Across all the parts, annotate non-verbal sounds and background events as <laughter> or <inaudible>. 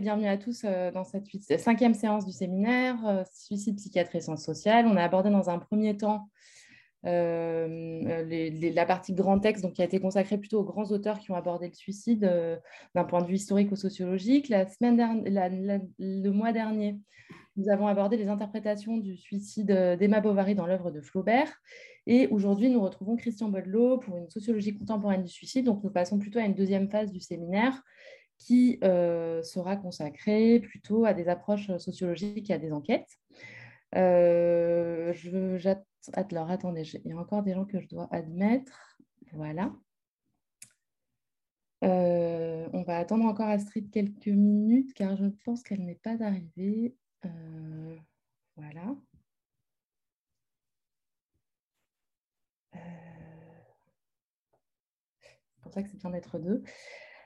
Bienvenue à tous euh, dans cette cinquième séance du séminaire euh, Suicide, psychiatrie et sciences sociales. On a abordé dans un premier temps euh, la partie grand texte donc, qui a été consacrée plutôt aux grands auteurs qui ont abordé le suicide d'un point de vue historique ou sociologique. La semaine dernière, le mois dernier, nous avons abordé les interprétations du suicide d'Emma Bovary dans l'œuvre de Flaubert. Et aujourd'hui, nous retrouvons Christian Bodelot pour une sociologie contemporaine du suicide. Donc, nous passons plutôt à une deuxième phase du séminaire qui euh, sera consacré plutôt à des approches sociologiques et à des enquêtes. Euh, alors, attendez, il y a encore des gens que je dois admettre. Voilà. Euh, on va attendre encore Astrid quelques minutes car je pense qu'elle n'est pas arrivée. voilà. C'est pour ça que c'est bien d'être deux.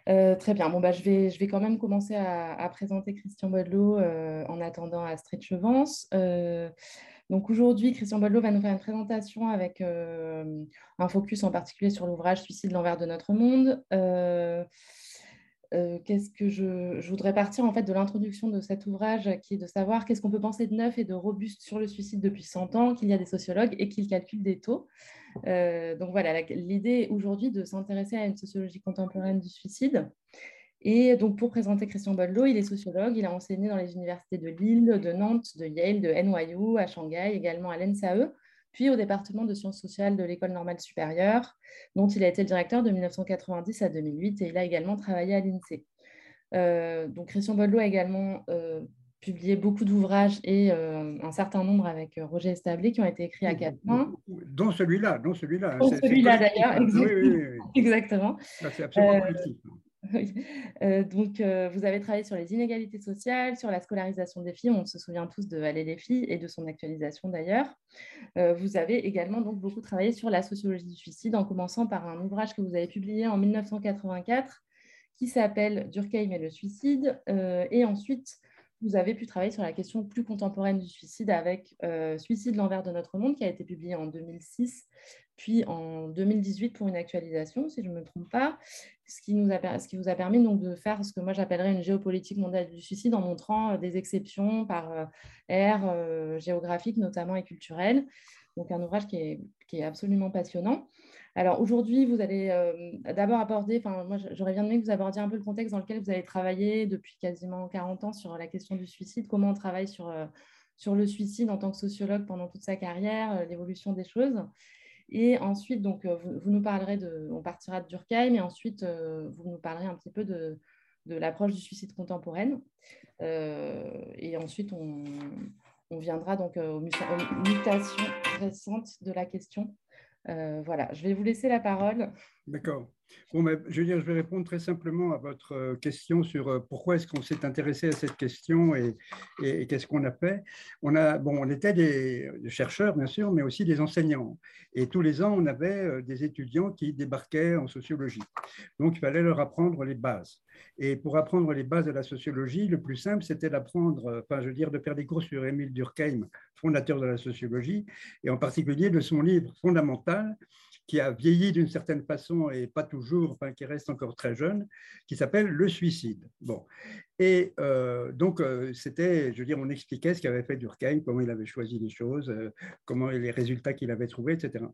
Euh, très bien. Bon, bah, je, vais, je vais quand même commencer à, présenter Christian Baudelot euh, en attendant Astrid Chevance. Euh, donc aujourd'hui, Christian Baudelot va nous faire une présentation avec un focus en particulier sur l'ouvrage Suicide l'envers de notre monde. Qu'est-ce que je, je, voudrais partir en fait de l'introduction de cet ouvrage qui est de savoir qu'est-ce qu'on peut penser de neuf et de robuste sur le suicide depuis 100 ans, qu'il y a des sociologues et qu'ils calculent des taux. Euh, donc voilà, l'idée aujourd'hui de s'intéresser à une sociologie contemporaine du suicide. Et donc pour présenter Christian Bollo, il est sociologue, il a enseigné dans les universités de Lille, de Nantes, de Yale, de NYU, à Shanghai, également à l'NSAE, puis au département de sciences sociales de l'École normale supérieure, dont il a été le directeur de 1990 à 2008, et il a également travaillé à l'INSEE. Euh, donc Christian Bollo a également euh, publié beaucoup d'ouvrages et euh, un certain nombre avec Roger Establé qui ont été écrits à quatre mains. Dans celui-là, dans celui-là. Dans celui-là d'ailleurs, <laughs> exactement. C'est absolument euh, donc, vous avez travaillé sur les inégalités sociales, sur la scolarisation des filles. On se souvient tous de Aller les filles et de son actualisation d'ailleurs. vous avez également donc beaucoup travaillé sur la sociologie du suicide, en commençant par un ouvrage que vous avez publié en 1984 qui s'appelle Durkheim et le suicide, et ensuite vous avez pu travailler sur la question plus contemporaine du suicide avec euh, Suicide l'envers de notre monde, qui a été publié en 2006, puis en 2018 pour une actualisation, si je ne me trompe pas, ce qui, nous a, ce qui vous a permis donc de faire ce que moi j'appellerais une géopolitique mondiale du suicide en montrant euh, des exceptions par euh, ère géographique notamment et culturelle. Donc un ouvrage qui est, qui est absolument passionnant. Alors aujourd'hui, vous allez euh, d'abord aborder, enfin moi j'aurais bien aimé que vous abordiez un peu le contexte dans lequel vous avez travaillé depuis quasiment 40 ans sur la question du suicide, comment on travaille sur, euh, sur le suicide en tant que sociologue pendant toute sa carrière, euh, l'évolution des choses. Et ensuite, donc, vous, nous parlerez de, on partira de Durkheim, et ensuite vous nous parlerez un petit peu de, l'approche du suicide contemporaine. et ensuite, on, viendra donc aux mutations récentes de la question euh, voilà, je vais vous laisser la parole. D'accord. Bon, ben, je, veux dire, je vais répondre très simplement à votre euh, question sur euh, pourquoi est-ce qu'on s'est intéressé à cette question et, qu'est-ce qu'on a fait. On, a, bon, on était des, chercheurs, bien sûr, mais aussi des enseignants. Et tous les ans, on avait des étudiants qui débarquaient en sociologie. Donc, il fallait leur apprendre les bases. Et pour apprendre les bases de la sociologie, le plus simple, c'était d'apprendre, enfin, je veux dire, de faire des cours sur Émile Durkheim, fondateur de la sociologie, et en particulier de son livre fondamental, qui a vieilli d'une certaine façon et pas toujours, enfin qui reste encore très jeune, qui s'appelle Le suicide. Bon. Et euh, donc, euh, c'était, je veux dire, on expliquait ce qu'avait fait Durkheim, comment il avait choisi les choses, euh, comment les résultats qu'il avait trouvés, etc.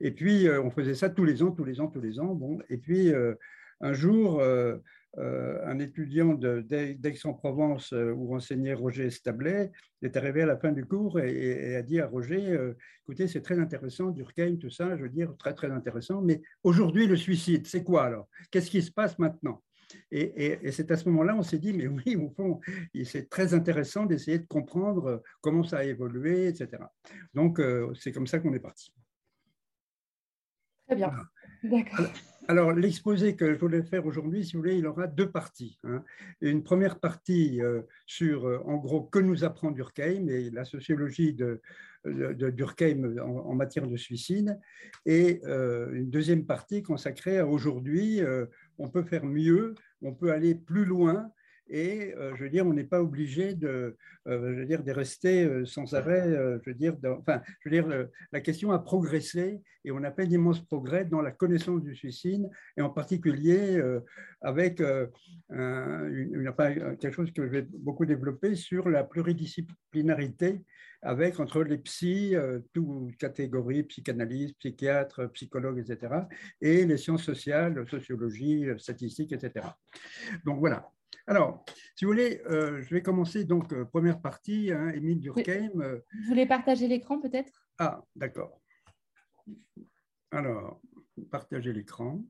Et puis, on faisait ça tous les ans, tous les ans, tous les ans. Bon. Et puis, un jour, un étudiant d'Aix-en-Provence euh, où enseignait Roger Stablet est arrivé à la fin du cours et, a dit à Roger, euh, écoutez, c'est très intéressant, Durkheim, tout ça, je veux dire, très très intéressant, mais aujourd'hui le suicide, c'est quoi alors? Qu'est-ce qui se passe maintenant? Et, c'est à ce moment-là, on s'est dit, mais oui, au fond, c'est très intéressant d'essayer de comprendre comment ça a évolué, etc. Donc, c'est comme ça qu'on est parti. Très bien. D'accord. Alors, l'exposé que je voulais faire aujourd'hui, si vous voulez, il aura deux parties. Hein. Une première partie euh, sur, euh, en gros, que nous apprend Durkheim et la sociologie de, Durkheim en, matière de suicide, et euh, une deuxième partie consacrée à aujourd'hui, on peut faire mieux, on peut aller plus loin, et je veux dire, on n'est pas obligé de, je veux dire, de rester sans arrêt, je veux dire, enfin, je veux dire, la question a progressé et on a fait d'immenses progrès dans la connaissance du suicide et en particulier avec quelque chose que je vais beaucoup développer sur la pluridisciplinarité avec entre les psys, euh, toutes catégories, psychanalyse, psychiatre, psychologue, etc., et les sciences sociales, sociologie, statistique, etc. Donc voilà. Alors, si vous voulez, euh, je vais commencer donc euh, première partie, hein, Émile Durkheim. Vous voulez partager l'écran peut-être? Ah, d'accord. Alors, partager l'écran.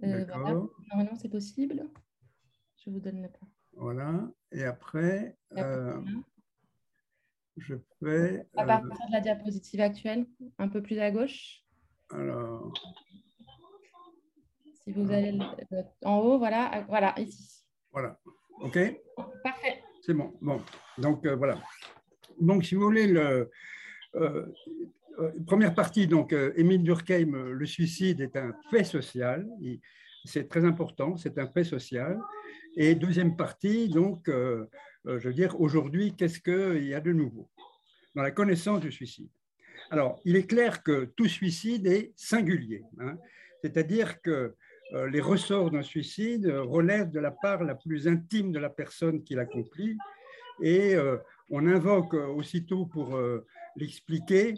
D'accord. Normalement, c'est possible. Je vous donne le point. Voilà. Et après, je fais. À partir de la diapositive actuelle, un peu plus à gauche. Alors. Si vous allez en haut, voilà, voilà, ici. Voilà. OK? Parfait. C'est bon. Bon. Donc, euh, voilà. Donc, si vous voulez, le, euh, euh, première partie, donc, Émile Durkheim, le suicide est un fait social. C'est très important, c'est un fait social. Et deuxième partie, donc, euh, je veux dire, aujourd'hui, qu'est-ce qu'il y a de nouveau dans la connaissance du suicide? Alors, il est clair que tout suicide est singulier, hein. c'est-à-dire que les ressorts d'un suicide relèvent de la part la plus intime de la personne qui l'accomplit et euh, on invoque aussitôt pour l'expliquer,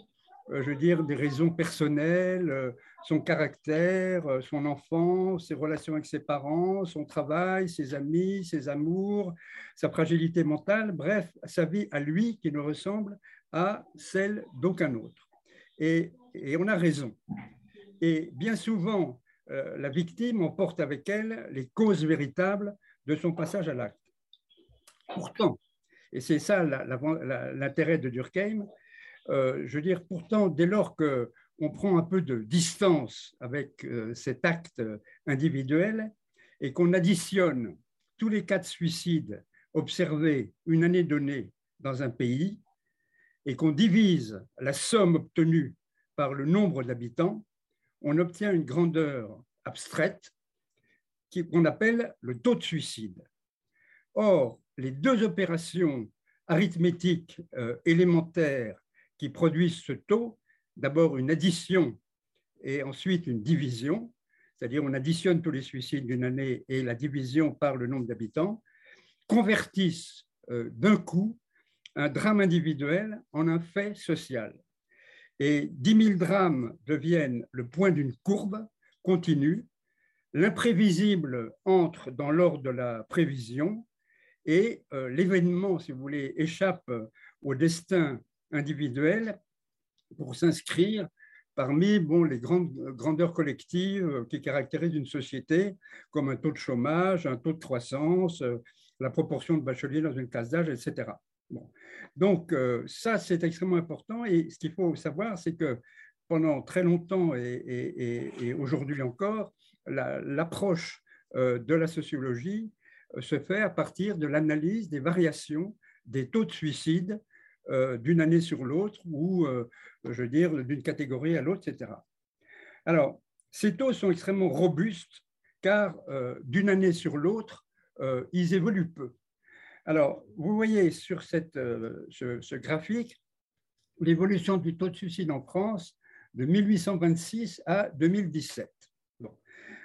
je veux dire, des raisons personnelles, son caractère, euh, son enfant, ses relations avec ses parents, son travail, ses amis, ses amours, sa fragilité mentale, bref, sa vie à lui qui ne ressemble à celle d'aucun autre. Et, on a raison. Et bien souvent, euh, la victime emporte avec elle les causes véritables de son passage à l'acte. Pourtant, et c'est ça l'intérêt de Durkheim, euh, je veux dire, pourtant, dès lors que on prend un peu de distance avec euh, cet acte individuel et qu'on additionne tous les cas de suicide observés une année donnée dans un pays et qu'on divise la somme obtenue par le nombre d'habitants, on obtient une grandeur abstraite qu'on appelle le taux de suicide. Or, les deux opérations arithmétiques euh, élémentaires qui produisent ce taux d'abord une addition et ensuite une division, c'est-à-dire on additionne tous les suicides d'une année et la division par le nombre d'habitants, convertissent euh, d'un coup un drame individuel en un fait social. Et 10 000 drames deviennent le point d'une courbe continue, l'imprévisible entre dans l'ordre de la prévision et euh, l'événement, si vous voulez, échappe au destin individuel pour s'inscrire parmi bon, les grandes grandeurs collectives euh, qui caractérisent une société, comme un taux de chômage, un taux de croissance, euh, la proportion de bacheliers dans une classe d'âge, etc. Donc, euh, ça, c'est extrêmement important. Et ce qu'il faut savoir, c'est que pendant très longtemps et, aujourd'hui encore, l'approche de la sociologie se fait à partir de l'analyse des variations des taux de suicide euh, d'une année sur l'autre ou, euh, je veux dire, d'une catégorie à l'autre, etc. Alors, ces taux sont extrêmement robustes car euh, d'une année sur l'autre, ils évoluent peu. Alors, vous voyez sur cette, ce, graphique l'évolution du taux de suicide en France de 1826 à 2017. Bon.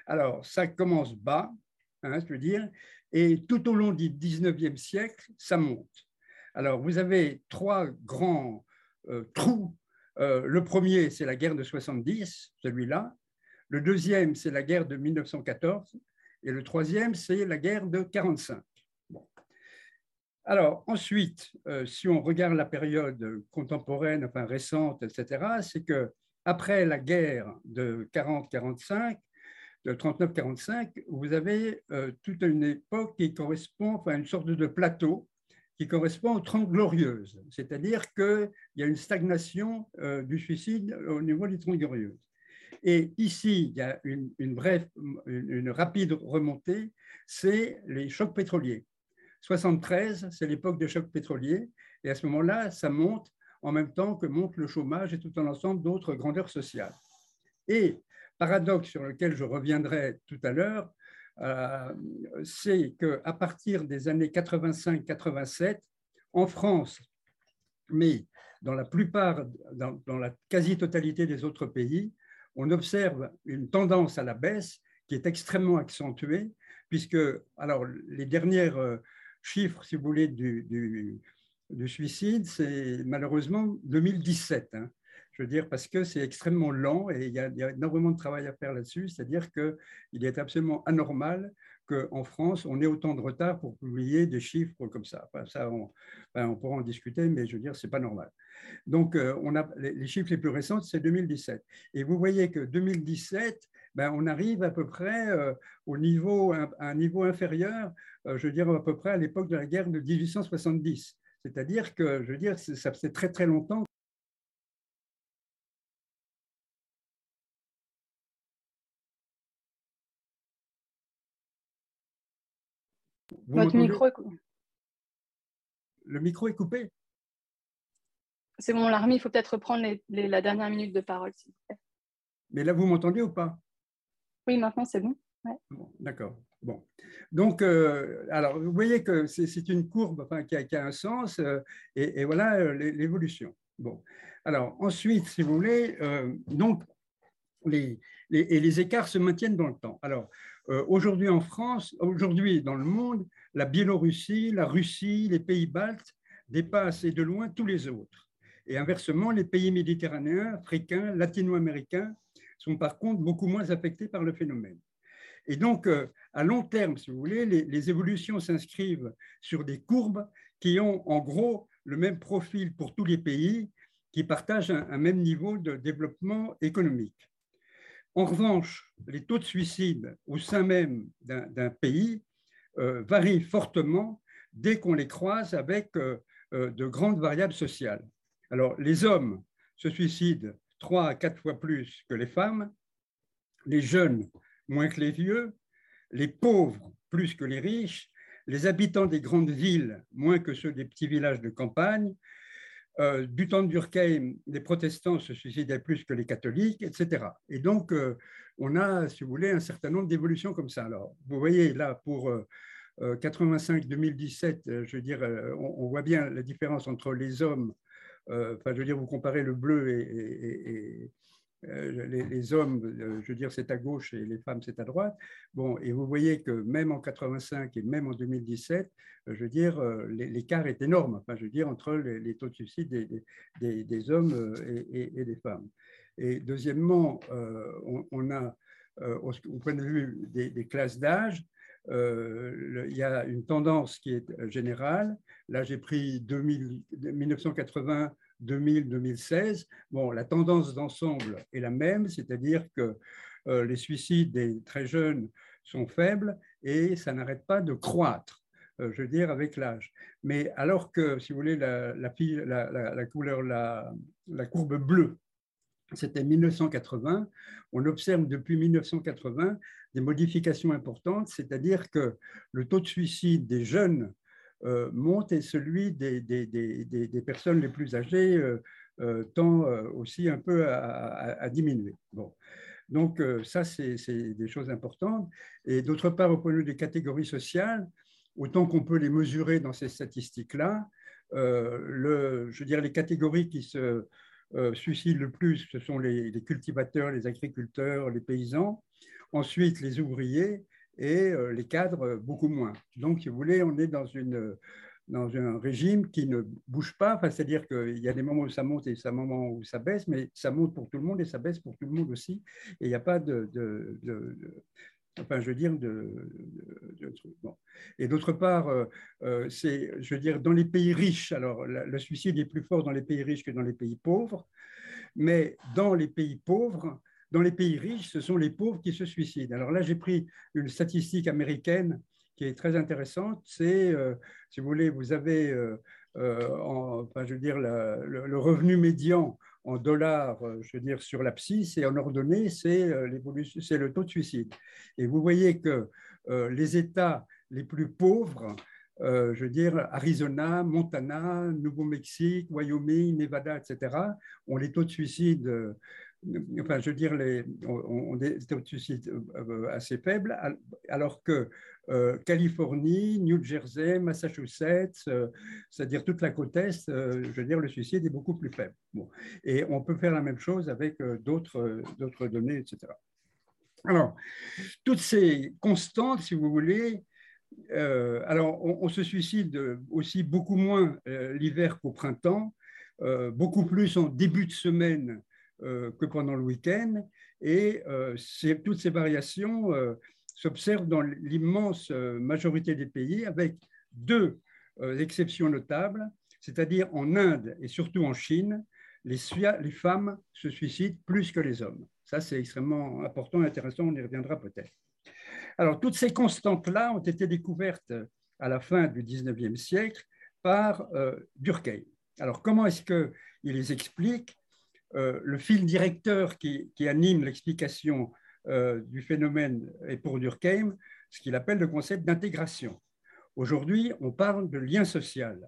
Alors, ça commence bas, hein, je veux dire, et tout au long du 19e siècle, ça monte. Alors, vous avez trois grands euh, trous. Euh, le premier, c'est la guerre de 70, celui-là. Le deuxième, c'est la guerre de 1914. Et le troisième, c'est la guerre de 45. Alors, ensuite, euh, si on regarde la période contemporaine, enfin récente, etc., c'est que après la guerre de 40-45, de 39-45, vous avez toute une époque qui correspond enfin, une sorte de plateau qui correspond aux Trente Glorieuses, c'est-à-dire qu'il y a une stagnation euh, du suicide au niveau des Trente Glorieuses. Et ici, il y a une, une, rapide remontée, c'est les chocs pétroliers. 73, c'est l'époque des chocs pétroliers, et à ce moment-là, ça monte en même temps que monte le chômage et tout un ensemble d'autres grandeurs sociales. Et paradoxe sur lequel je reviendrai tout à l'heure, c'est qu'à partir des années 85-87, en France, mais dans la plupart, dans, la quasi-totalité des autres pays, on observe une tendance à la baisse qui est extrêmement accentuée, puisque alors, les derniers chiffres, si vous voulez, du, suicide, c'est malheureusement 2017. Hein. je veux dire, parce que c'est extrêmement lent et il y, a, énormément de travail à faire là-dessus, c'est-à-dire qu'il est absolument anormal qu'en France, on ait autant de retard pour publier des chiffres comme ça. ça, on, on pourra en discuter, mais je veux dire, ce n'est pas normal. Donc, euh, on a, les chiffres les plus récents, c'est 2017. Et vous voyez que 2017, ben, on arrive à peu près euh, au niveau, à un niveau inférieur, euh, je veux dire, à peu près à l'époque de la guerre de 1870. C'est-à-dire que, je veux dire, ça fait très très longtemps Votre micro est coupé. Le micro est coupé C'est bon, l'armée, il faut peut-être reprendre la dernière minute de parole, s'il vous plaît. Mais là, vous m'entendez ou pas? Oui, maintenant, c'est bon. D'accord. Bon. Donc, euh, alors, vous voyez que c'est une courbe qui, a, un sens, euh, et, voilà euh, l'évolution. Bon. Alors, ensuite, si vous voulez, donc, les, et les écarts se maintiennent dans le temps. Alors, aujourd'hui en France, aujourd'hui dans le monde, la Biélorussie, la Russie, les pays baltes dépassent et de loin tous les autres. Et inversement, les pays méditerranéens, africains, latino-américains sont par contre beaucoup moins affectés par le phénomène. Et donc, euh, à long terme, si vous voulez, les, évolutions s'inscrivent sur des courbes qui ont en gros le même profil pour tous les pays, qui partagent un, même niveau de développement économique. En revanche, les taux de suicide au sein même d'un pays euh, varient fortement dès qu'on les croise avec euh, de grandes variables sociales. Alors, les hommes se suicident trois à quatre fois plus que les femmes, les jeunes moins que les vieux, les pauvres plus que les riches, les habitants des grandes villes moins que ceux des petits villages de campagne. Euh, du temps de Durkheim, les protestants se suicidaient plus que les catholiques, etc. Et donc, euh, on a, si vous voulez, un certain nombre d'évolutions comme ça. Alors, vous voyez là, pour 85-2017, euh, je veux dire, on, voit bien la différence entre les hommes, enfin, je veux dire, vous comparez le bleu et, euh, les, hommes, euh, je veux dire, c'est à gauche et les femmes, c'est à droite. Bon, et vous voyez que même en 85 et même en 2017, euh, je veux dire, l'écart est énorme, enfin, je veux dire, entre les, taux de suicide des, des, hommes et, des femmes. Et deuxièmement, on, a, au, point de vue des, classes d'âge, il y a une tendance qui est générale. Là, j'ai pris 2000, 1980 2000-2016, bon, la tendance d'ensemble est la même, c'est-à-dire que euh, les suicides des très jeunes sont faibles et ça n'arrête pas de croître, euh, je veux dire, avec l'âge. Mais alors que, si vous voulez, la, couleur, la, courbe bleue, c'était 1980, on observe depuis 1980 des modifications importantes, c'est-à-dire que le taux de suicide des jeunes euh, monte et celui des, des, des, des, personnes les plus âgées euh, euh, tend aussi un peu à, diminuer. Bon. Donc ça, c'est des choses importantes. Et d'autre part, au point de vue des catégories sociales, autant qu'on peut les mesurer dans ces statistiques-là, je veux dire, les catégories qui se suicident le plus, ce sont les, cultivateurs, les agriculteurs, les paysans, ensuite les ouvriers, et euh, les cadres beaucoup moins. Donc, si vous voulez, on est dans, une, dans un régime qui ne bouge pas, c'est-à-dire qu'il y a des moments où ça monte et des moments où ça baisse, mais ça monte pour tout le monde et ça baisse pour tout le monde aussi, et il n'y a pas de, enfin, je veux dire, de, bon. Et d'autre part, euh, euh, c'est, je veux dire, dans les pays riches, alors le suicide est plus fort dans les pays riches que dans les pays pauvres, mais dans les pays pauvres, dans les pays riches, ce sont les pauvres qui se suicident. Alors là, j'ai pris une statistique américaine qui est très intéressante. C'est, euh, si vous voulez, vous avez, enfin, je veux dire, le, revenu médian en dollars, je veux dire, sur la psy, c'est en ordonnée, c'est l'évolution, c'est le taux de suicide. Et vous voyez que les États les plus pauvres, je veux dire, Arizona, Montana, Nouveau-Mexique, Wyoming, Nevada, etc., ont les taux de suicide enfin, je veux dire, les, on, des taux de suicide assez faibles, alors que Californie, New Jersey, Massachusetts, c'est-à-dire toute la côte Est, je veux dire, le suicide est beaucoup plus faible. Bon. Et on peut faire la même chose avec d'autres données, etc. Alors, toutes ces constantes, si vous voulez, euh, alors on, se suicide aussi beaucoup moins euh, l'hiver qu'au printemps, euh, beaucoup plus en début de semaine que pendant le week-end, et toutes ces variations s'observent dans l'immense majorité des pays, avec deux exceptions notables, c'est-à-dire en Inde et surtout en Chine, les, les femmes se suicident plus que les hommes. Ça, c'est extrêmement important et intéressant, on y reviendra peut-être. Alors, toutes ces constantes-là ont été découvertes à la fin du 19e siècle par euh, Durkheim. Alors, comment est-ce qu'il les explique? Euh, Le fil directeur qui, anime l'explication euh, du phénomène est pour Durkheim ce qu'il appelle le concept d'intégration. Aujourd'hui, on parle de lien social.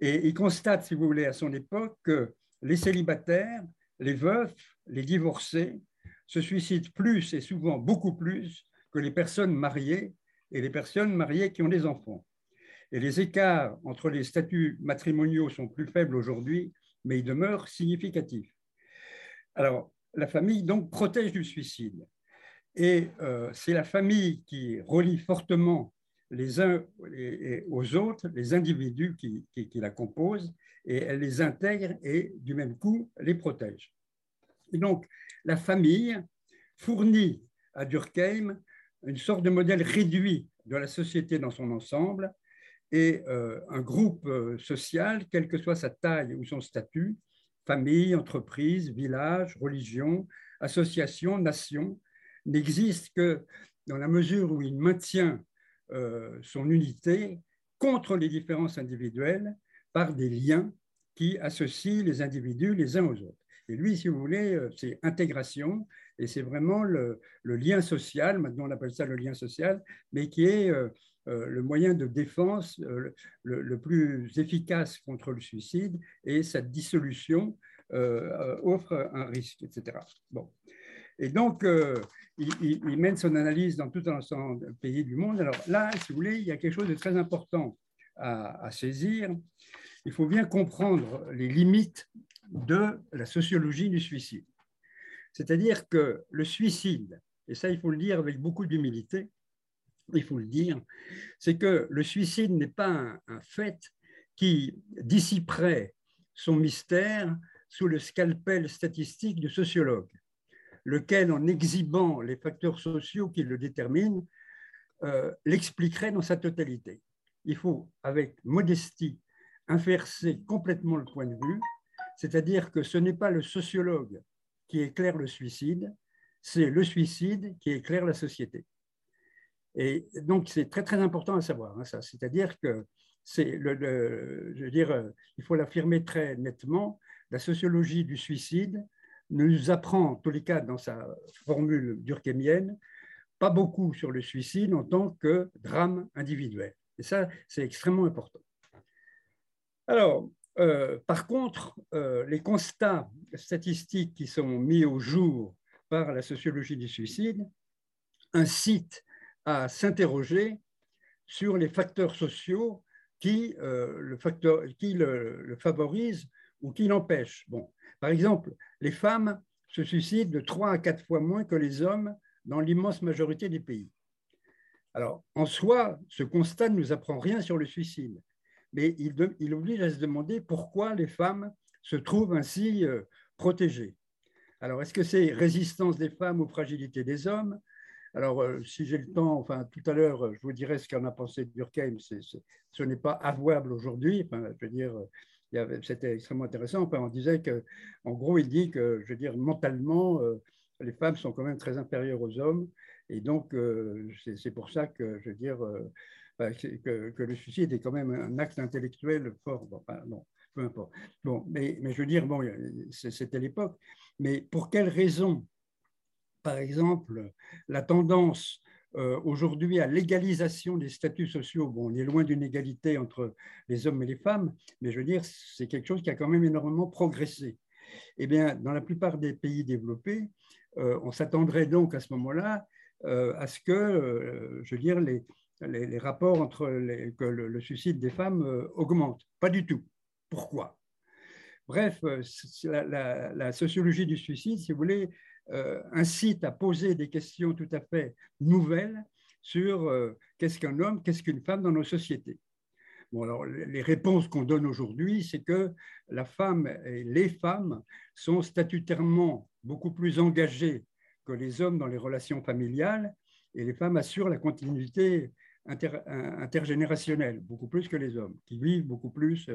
Et il constate, si vous voulez, à son époque, que les célibataires, les veufs, les divorcés se suicident plus et souvent beaucoup plus que les personnes mariées et les personnes mariées qui ont des enfants. Et les écarts entre les statuts matrimoniaux sont plus faibles aujourd'hui, mais ils demeurent significatifs. Alors, la famille donc protège du suicide. Et euh, c'est la famille qui relie fortement les uns aux autres les individus qui, la composent, et elle les intègre et du même coup les protège. Et donc, la famille fournit à Durkheim une sorte de modèle réduit de la société dans son ensemble et euh, un groupe euh, social, quelle que soit sa taille ou son statut, famille, entreprise, village, religion, association, nation, n'existe que dans la mesure où il maintient euh, son unité contre les différences individuelles par des liens qui associent les individus les uns aux autres. Et lui, si vous voulez, euh, c'est intégration et c'est vraiment le, lien social, maintenant on appelle ça le lien social, mais qui est euh, le moyen de défense le, plus efficace contre le suicide et sa dissolution offre un risque, etc. Bon. Et donc, il, mène son analyse dans tout un ensemble de pays du monde. Alors là, si vous voulez, il y a quelque chose de très important à saisir. Il faut bien comprendre les limites de la sociologie du suicide. C'est-à-dire que le suicide, et ça il faut le dire avec beaucoup d'humilité, il faut le dire, c'est que le suicide n'est pas un, fait qui dissiperait son mystère sous le scalpel statistique du sociologue, lequel, en exhibant les facteurs sociaux qui le déterminent, euh, l'expliquerait dans sa totalité. Il faut, avec modestie, inverser complètement le point de vue c'est-à-dire que ce n'est pas le sociologue qui éclaire le suicide, c'est le suicide qui éclaire la société. Et donc, c'est très, très important à savoir, hein, ça. C'est-à-dire que c'est le, je veux dire, euh, il faut l'affirmer très nettement, la sociologie du suicide nous apprend, en tous les cas dans sa formule durkheimienne, pas beaucoup sur le suicide en tant que drame individuel. Et ça, c'est extrêmement important. Alors, euh, par contre, euh, les constats statistiques qui sont mis au jour par la sociologie du suicide incitent à s'interroger sur les facteurs sociaux qui, euh, le, facteur, qui le, favorisent ou qui l'empêchent. Bon, par exemple, les femmes se suicident de 3 à 4 fois moins que les hommes dans l'immense majorité des pays. Alors, en soi, ce constat ne nous apprend rien sur le suicide mais il, oblige à se demander pourquoi les femmes se trouvent ainsi euh, protégées. Alors, est-ce que c'est résistance des femmes aux fragilités des hommes? Alors, euh, si j'ai le temps, enfin, tout à l'heure, je vous dirai ce qu'en a pensé Durkheim. ce n'est pas avouable aujourd'hui. Je veux dire, c'était extrêmement intéressant. On disait que, en gros, il dit que, je veux dire, mentalement, euh, les femmes sont quand même très inférieures aux hommes. Et donc, c'est pour ça que, je veux dire, que, le suicide est quand même un acte intellectuel fort. Bon, peu importe. Bon, mais, mais, je veux dire, bon, c'était l'époque. Mais pour quelles raisons, par exemple, la tendance euh, aujourd'hui à l'égalisation des statuts sociaux, bon, on est loin d'une égalité entre les hommes et les femmes, mais je veux dire, c'est quelque chose qui a quand même énormément progressé. Eh bien, dans la plupart des pays développés, on s'attendrait donc à ce moment-là à ce que, je veux dire, les, les, rapports entre le, suicide des femmes augmente. Pas du tout. Pourquoi? Bref, la, sociologie du suicide, si vous voulez, incite à poser des questions tout à fait nouvelles sur qu'est-ce qu'un homme, qu'est-ce qu'une femme dans nos sociétés. Bon, alors, les réponses qu'on donne aujourd'hui, c'est que la femme et les femmes sont statutairement beaucoup plus engagées que les hommes dans les relations familiales et les femmes assurent la continuité intergénérationnelle, beaucoup plus que les hommes, qui vivent beaucoup plus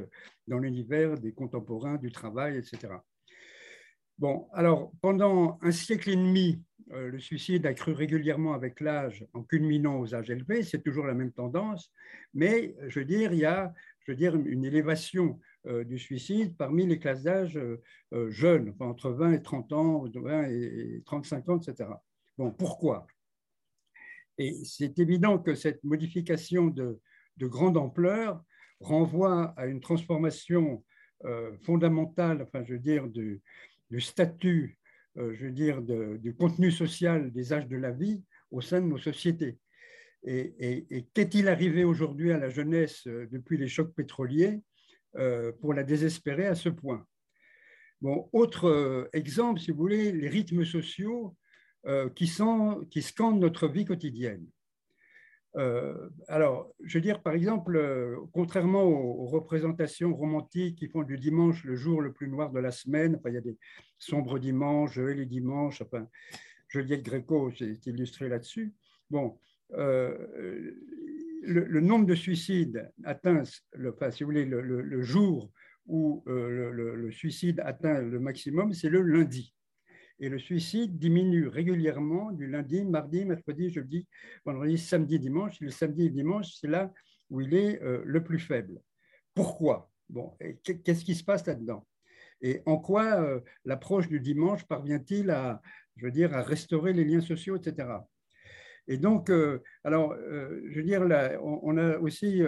dans l'univers des contemporains, du travail, etc. Bon, alors, pendant un siècle et demi, euh, le suicide a cru régulièrement avec l'âge en culminant aux âges élevés, c'est toujours la même tendance, mais je veux dire, il y a je veux dire, une élévation euh, du suicide parmi les classes d'âge euh, jeunes, entre 20 et 30 ans, 20 et 35 ans, etc. Bon, pourquoi? Et c'est évident que cette modification de, de, grande ampleur renvoie à une transformation fondamentale, enfin, je veux dire, du, du statut euh, je veux dire, du contenu social des âges de la vie au sein de nos sociétés. Et, qu'est-il arrivé aujourd'hui à la jeunesse euh, depuis les chocs pétroliers euh, pour la désespérer à ce point? Bon, autre exemple, si vous voulez, les rythmes sociaux qui, scandent notre vie quotidienne. Euh, alors, je veux dire, par exemple, euh, contrairement aux, représentations romantiques qui font du dimanche le jour le plus noir de la semaine, il y a des sombres dimanches et les dimanches, enfin, Juliette Gréco s'est illustré là-dessus. Bon, euh, le, nombre de suicides atteint, le, enfin, si vous voulez, le, jour où le, suicide atteint le maximum, c'est le lundi. Et le suicide diminue régulièrement du lundi, mardi, mercredi, jeudi, vendredi, samedi, dimanche. le samedi et dimanche, c'est là où il est euh, le plus faible. Pourquoi? Bon, qu'est-ce qui se passe là-dedans? Et en quoi euh, l'approche du dimanche parvient-il à, je veux à restaurer les liens sociaux, etc. Et donc, euh, alors, je veux dire, là, on, a aussi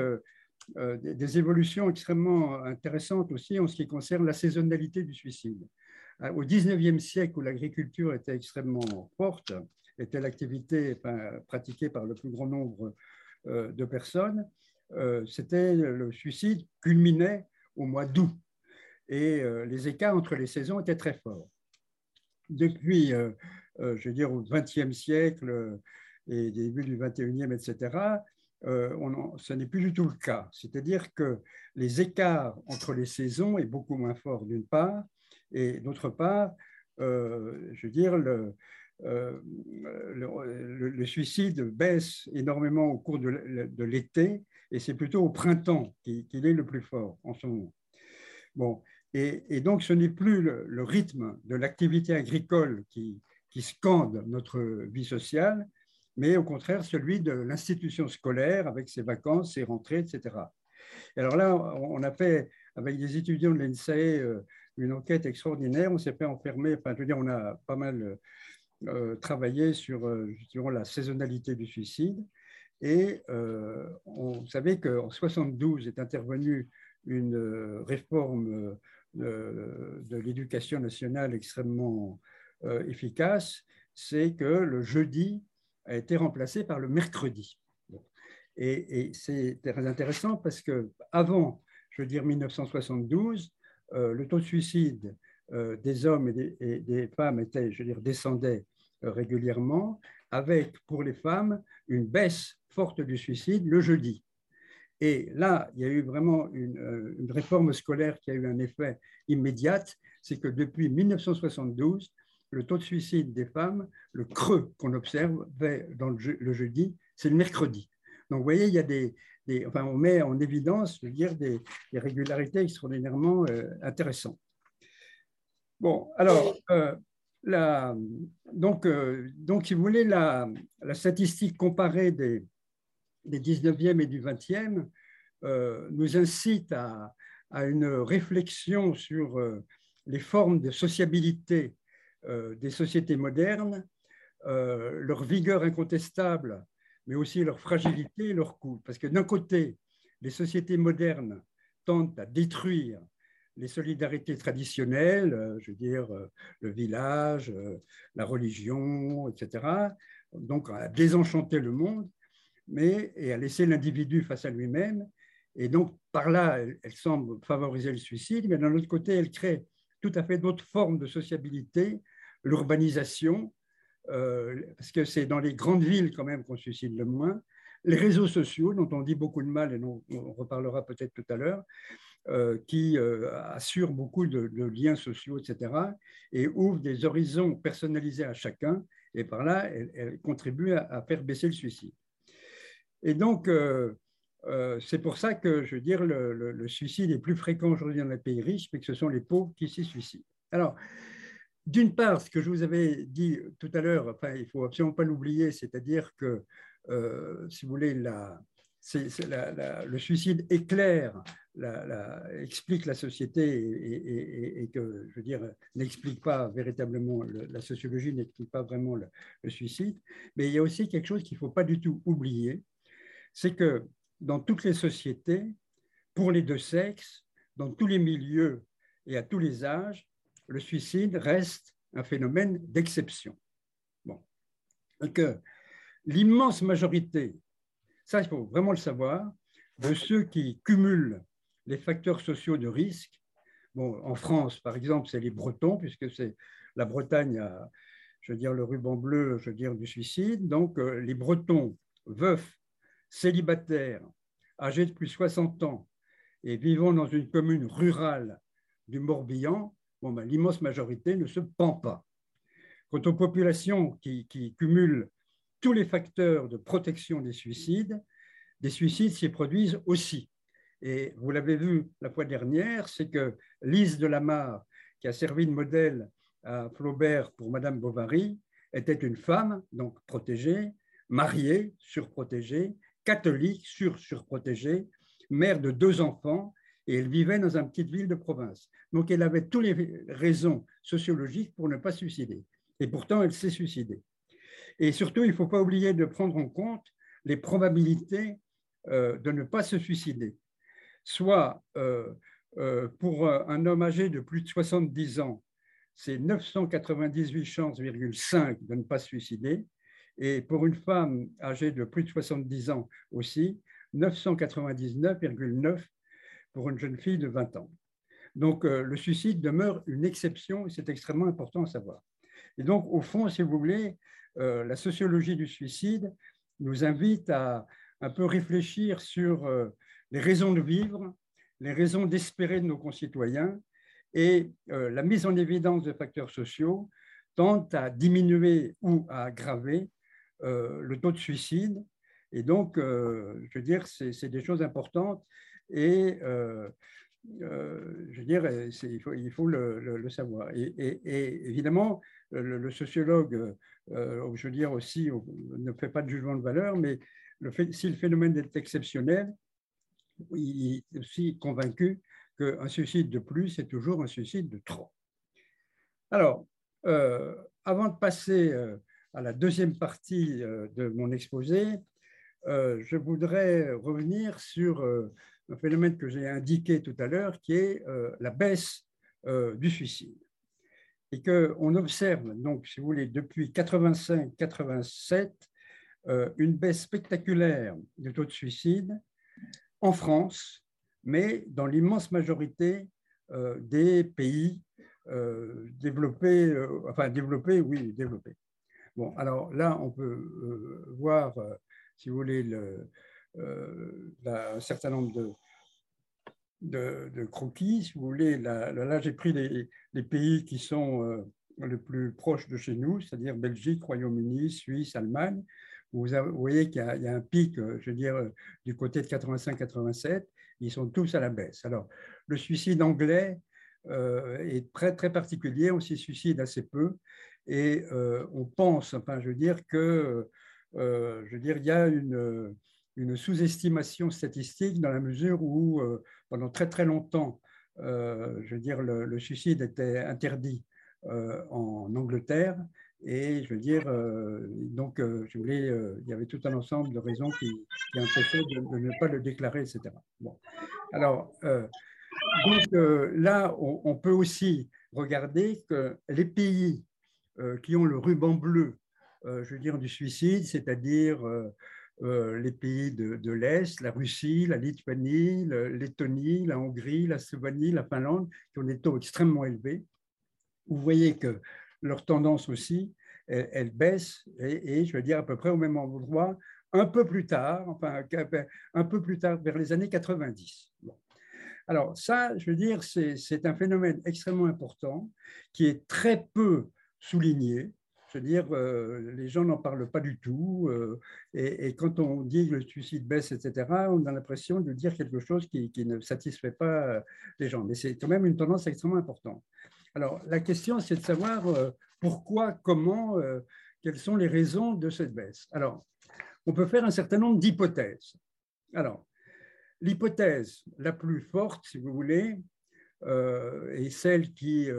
des évolutions extrêmement intéressantes aussi en ce qui concerne la saisonnalité du suicide. Euh, au 19e siècle, où l'agriculture était extrêmement forte, était l'activité pratiquée par le plus grand nombre euh, de personnes, euh, c'était le suicide culminait au mois d'août et les écarts entre les saisons étaient très forts. Depuis, je veux dire, au 20e siècle et début du 21e, etc., ce n'est plus du tout le cas. C'est-à-dire que les écarts entre les saisons est beaucoup moins fort d'une part, et d'autre part, euh, je veux dire, le, euh, le, suicide baisse énormément au cours de, l'été et c'est plutôt au printemps qu'il est le plus fort en ce moment. Bon, et, donc ce n'est plus le, rythme de l'activité agricole qui, qui, scande notre vie sociale, mais au contraire celui de l'institution scolaire avec ses vacances, ses rentrées, etc. Et alors là, on a fait avec des étudiants de l'ENSAE une enquête extraordinaire. On s'est fait enfermer, enfin, je veux dire, on a pas mal euh, travaillé sur euh, la saisonnalité du suicide. Et euh, on savait qu'en 72 est intervenue une réforme de, l'éducation nationale extrêmement efficace, c'est que le jeudi a été remplacé par le mercredi. Et, et c'est très intéressant parce que avant, je veux dire 1972, euh, le taux de suicide euh, des hommes et des, femmes était, je veux dire, descendait euh, régulièrement, avec pour les femmes une baisse forte du suicide le jeudi. Et là, il y a eu vraiment une, une réforme scolaire qui a eu un effet immédiat, c'est que depuis 1972, le taux de suicide des femmes, le creux qu'on observe dans le, jeudi, c'est le mercredi. Donc, vous voyez, il y a des, enfin, on met en évidence, je veux dire, des, régularités extraordinairement euh, intéressantes. Bon, alors, euh, donc, euh, donc, si vous voulez, la, statistique comparée des, des 19e et du 20e nous incite à, à, une réflexion sur les formes de sociabilité des sociétés modernes, leur vigueur incontestable mais aussi leur fragilité et leur coût. Parce que d'un côté, les sociétés modernes tentent à détruire les solidarités traditionnelles, je veux dire le village, la religion, etc. Donc, à désenchanter le monde, mais et à laisser l'individu face à lui-même. Et donc, par là, elle, semble favoriser le suicide, mais d'un autre côté, elle crée tout à fait d'autres formes de sociabilité, l'urbanisation, euh, parce que c'est dans les grandes villes quand même qu'on suicide le moins, les réseaux sociaux, dont on dit beaucoup de mal et dont on reparlera peut-être tout à l'heure, euh, qui euh, assurent beaucoup de, liens sociaux, etc., et ouvrent des horizons personnalisés à chacun, et par là, elle, contribue à, faire baisser le suicide. Et donc, c'est pour ça que, je veux dire, le, le suicide est plus fréquent aujourd'hui dans les pays riches, mais que ce sont les pauvres qui s'y suicident. Alors, d'une part, ce que je vous avais dit tout à l'heure, enfin, il ne faut absolument pas l'oublier, c'est-à-dire que, euh, si vous voulez, la, le suicide éclaire, explique la société et, que, je veux dire, n'explique pas véritablement, la sociologie n'explique pas vraiment le, suicide. Mais il y a aussi quelque chose qu'il ne faut pas du tout oublier, c'est que dans toutes les sociétés, pour les deux sexes, dans tous les milieux et à tous les âges, le suicide reste un phénomène d'exception. Bon. Donc, l'immense majorité, ça il faut vraiment le savoir, de ceux qui cumulent les facteurs sociaux de risque, bon, en France par exemple, c'est les Bretons, puisque c'est la Bretagne a, je veux dire, le ruban bleu, je veux dire, du suicide. Donc, euh, les Bretons, veufs, célibataires, âgés de plus de 60 ans et vivant dans une commune rurale du Morbihan, ben, l'immense majorité ne se pend pas. Quant aux populations qui, cumulent tous les facteurs de protection des suicides, des suicides s'y produisent aussi. Et vous l'avez vu la fois dernière, c'est que Lise de Lamar, qui a servi de modèle à Flaubert pour Madame Bovary, était une femme, donc protégée, mariée, surprotégée, catholique, sur-surprotégée, mère de deux enfants, et elle vivait dans une petite ville de province. Donc elle avait toutes les raisons sociologiques pour ne pas suicider. Et pourtant, elle s'est suicidée. Et surtout, il ne faut pas oublier de prendre en compte les probabilités euh, de ne pas se suicider. Soit euh, euh, pour un homme âgé de plus de 70 ans, c'est 998 chances, de ne pas se suicider. Et pour une femme âgée de plus de 70 ans aussi, 999,9 pour une jeune fille de 20 ans. Donc, euh, le suicide demeure une exception et c'est extrêmement important à savoir. Et donc, au fond, si vous voulez, euh, la sociologie du suicide nous invite à un peu réfléchir sur euh, les raisons de vivre, les raisons d'espérer de nos concitoyens et la mise en évidence de facteurs sociaux tente à diminuer ou à aggraver le taux de suicide. Et donc, je veux dire, c'est des choses importantes et euh, euh, je veux dire, il faut, il faut le, savoir. Et, évidemment, le, sociologue, euh, je veux dire aussi, ne fait pas de jugement de valeur, mais si le phénomène est exceptionnel, il est aussi convaincu qu'un suicide de plus est toujours un suicide de trop. Alors, avant de passer à la deuxième partie de mon exposé, je voudrais revenir sur un phénomène que j'ai indiqué tout à l'heure, qui est euh, la baisse euh, du suicide. Et qu'on observe, donc, si vous voulez, depuis 85-87, euh, une baisse spectaculaire du taux de suicide en France, mais dans l'immense majorité des pays développés, enfin développés, oui, développés. Bon, alors là, on peut voir, si vous voulez, le, euh, un certain nombre de, de, croquis, si vous voulez. Là, j'ai pris les, pays qui sont euh, les plus proches de chez nous, c'est-à-dire Belgique, Royaume-Uni, Suisse, Allemagne. Vous, voyez qu'il y, a un pic, euh, je veux dire, du côté de 85-87. Ils sont tous à la baisse. Alors, le suicide anglais est très, très particulier. On s'y suicide assez peu. Et on pense, enfin, je veux dire que, je veux dire, il y a une une sous-estimation statistique dans la mesure où, euh, pendant très très longtemps, euh, je veux dire, le, suicide était interdit euh, en Angleterre. Et je veux dire, donc, je voulais, il y avait tout un ensemble de raisons qui, qui empêchaient de, ne pas le déclarer, etc. Bon. Alors, donc là, on, peut aussi regarder que les pays qui ont le ruban bleu, je veux dire, du suicide, c'est-à-dire les pays de, l'Est, la Russie, la Lituanie, la la Hongrie, la Slovénie, la Finlande, qui ont des taux extrêmement élevés. Vous voyez que leur tendance aussi, elle, baisse, et, je veux dire à peu près au même endroit, un peu plus tard, enfin un peu plus tard, vers les années 90. Alors ça, je veux dire, c'est un phénomène extrêmement important qui est très peu souligné. Je veux dire, euh, les gens n'en parlent pas du tout. Euh, et, quand on dit que le suicide baisse, etc., on a l'impression de dire quelque chose qui, ne satisfait pas les gens. Mais c'est quand même une tendance extrêmement importante. Alors, la question, c'est de savoir euh, pourquoi, comment, euh, quelles sont les raisons de cette baisse. Alors, on peut faire un certain nombre d'hypothèses. Alors, l'hypothèse la plus forte, si vous voulez, euh, et celle qui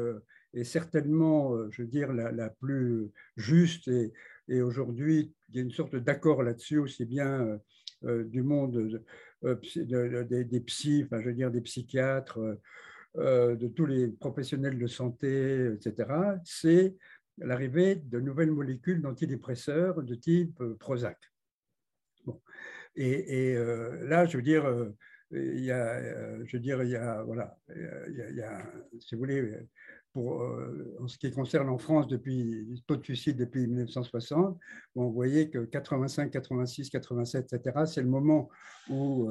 est certainement, je veux dire, la, plus juste, et, aujourd'hui, il y a une sorte d'accord là-dessus, aussi bien du monde des, psys, je veux dire, des psychiatres, euh, de tous les professionnels de santé, etc., c'est l'arrivée de nouvelles molécules d'antidépresseurs de type euh, Prozac. Bon. Et, euh, là, je veux dire, il y a, je veux dire, il y a, voilà, il y a, si vous voulez, pour, en ce qui concerne en France depuis le taux de suicide depuis 1960, bon, vous voyez que 85, 86, 87, etc., c'est le moment où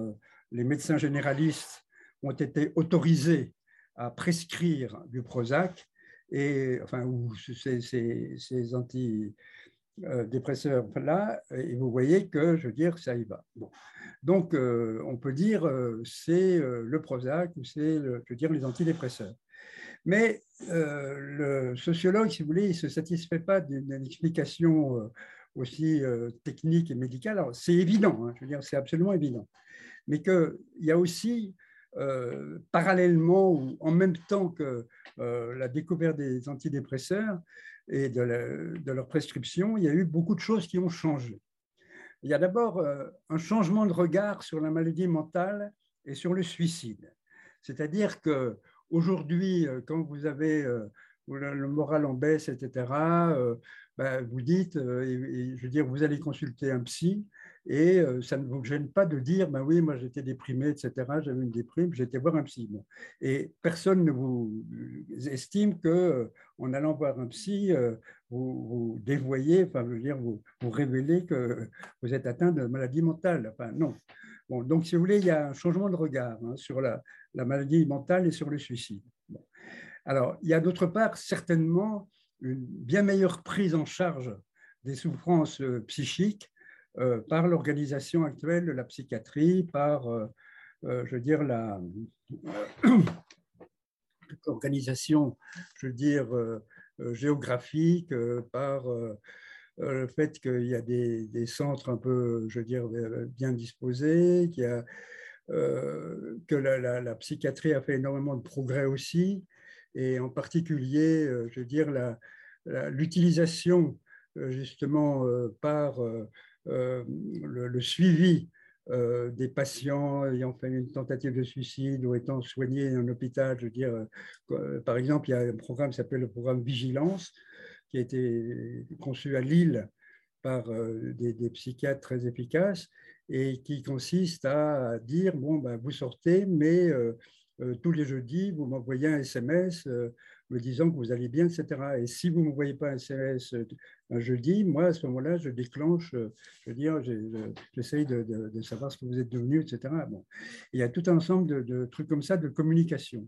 les médecins généralistes ont été autorisés à prescrire du Prozac et enfin ou ces, ces, antidépresseurs là et vous voyez que je veux dire ça y va. Donc euh, on peut dire euh, c'est euh, le Prozac ou c'est je veux dire les antidépresseurs. Mais le sociologue, si vous voulez, il ne se satisfait pas d'une explication aussi technique et médicale. C'est évident, hein, je veux dire c'est absolument évident, mais qu'il y a aussi euh, parallèlement ou en même temps que euh, la découverte des antidépresseurs et de, leur prescription, il y a eu beaucoup de choses qui ont changé. Il y a d'abord euh, un changement de regard sur la maladie mentale et sur le suicide. C'est-à-dire que aujourd'hui, quand vous avez le moral en baisse, etc., ben, vous dites, je veux dire, vous allez consulter un psy, et euh, ça ne vous gêne pas de dire, ben oui, moi j'étais déprimé, etc., j'avais une déprime, j'étais voir un psy. Et personne ne vous estime que euh, en allant voir un psy, euh, vous, vous dévoyez, enfin, je veux dire, vous, vous révélez que vous êtes atteint de maladie mentale. Enfin, non. Bon, donc, si vous voulez, il y a un changement de regard hein, sur la, la, maladie mentale et sur le suicide. Alors, il y a d'autre part certainement une bien meilleure prise en charge des souffrances psychiques euh, par l'organisation actuelle de la psychiatrie, par, euh, euh, je veux dire, la <coughs> l'organisation, je veux dire, géographique, par le fait qu'il y a des, centres un peu, je veux dire, bien disposés, qu'il y a, que la, psychiatrie a fait énormément de progrès aussi, et en particulier, je veux dire, l'utilisation justement par euh, le, suivi euh, des patients ayant fait une tentative de suicide ou étant soignés en hôpital. Je veux dire, euh, par exemple, il y a un programme qui s'appelle le programme Vigilance, qui a été conçu à Lille par des, psychiatres très efficaces et qui consiste à dire bon, ben, vous sortez, mais tous les jeudis, vous m'envoyez un SMS me disant que vous allez bien, etc. Et si vous ne me voyez pas un SMS euh, un jeudi, moi, à ce moment-là, je déclenche, euh, je veux dire, j'essaye de, savoir ce que vous êtes devenu, etc. Bon. Il y a tout un ensemble de, trucs comme ça, de communication.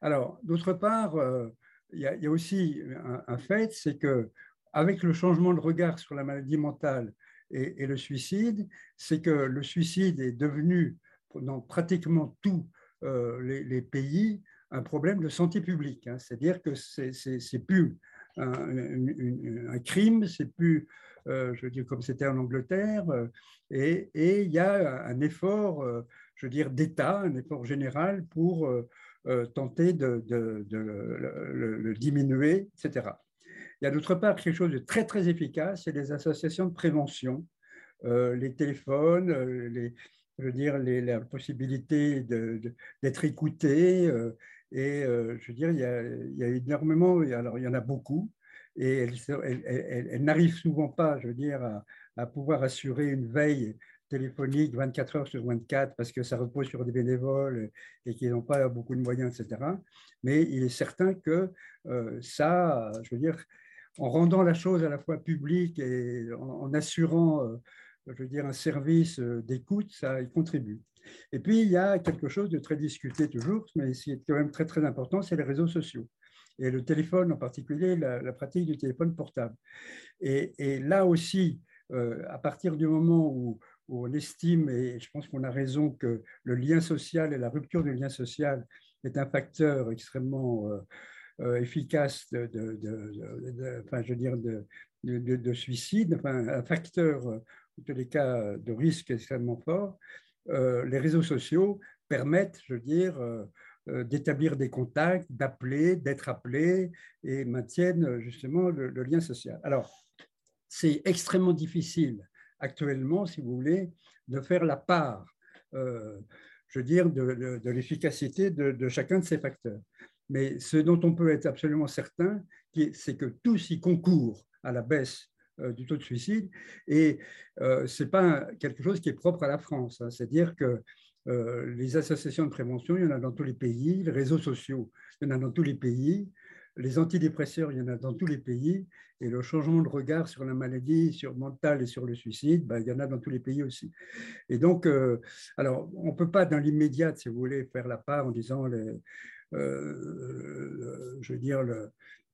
Alors, d'autre part, euh, il, y a, aussi un, fait, c'est que avec le changement de regard sur la maladie mentale et, le suicide, c'est que le suicide est devenu dans pratiquement tous les, les, pays un problème de santé publique. Hein. C'est-à-dire que c'est plus un, un crime, c'est plus, euh, je veux dire, comme c'était en Angleterre, euh, et, il y a un effort, euh, je veux dire, d'État, un effort général pour tenter de, le, diminuer, etc. Il y a d'autre part quelque chose de très, très efficace, c'est les associations de prévention, les téléphones, les, je veux dire, les, la possibilité d'être écouté. Euh, et je veux dire, il y, a, énormément, alors il y en a beaucoup, et elles, n'arrivent souvent pas, je veux dire, à, pouvoir assurer une veille téléphonique 24 heures sur 24 parce que ça repose sur des bénévoles et qu'ils n'ont pas beaucoup de moyens, etc. Mais il est certain que euh, ça, je veux dire, en rendant la chose à la fois publique et en, assurant, euh, je veux dire, un service euh, d'écoute, ça y contribue. Et puis, il y a quelque chose de très discuté toujours, mais qui est quand même très, très important, c'est les réseaux sociaux. Et le téléphone en particulier, la, pratique du téléphone portable. Et, là aussi, à partir du moment où on estime, et je pense qu'on a raison, que le lien social et la rupture du lien social est un facteur extrêmement euh, euh, efficace de, enfin, je veux dire de, de, suicide, enfin, un facteur, en tous les cas, de risque extrêmement fort. Euh, les réseaux sociaux permettent, je veux dire, d'établir des contacts, d'appeler, d'être appelé et maintiennent justement le, lien social. Alors, c'est extrêmement difficile actuellement, si vous voulez, de faire la part, euh, je veux dire, de, l'efficacité de, chacun de ces facteurs. Mais ce dont on peut être absolument certain, c'est que tous y concourent à la baisse euh, du taux de suicide. Et euh, ce n'est pas quelque chose qui est propre à la France. Hein. C'est-à-dire que les associations de prévention, il y en a dans tous les pays, les réseaux sociaux, il y en a dans tous les pays, les antidépresseurs, il y en a dans tous les pays, et le changement de regard sur la maladie, sur mentale et sur le suicide, ben, il y en a dans tous les pays aussi. Et donc, euh, alors, on ne peut pas dans l'immédiat, si vous voulez, faire la part en disant, les, euh, je veux dire,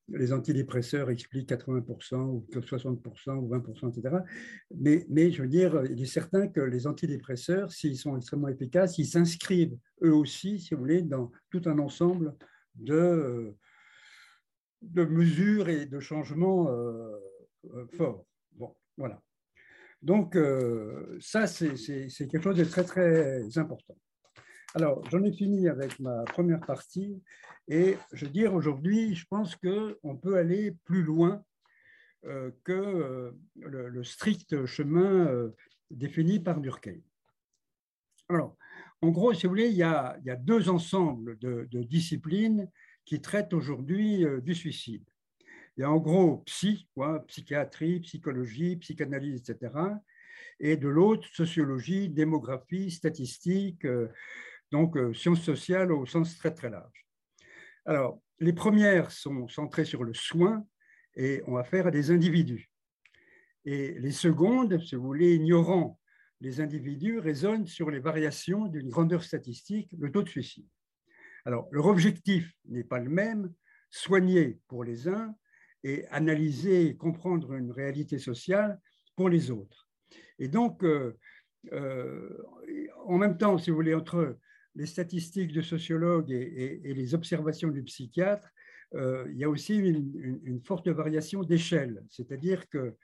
les antidépresseurs expliquent 80% ou 60% ou 20%, etc. Mais, je veux dire, il est certain que les antidépresseurs, s'ils sont extrêmement efficaces, ils s'inscrivent eux aussi, si vous voulez, dans tout un ensemble de de mesures et de changements euh, euh, forts. Bon, voilà. Donc, euh, ça, c'est quelque chose de très, très important. Alors, j'en ai fini avec ma première partie et je veux dire, aujourd'hui, je pense qu'on peut aller plus loin que le, strict chemin défini par Durkheim. Alors, en gros, si vous voulez, il y a, deux ensembles de, de disciplines qui traite aujourd'hui euh, du suicide. Il y a en gros psy, quoi, psychiatrie, psychologie, psychanalyse, etc. Et de l'autre, sociologie, démographie, statistique, euh, donc euh, sciences sociales au sens très très large. Alors, les premières sont centrées sur le soin et on va faire à des individus. Et les secondes, si vous voulez, ignorant les individus, raisonnent sur les variations d'une grandeur statistique, le taux de suicide. Alors, leur objectif n'est pas le même, soigner pour les uns et analyser et comprendre une réalité sociale pour les autres. Et donc, euh, euh, en même temps, si vous voulez, entre les statistiques de sociologues et, les observations du psychiatre, euh, il y a aussi une, forte variation d'échelle, c'est-à-dire que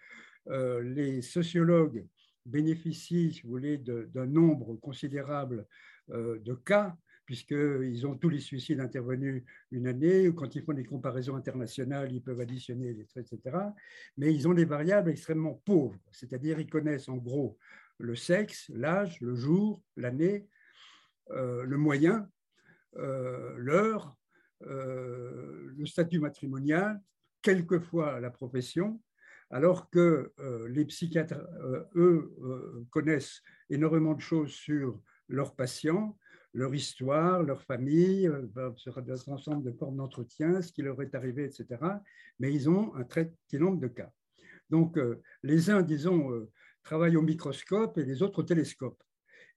les sociologues bénéficient, si vous voulez, d'un nombre considérable de cas puisqu'ils ont tous les suicides intervenus une année, ou quand ils font des comparaisons internationales, ils peuvent additionner les traits, etc. Mais ils ont des variables extrêmement pauvres, c'est-à-dire ils connaissent en gros le sexe, l'âge, le jour, l'année, euh, le moyen, euh, l'heure, euh, le statut matrimonial, quelquefois la profession, alors que les psychiatres, eux, connaissent énormément de choses sur leurs patients, leur histoire, leur famille, euh, sur un ensemble de formes d'entretien, ce qui leur est arrivé, etc. Mais ils ont un très petit nombre de cas. Donc, euh, les uns, disons, euh, travaillent au microscope et les autres au télescope.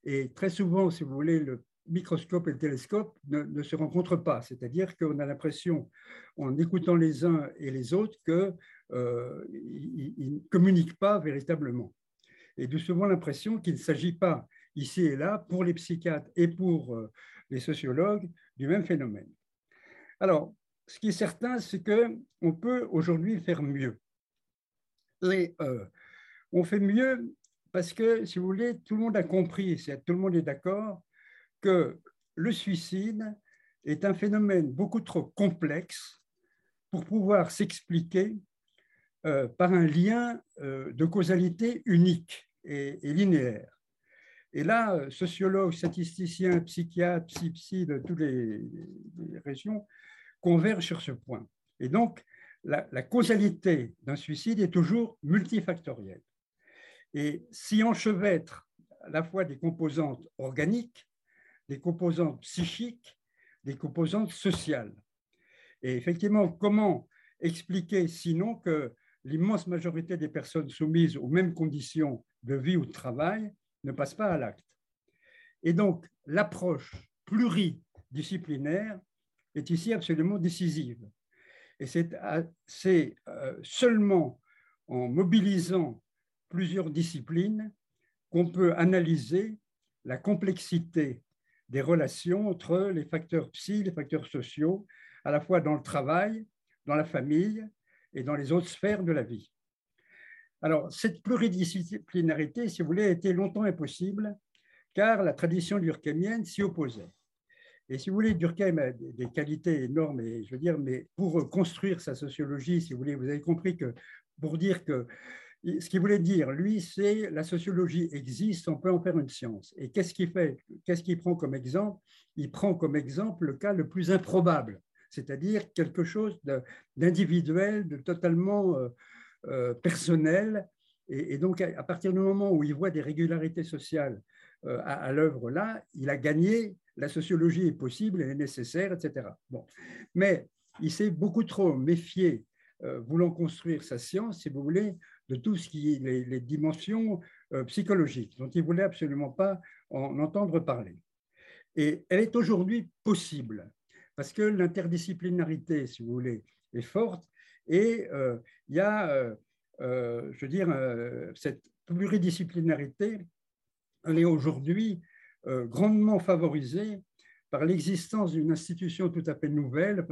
Et très souvent, si vous voulez, le microscope et le télescope ne, se rencontrent pas. C'est-à-dire qu'on a l'impression, en écoutant les uns et les autres, qu'ils ne communiquent pas véritablement. Et de souvent l'impression qu'il ne s'agit pas ici et là, pour les psychiatres et pour euh, les sociologues, du même phénomène. Alors, ce qui est certain, c'est qu'on peut aujourd'hui faire mieux. Et euh, on fait mieux parce que, si vous voulez, tout le monde a compris, tout le monde est d'accord, que le suicide est un phénomène beaucoup trop complexe pour pouvoir s'expliquer euh, par un lien de causalité unique et linéaire. Et là, sociologues, statisticiens, psychiatres, psy-psy de toutes les, régions convergent sur ce point. Et donc, la causalité d'un suicide est toujours multifactorielle. Et si enchevêtre à la fois des composantes organiques, des composantes psychiques, des composantes sociales. Et effectivement, comment expliquer sinon que l'immense majorité des personnes soumises aux mêmes conditions de vie ou de travail ne passent pas à l'acte? Et donc, l'approche pluridisciplinaire est ici absolument décisive. Et c'est euh, seulement en mobilisant plusieurs disciplines qu'on peut analyser la complexité des relations entre les facteurs psy, les facteurs sociaux, à la fois dans le travail, dans la famille et dans les autres sphères de la vie. Alors, cette pluridisciplinarité, si vous voulez, a été longtemps impossible, car la tradition durkheimienne s'y opposait. Et si vous voulez, Durkheim a des qualités énormes, et je veux dire, mais pour construire sa sociologie, si vous voulez, vous avez compris que pour dire que ce qu'il voulait dire, lui, c'est la sociologie existe, on peut en faire une science. Et qu'est-ce qu'il fait Qu'est-ce qu'il prend comme exemple? Il prend comme exemple le cas le plus improbable, c'est-à-dire quelque chose d'individuel, de, totalement euh, euh, personnel. Et, donc, à partir du moment où il voit des régularités sociales euh, à, l'œuvre là, il a gagné. La sociologie est possible, elle est nécessaire, etc. Bon. Mais il s'est beaucoup trop méfié, voulant construire sa science, si vous voulez, de tout ce qui est les, dimensions euh, psychologiques, dont il voulait absolument pas en entendre parler. Et elle est aujourd'hui possible, parce que l'interdisciplinarité, si vous voulez, est forte, et euh, il y a, euh, je veux dire, cette pluridisciplinarité, elle est aujourd'hui grandement favorisée par l'existence d'une institution tout à fait nouvelle,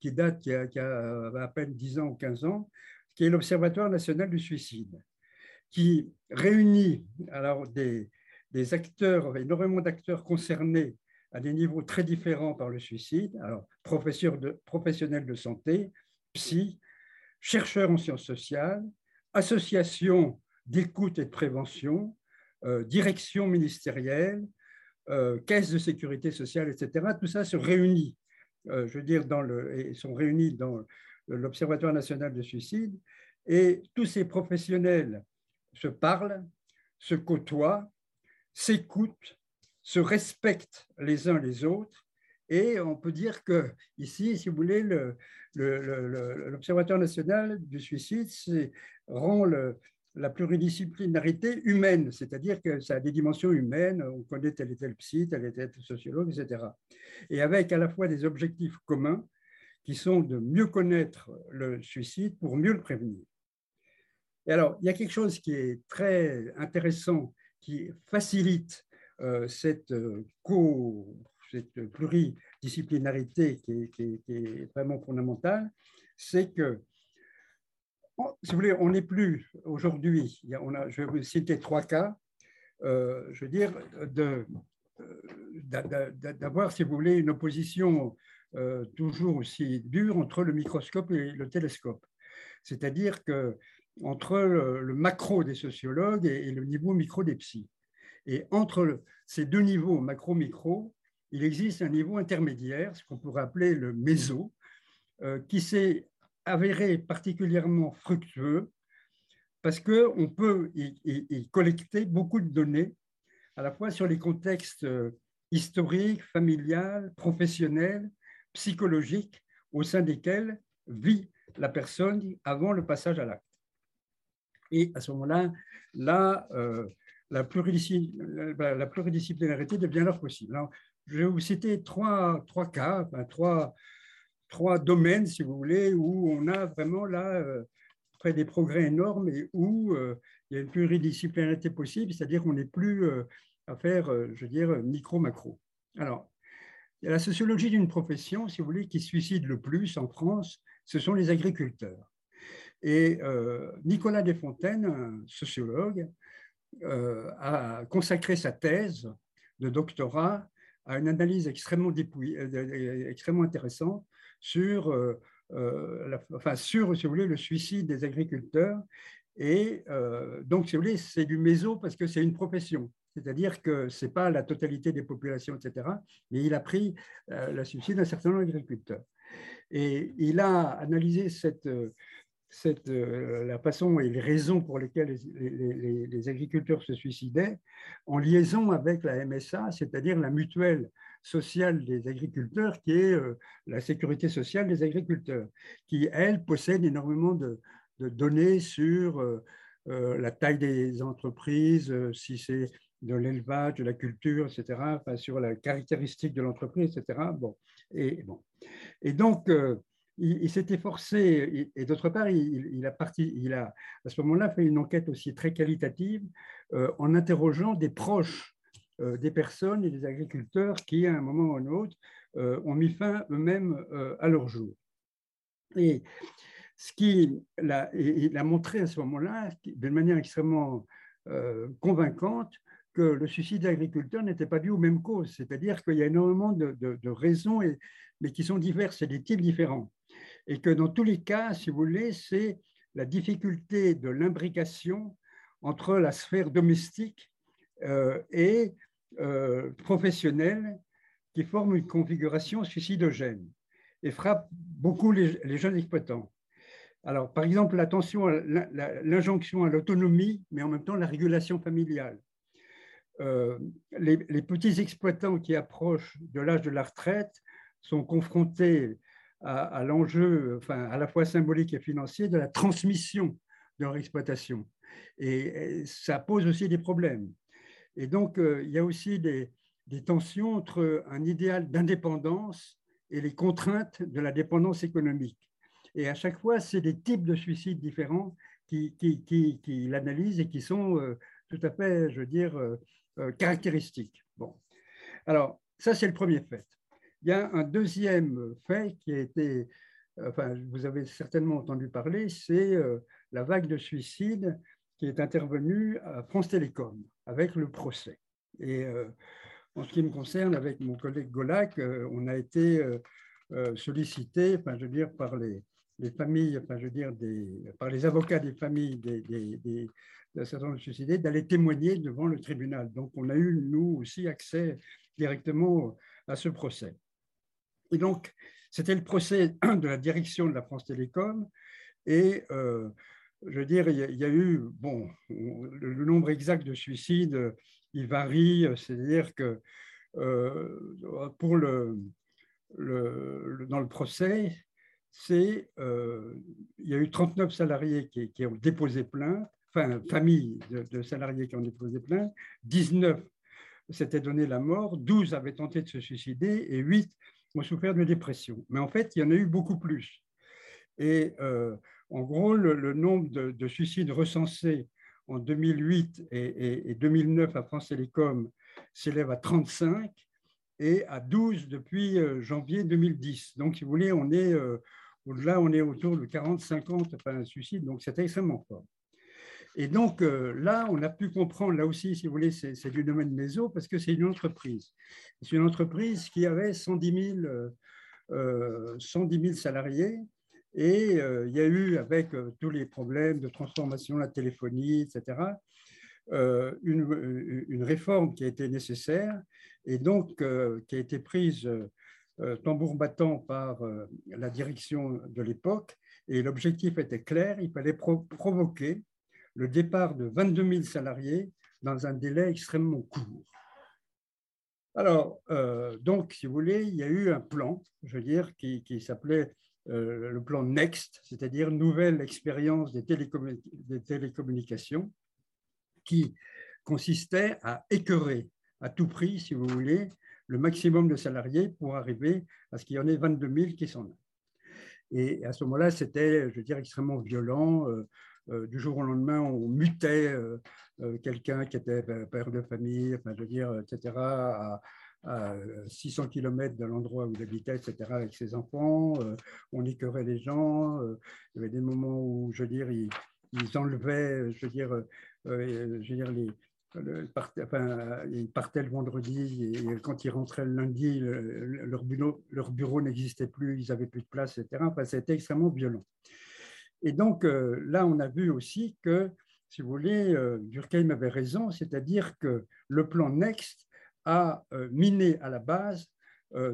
qui date, qui a, a, à peine 10 ans ou 15 ans, qui est l'Observatoire national du suicide, qui réunit alors des, acteurs, énormément d'acteurs concernés à des niveaux très différents par le suicide, alors professionnels de santé, psy, chercheurs en sciences sociales, associations d'écoute et de prévention, euh, direction ministérielle, euh, caisse de sécurité sociale, etc. Tout ça se réunit, euh, je veux dire, et sont réunis dans l'Observatoire national de suicide, et tous ces professionnels se parlent, se côtoient, s'écoutent, se respectent les uns les autres, et on peut dire que ici, si vous voulez, l'Observatoire national du suicide rend la pluridisciplinarité humaine, c'est-à-dire que ça a des dimensions humaines, on connaît tel et tel psy, tel et tel sociologue, etc. Et avec à la fois des objectifs communs, qui sont de mieux connaître le suicide pour mieux le prévenir. Et alors, il y a quelque chose qui est très intéressant, qui facilite euh, cette, euh, cette pluridisciplinarité qui est, vraiment fondamentale, c'est que, si vous voulez, on n'est plus aujourd'hui, je vais vous citer trois cas, euh, je veux dire, d'avoir, si vous voulez, une opposition euh, toujours aussi dur entre le microscope et le télescope. C'est-à-dire que entre le, macro des sociologues et, le niveau micro des psys. Et entre ces deux niveaux macro-micro, il existe un niveau intermédiaire, ce qu'on pourrait appeler le méso, euh, qui s'est avéré particulièrement fructueux parce qu'on peut y, collecter beaucoup de données, à la fois sur les contextes euh, historiques, familiales, professionnels, psychologiques au sein desquels vit la personne avant le passage à l'acte. Et à ce moment-là, là, euh, la, pluridisciplinarité devient alors possible. je vais vous citer trois, trois cas, trois, trois domaines, si vous voulez, où on a vraiment là euh, près des progrès énormes et où euh, il y a une pluridisciplinarité possible, c'est-à-dire qu'on n'est plus à faire, je veux dire, micro-macro. Alors, la sociologie d'une profession, si vous voulez, qui suicide le plus en France, ce sont les agriculteurs. Et euh, Nicolas Desfontaines, un sociologue, euh, a consacré sa thèse de doctorat à une analyse extrêmement, euh, extrêmement intéressante sur, enfin, sur, si vous voulez, le suicide des agriculteurs. Et donc, si vous voulez, c'est du méso parce que c'est une profession. C'est-à-dire que ce n'est pas la totalité des populations, etc., mais il a pris le suicide d'un certain nombre d'agriculteurs. Et il a analysé cette, cette, la façon et les raisons pour lesquelles les, les, agriculteurs se suicidaient en liaison avec la MSA, c'est-à-dire la mutuelle sociale des agriculteurs, qui est la sécurité sociale des agriculteurs, qui, elle, possède énormément de, de données sur la taille des entreprises, si c'est de l'élevage, de la culture, etc., sur la caractéristique de l'entreprise, etc. Bon. Et, bon. et donc, euh, il, s'était forcé, et, d'autre part, il, a parti, il a à ce moment-là fait une enquête aussi très qualitative euh, en interrogeant des proches euh, des personnes et des agriculteurs qui, à un moment ou à un autre, ont mis fin eux-mêmes à leur jour. Et ce qu'il il a montré à ce moment-là, d'une manière extrêmement convaincante, que le suicide d'agriculteurs n'était pas dû aux mêmes causes, c'est-à-dire qu'il y a énormément de, raisons, mais qui sont diverses et des types différents. Et que dans tous les cas, si vous voulez, c'est la difficulté de l'imbrication entre la sphère domestique euh, et euh, professionnelle qui forme une configuration suicidogène et frappe beaucoup les, jeunes exploitants. Alors, par exemple, l'injonction à l'autonomie, mais en même temps la régulation familiale. Euh, les, petits exploitants qui approchent de l'âge de la retraite sont confrontés à, l'enjeu, enfin, à la fois symbolique et financier, de la transmission de leur exploitation. Et, ça pose aussi des problèmes. Et donc, euh, il y a aussi des, tensions entre un idéal d'indépendance et les contraintes de la dépendance économique. Et à chaque fois, c'est des types de suicides différents qui, qui, l'analysent et qui sont euh, tout à fait, je veux dire, caractéristiques. Bon. Alors, ça, c'est le premier fait. Il y a un deuxième fait qui a été, enfin, vous avez certainement entendu parler, c'est euh, la vague de suicides qui est intervenue à France Télécom avec le procès. Et euh, en ce qui me concerne, avec mon collègue Golac, on a été sollicité, enfin, je veux dire, par les, les familles, enfin, je veux dire, par les avocats des familles des, des, d'un certain nombre de suicidés, d'aller témoigner devant le tribunal. Donc, on a eu, nous aussi, accès directement à ce procès. Et donc, c'était le procès <clears throat> de la direction de la France Télécom. Et euh, je veux dire, il y, a, eu, bon, le, nombre exact de suicides, il varie, c'est-à-dire que euh, pour le, le, dans le procès, c'est, euh, il y a eu 39 salariés qui, qui ont déposé plainte enfin, familles de, salariés qui ont déposé plainte, 19 s'étaient donné la mort, 12 avaient tenté de se suicider et 8 ont souffert de dépression. Mais en fait, il y en a eu beaucoup plus. Et euh, en gros, le, nombre de, suicides recensés en 2008 et, 2009 à France Télécom s'élève à 35 et à 12 depuis euh, janvier 2010. Donc, si vous voulez, on est, euh, là, on est autour de 40-50 enfin, suicides, donc c'est extrêmement fort. Et donc euh, là, on a pu comprendre, là aussi, si vous voulez, c'est du domaine méso, parce que c'est une entreprise. C'est une entreprise qui avait 110 000, euh, salariés. Et euh, il y a eu, avec tous les problèmes de transformation, la téléphonie, etc., une, réforme qui a été nécessaire et donc qui a été prise tambour battant par la direction de l'époque. Et l'objectif était clair, il fallait provoquer le départ de 22 000 salariés dans un délai extrêmement court. Alors, euh, donc, si vous voulez, il y a eu un plan, je veux dire, qui, s'appelait euh, le plan NEXT, c'est-à-dire Nouvelle expérience des, télécommunications, qui consistait à écœurer à tout prix, si vous voulez, le maximum de salariés pour arriver à ce qu'il y en ait 22 000 qui sont là. Et à ce moment-là, c'était, je veux dire, extrêmement violent. Euh, du jour au lendemain, on mutait euh, euh, quelqu'un qui était père de famille, je veux dire, etc., à, 600 km de l'endroit où il habitait, etc., avec ses enfants. on écœurait les gens. il y avait des moments où, je veux dire, ils, enlevaient, je veux dire, je veux dire enfin, ils partaient le vendredi et quand ils rentraient le lundi, leur bureau, leur bureau n'existait plus, ils n'avaient plus de place, etc. Enfin, c'était extrêmement violent. Et donc euh, là, on a vu aussi que, si vous voulez, Durkheim avait raison, c'est-à-dire que le plan Next a miné à la base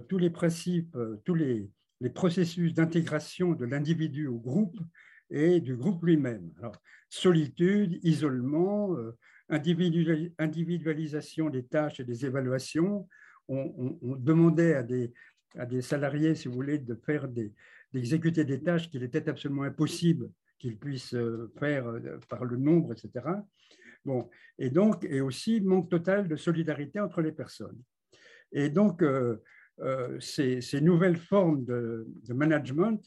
tous les principes, tous les, processus d'intégration de l'individu au groupe et du groupe lui-même. Alors, solitude, isolement, individualisation des tâches et des évaluations. On, demandait à des, à des, salariés, si vous voulez, de faire des, d'exécuter des tâches qu'il était absolument impossible qu'ils puissent euh, faire euh, par le nombre, etc. Bon, et donc, et aussi manque total de solidarité entre les personnes. Et donc, euh, ces, nouvelles formes de, management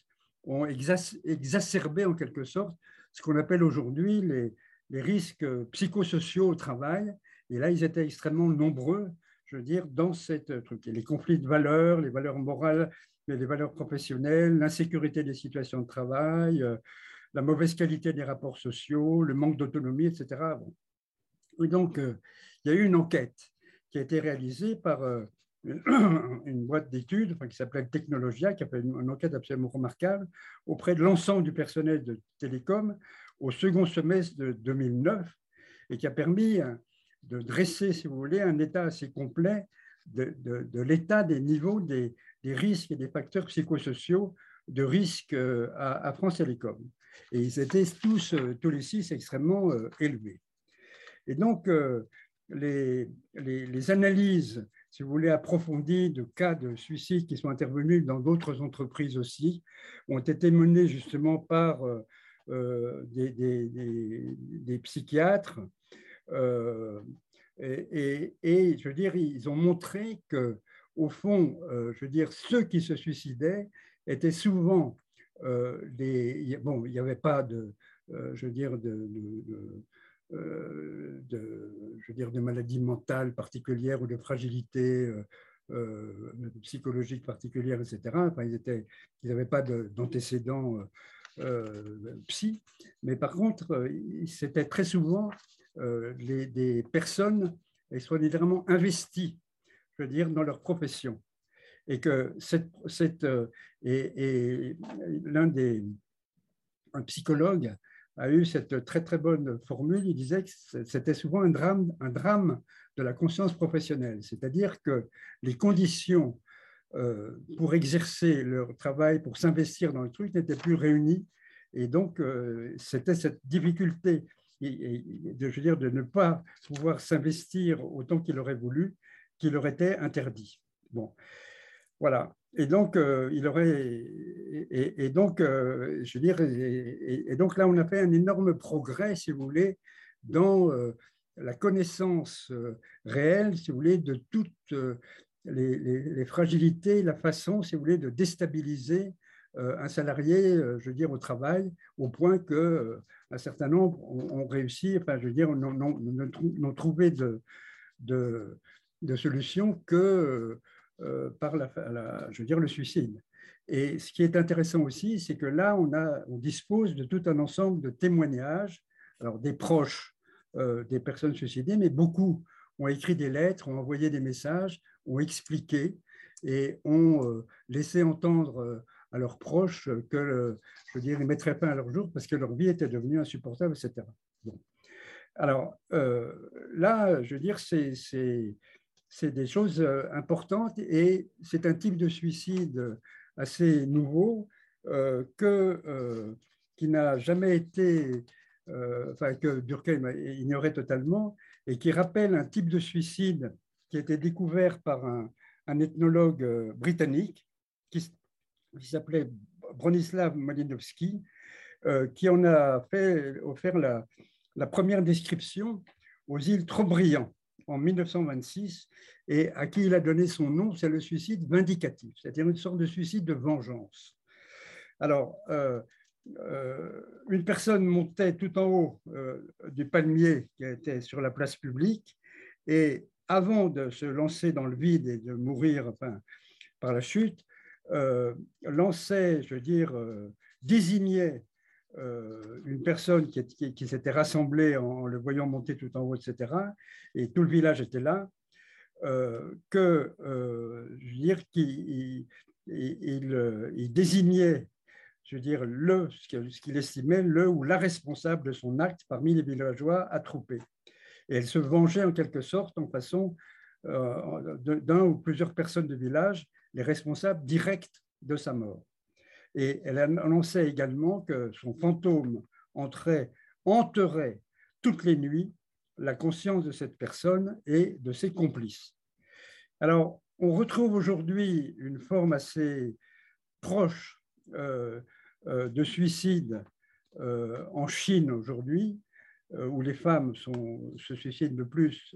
ont exacerbé en quelque sorte ce qu'on appelle aujourd'hui les, les risques psychosociaux au travail. Et là, ils étaient extrêmement nombreux, je veux dire, dans cette truc. les conflits de valeurs, les valeurs morales, les valeurs professionnelles, l'insécurité des situations de travail, euh, la mauvaise qualité des rapports sociaux, le manque d'autonomie, etc. Et donc, euh, il y a eu une enquête qui a été réalisée par euh, <clears throat> une boîte d'études qui s'appelle Technologia, qui a fait une enquête absolument remarquable auprès de l'ensemble du personnel de télécom au second semestre de 2009 et qui a permis de dresser, si vous voulez, un état assez complet de, l'état des niveaux des, risques et des facteurs psychosociaux de risque euh, à, France Télécom. Et ils étaient tous, euh, tous les six extrêmement euh, élevés. Et donc, les, les, analyses, si vous voulez, approfondies de cas de suicide qui sont intervenus dans d'autres entreprises aussi, ont été menées justement par des, des, psychiatres. Et, je veux dire, ils ont montré que, au fond, euh, je veux dire, ceux qui se suicidaient étaient souvent des. Bon, il n'y avait pas de, je veux dire, de, je veux dire, de maladies mentales particulières ou de fragilité psychologique particulière, etc. Enfin, ils n'avaient pas d'antécédents euh, psy, mais par contre, euh, c'était très souvent euh, les, des personnes extraordinairement investies, je veux dire, dans leur profession. Et que cette, cette et, l'un des un psychologue a eu cette très très bonne formule. Il disait que c'était souvent un drame, un drame de la conscience professionnelle, c'est-à-dire que les conditions euh, pour exercer leur travail, pour s'investir dans le truc, n'étaient plus réunis. Et donc, euh, c'était cette difficulté de, je veux dire, de ne pas pouvoir s'investir autant qu'il aurait voulu, qui leur était interdit. Bon, voilà. Et donc, euh, il aurait, et, donc, je veux dire, et, donc là, on a fait un énorme progrès, si vous voulez, dans la connaissance réelle, si vous voulez, de toutes les, fragilités, la façon, si vous voulez, de déstabiliser euh, un salarié, euh, je veux dire, au travail, au point que euh, un certain nombre ont, réussi, enfin, je veux dire, n'ont trouvé de, solution que par la, je veux dire, le suicide. Et ce qui est intéressant aussi, c'est que là, on, a, on dispose de tout un ensemble de témoignages, alors des proches des personnes suicidées, mais beaucoup ont écrit des lettres, ont envoyé des messages, ont expliqué et ont euh, laissé entendre euh, à leurs proches que, je veux dire, ils ne mettraient pas à leur jour parce que leur vie était devenue insupportable, etc. Alors euh, là, je veux dire, c'est des choses importantes et c'est un type de suicide assez nouveau que, qui n'a jamais été, enfin que Durkheim ignorait totalement et qui rappelle un type de suicide qui a été découvert par un, ethnologue euh, britannique qui, s'appelait Bronislav Malinowski, euh, qui en a fait, offert la, première description aux îles Trobriand en 1926 et à qui il a donné son nom, c'est le suicide vindicatif, c'est-à-dire une sorte de suicide de vengeance. Alors, euh, une personne montait tout en haut du palmier qui était sur la place publique et avant de se lancer dans le vide et de mourir par la chute, euh, lançait, je veux dire, euh, désignait euh, une personne qui, s'était rassemblée en, le voyant monter tout en haut, etc., et tout le village était là, que, je veux dire, qu'il il, désignait je veux dire, le, ce qu'il estimait le ou la responsable de son acte parmi les villageois attroupés. Et elle se vengeait en quelque sorte en façon euh, d'un ou plusieurs personnes du village, les responsables directs de sa mort. Et elle annonçait également que son fantôme entrait, hanterait toutes les nuits la conscience de cette personne et de ses complices. Alors, on retrouve aujourd'hui une forme assez proche euh, euh, de suicide euh, en Chine aujourd'hui, où les femmes se suicident le plus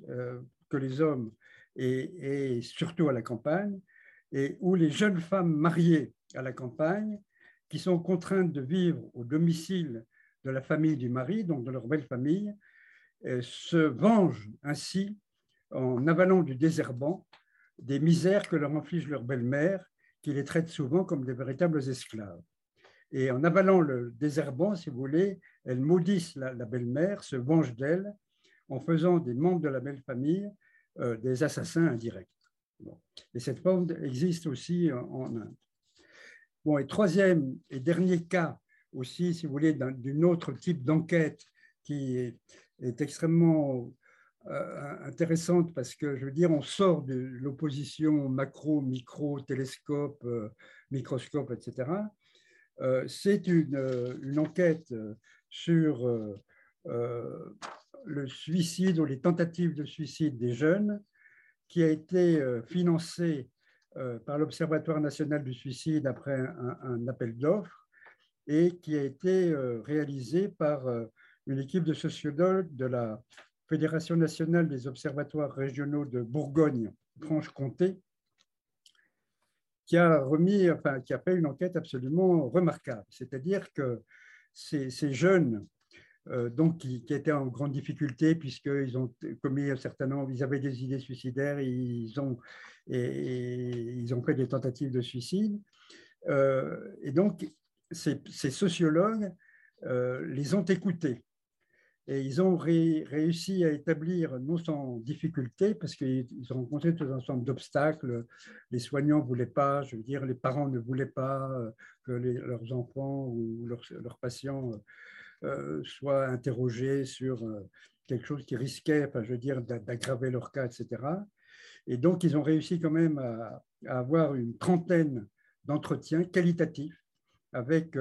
que les hommes, et, surtout à la campagne, et où les jeunes femmes mariées à la campagne, qui sont contraintes de vivre au domicile de la famille du mari, donc de leur belle famille, se vengent ainsi en avalant du désherbant des misères que leur inflige leur belle-mère, qui les traite souvent comme des véritables esclaves. Et en avalant le désherbant, si vous voulez, elles maudissent la, belle-mère, se vengent d'elle, en faisant des membres de la belle famille euh, des assassins indirects. Et cette forme existe aussi en, Inde. Bon, et troisième et dernier cas aussi, si vous voulez, d'un autre type d'enquête qui est, extrêmement euh, intéressante parce que, je veux dire, on sort de l'opposition macro, micro, télescope, euh, microscope, etc. Euh, c'est une, enquête sur le suicide ou les tentatives de suicide des jeunes qui a été financée par l'Observatoire national du suicide après un, appel d'offres et qui a été réalisée par une équipe de sociologues de la Fédération nationale des observatoires régionaux de Bourgogne-Franche-Comté, qui a enfin, qui a fait une enquête absolument remarquable. C'est-à-dire que ces, jeunes, euh, donc, qui, étaient en grande difficulté puisqu'ils ont commis un ils avaient des idées suicidaires, ils ont, et, ils ont fait des tentatives de suicide. Euh, et donc, ces, sociologues euh, les ont écoutés et ils ont réussi à établir, non sans difficulté, parce qu'ils ont rencontré tout un ensemble d'obstacles. Les soignants ne voulaient pas, je veux dire, les parents ne voulaient pas euh, que leurs enfants ou leurs, patients euh, soient interrogés sur euh, quelque chose qui risquait, je veux dire, d'aggraver leur cas, etc. Et donc, ils ont réussi quand même à, avoir une trentaine d'entretiens qualitatifs avec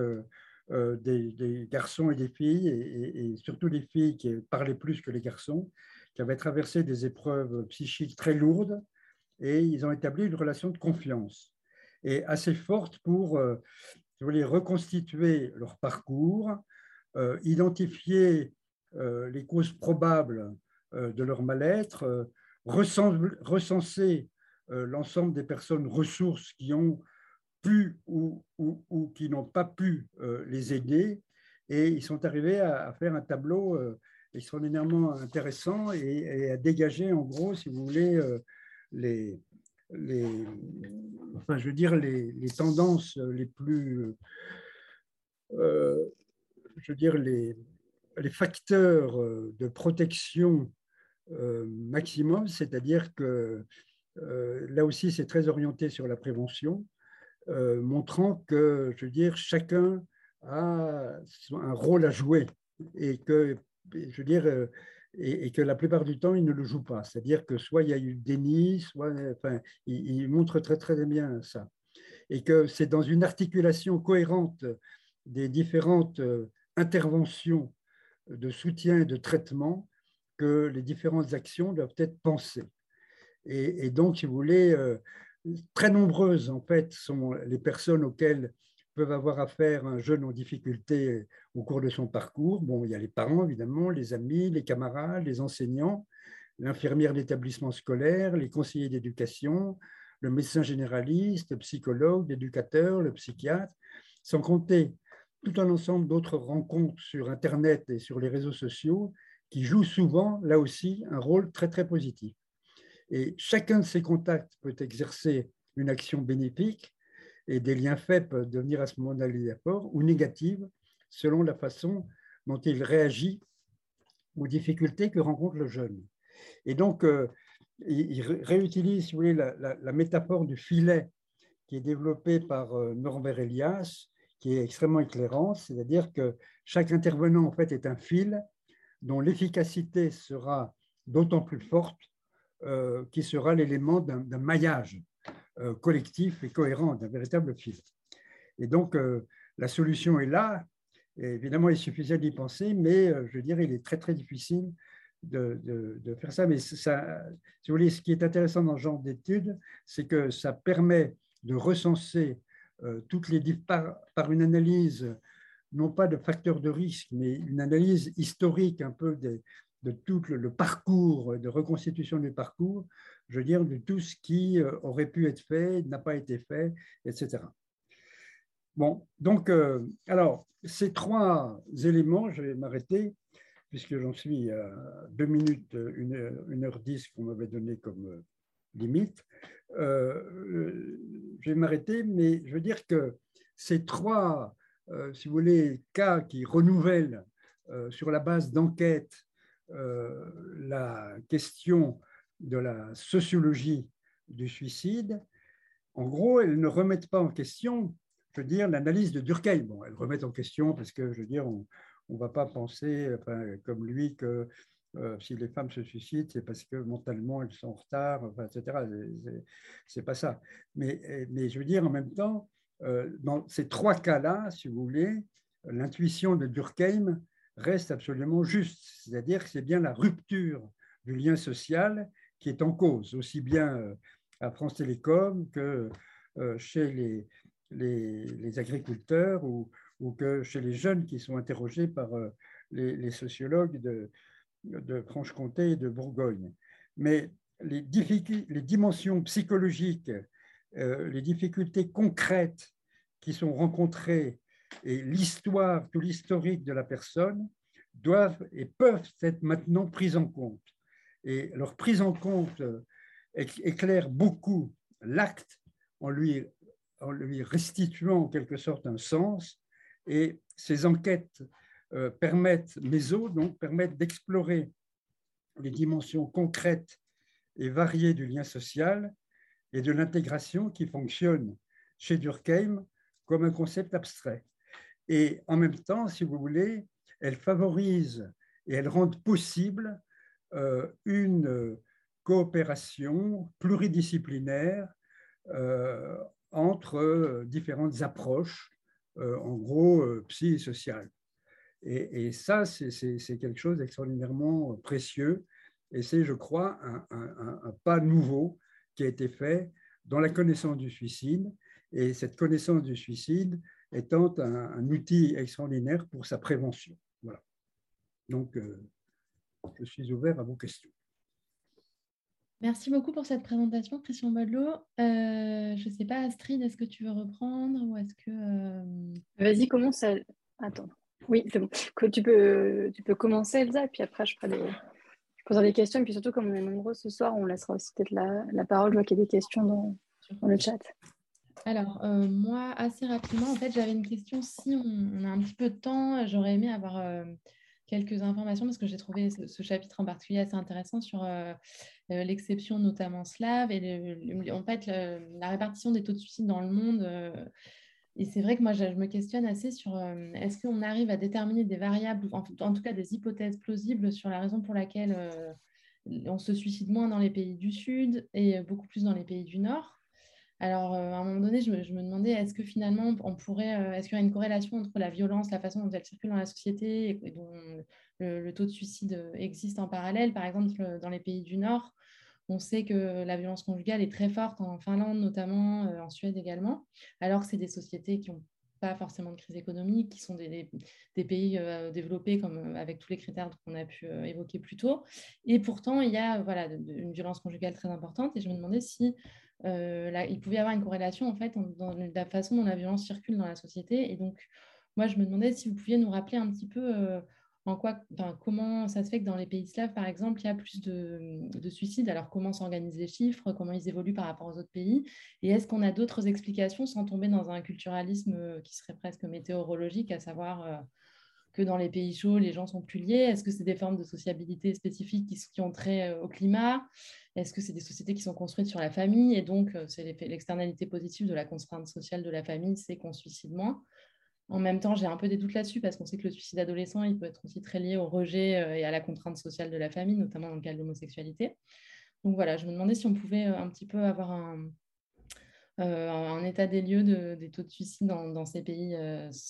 euh, des, garçons et des filles, et, surtout des filles qui parlaient plus que les garçons, qui avaient traversé des épreuves psychiques très lourdes, et ils ont établi une relation de confiance, et assez forte pour euh, reconstituer leur parcours, euh, identifier les causes probables de leur mal-être, recenser l'ensemble des personnes ressources qui ont pu ou, qui n'ont pas pu euh, les aider. Et ils sont arrivés à, faire un tableau euh, extraordinairement intéressant et, à dégager, en gros, si vous voulez, euh, les, enfin, je veux dire, les tendances les plus, je veux dire, les, les facteurs de protection maximum, c'est-à-dire que là aussi, c'est très orienté sur la prévention. Euh, montrant que, je dire, chacun a un rôle à jouer et que, je dire, euh, et, que la plupart du temps, il ne le joue pas. C'est-à-dire que soit il y a eu déni, soit, enfin, il, montre très très bien ça. Et que c'est dans une articulation cohérente des différentes euh, interventions de soutien et de traitement que les différentes actions doivent être pensées. Et, donc, si vous voulez, très nombreuses, en fait, sont les personnes auxquelles peuvent avoir affaire un jeune en difficulté au cours de son parcours. Bon, il y a les parents, évidemment, les amis, les camarades, les enseignants, l'infirmière d'établissement scolaire, les conseillers d'éducation, le médecin généraliste, le psychologue, l'éducateur, le psychiatre, sans compter tout un ensemble d'autres rencontres sur Internet et sur les réseaux sociaux qui jouent souvent, là aussi, un rôle très, très positif. Et chacun de ces contacts peut exercer une action bénéfique et des liens faits peuvent devenir à ce moment-là forts ou négatives selon la façon dont il réagit aux difficultés que rencontre le jeune. Et donc, euh, il réutilise, si vous voulez, la, métaphore du filet qui est développée par euh, Norbert Elias, qui est extrêmement éclairante, c'est-à-dire que chaque intervenant en fait est un fil dont l'efficacité sera d'autant plus forte euh, qui sera l'élément d'un maillage euh, collectif et cohérent, d'un véritable fil. Et donc, euh, la solution est là. évidemment, il suffisait d'y penser, mais je dire, il est très, très difficile de, de, faire ça. Mais ça, ce qui est intéressant dans ce genre d'études, c'est que ça permet de recenser toutes les par, par une analyse non pas de facteurs de risque, mais une analyse historique un peu de tout le, parcours, de reconstitution du parcours, je veux dire, de tout ce qui euh, aurait pu être fait, n'a pas été fait, etc. Bon, donc, euh, alors, ces trois éléments, je vais m'arrêter, puisque j'en suis à deux minutes, une, heure dix qu'on m'avait donné comme euh, limite. je vais m'arrêter, mais je veux dire que ces trois, si vous voulez, cas qui renouvellent sur la base d'enquêtes euh, la question de la sociologie du suicide, en gros, elles ne remettent pas en question, je veux dire, l'analyse de Durkheim. Bon, elles remettent en question parce que, je veux dire, on ne va pas penser, enfin, comme lui, que euh, si les femmes se suicident, c'est parce que mentalement elles sont en retard, etc. C'est pas ça. Mais, je veux dire, en même temps, euh, dans ces trois cas-là, si vous voulez, l'intuition de Durkheim reste absolument juste. C'est-à-dire que c'est bien la rupture du lien social qui est en cause, aussi bien euh, à France Télécom que euh, chez les, les, agriculteurs ou, que chez les jeunes qui sont interrogés par euh, les, sociologues de, de Franche-Comté et de Bourgogne. Mais les, les dimensions psychologiques, les difficultés concrètes qui sont rencontrées et l'histoire, tout l'historique de la personne doivent et peuvent être maintenant prises en compte. Et leur prise en compte éclaire beaucoup l'acte en lui, en lui restituant en quelque sorte un sens. Et ces enquêtes euh, permettent, MESO, donc, permettent d'explorer les dimensions concrètes et variées du lien social et de l'intégration qui fonctionne chez Durkheim comme un concept abstrait. Et en même temps, si vous voulez, elles favorisent et elles rendent possible euh, une coopération pluridisciplinaire euh, entre différentes approches, en gros psy sociales. Et, ça, c'est quelque chose d'extraordinairement précieux. Et c'est, je crois, un, pas nouveau qui a été fait dans la connaissance du suicide. Et cette connaissance du suicide, étant un, outil extraordinaire pour sa prévention. Voilà. Donc, euh, je suis ouvert à vos questions. Merci beaucoup pour cette présentation, Christian Baudelot. Euh, je ne sais pas, Astrid, est-ce que tu veux reprendre ou est-ce que... Euh, Vas-y, commence à... Attends. Oui, c'est bon. Que tu, peux, tu peux commencer, Elsa, et puis après, je, ferai poserai des questions. Et puis surtout, comme on est nombreux ce soir, on laissera aussi peut-être la, la parole. Je vois qu'il y a des questions dans, dans le chat. Alors, euh, moi, assez rapidement, en fait, j'avais une question. Si on, a un petit peu de temps, j'aurais aimé avoir euh, quelques informations parce que j'ai trouvé ce, chapitre en particulier assez intéressant sur euh, l'exception notamment slave et en fait la répartition des taux de suicide dans le monde. Et c'est vrai que moi, je, me questionne assez sur est-ce qu'on arrive à déterminer des variables, en, tout cas des hypothèses plausibles sur la raison pour laquelle on se suicide moins dans les pays du Sud et beaucoup plus dans les pays du Nord? Alors, euh, à un moment donné, je me, demandais, est-ce que finalement, on pourrait, euh, est-ce qu'il y a une corrélation entre la violence, la façon dont elle circule dans la société et, dont le, taux de suicide euh, existe en parallèle? Par exemple, dans les pays du Nord, on sait que la violence conjugale est très forte en Finlande, notamment en Suède également, alors que c'est des sociétés qui n'ont pas forcément de crise économique, qui sont des, pays développés comme avec tous les critères qu'on a pu évoquer plus tôt. Et pourtant, il y a voilà, une violence conjugale très importante. Et je me demandais si euh, il pouvait y avoir une corrélation en fait dans la façon dont la violence circule dans la société. Et donc, moi, je me demandais si vous pouviez nous rappeler un petit peu euh, en quoi, comment ça se fait que dans les pays slaves, par exemple, il y a plus de, suicides? Alors, comment s'organisent les chiffres, comment ils évoluent par rapport aux autres pays, et est-ce qu'on a d'autres explications sans tomber dans un culturalisme euh, qui serait presque météorologique, à savoir que dans les pays chauds, les gens sont plus liés? Est-ce que c'est des formes de sociabilité spécifiques qui, ont trait au climat? Est-ce que c'est des sociétés qui sont construites sur la famille? Et donc euh, c'est l'externalité positive de la contrainte sociale de la famille, c'est qu'on suicide moins En même temps, j'ai un peu des doutes là-dessus parce qu'on sait que le suicide adolescent, il peut être aussi très lié au rejet et à la contrainte sociale de la famille, notamment dans le cas de l'homosexualité. Donc voilà, je me demandais si on pouvait un petit peu avoir un, un état des lieux des taux de suicide dans, ces pays,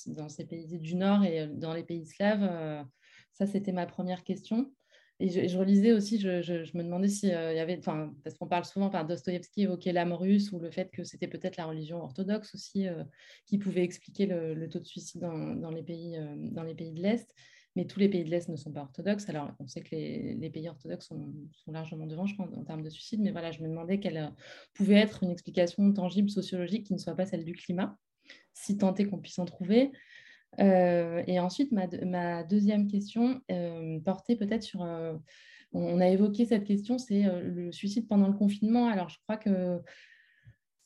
dans ces pays du Nord et dans les pays slaves. ça, c'était ma première question. Et je, relisais aussi, je, me demandais s'il euh, y avait, parce qu'on parle souvent, enfin, Dostoïevski évoquait l'âme russe ou le fait que c'était peut-être la religion orthodoxe aussi euh, qui pouvait expliquer le, taux de suicide dans, les pays, euh, dans les pays de l'Est. Mais tous les pays de l'Est ne sont pas orthodoxes. Alors, on sait que les, pays orthodoxes sont, largement devant, je pense, en termes de suicide. Mais voilà, je me demandais quelle pouvait être une explication tangible, sociologique, qui ne soit pas celle du climat, si tant est qu'on puisse en trouver. Euh, et ensuite, ma, deuxième question euh, portait peut-être sur... Euh, on a évoqué cette question, c'est le suicide pendant le confinement. Alors, je crois que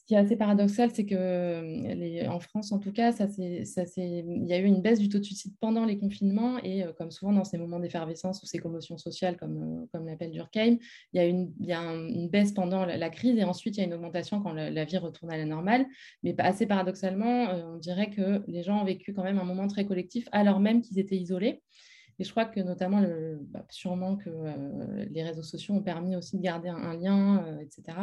ce qui est assez paradoxal, c'est que euh, en France, en tout cas, il y a eu une baisse du taux de suicide pendant les confinements et euh, comme souvent dans ces moments d'effervescence ou ces commotions sociales, comme, euh, l'appelle Durkheim, il y a, une, une baisse pendant la, crise et ensuite il y a une augmentation quand la, vie retourne à la normale. Mais assez paradoxalement, on dirait que les gens ont vécu quand même un moment très collectif alors même qu'ils étaient isolés. Et je crois que notamment, bah, sûrement que euh, les réseaux sociaux ont permis aussi de garder un, lien, euh, etc.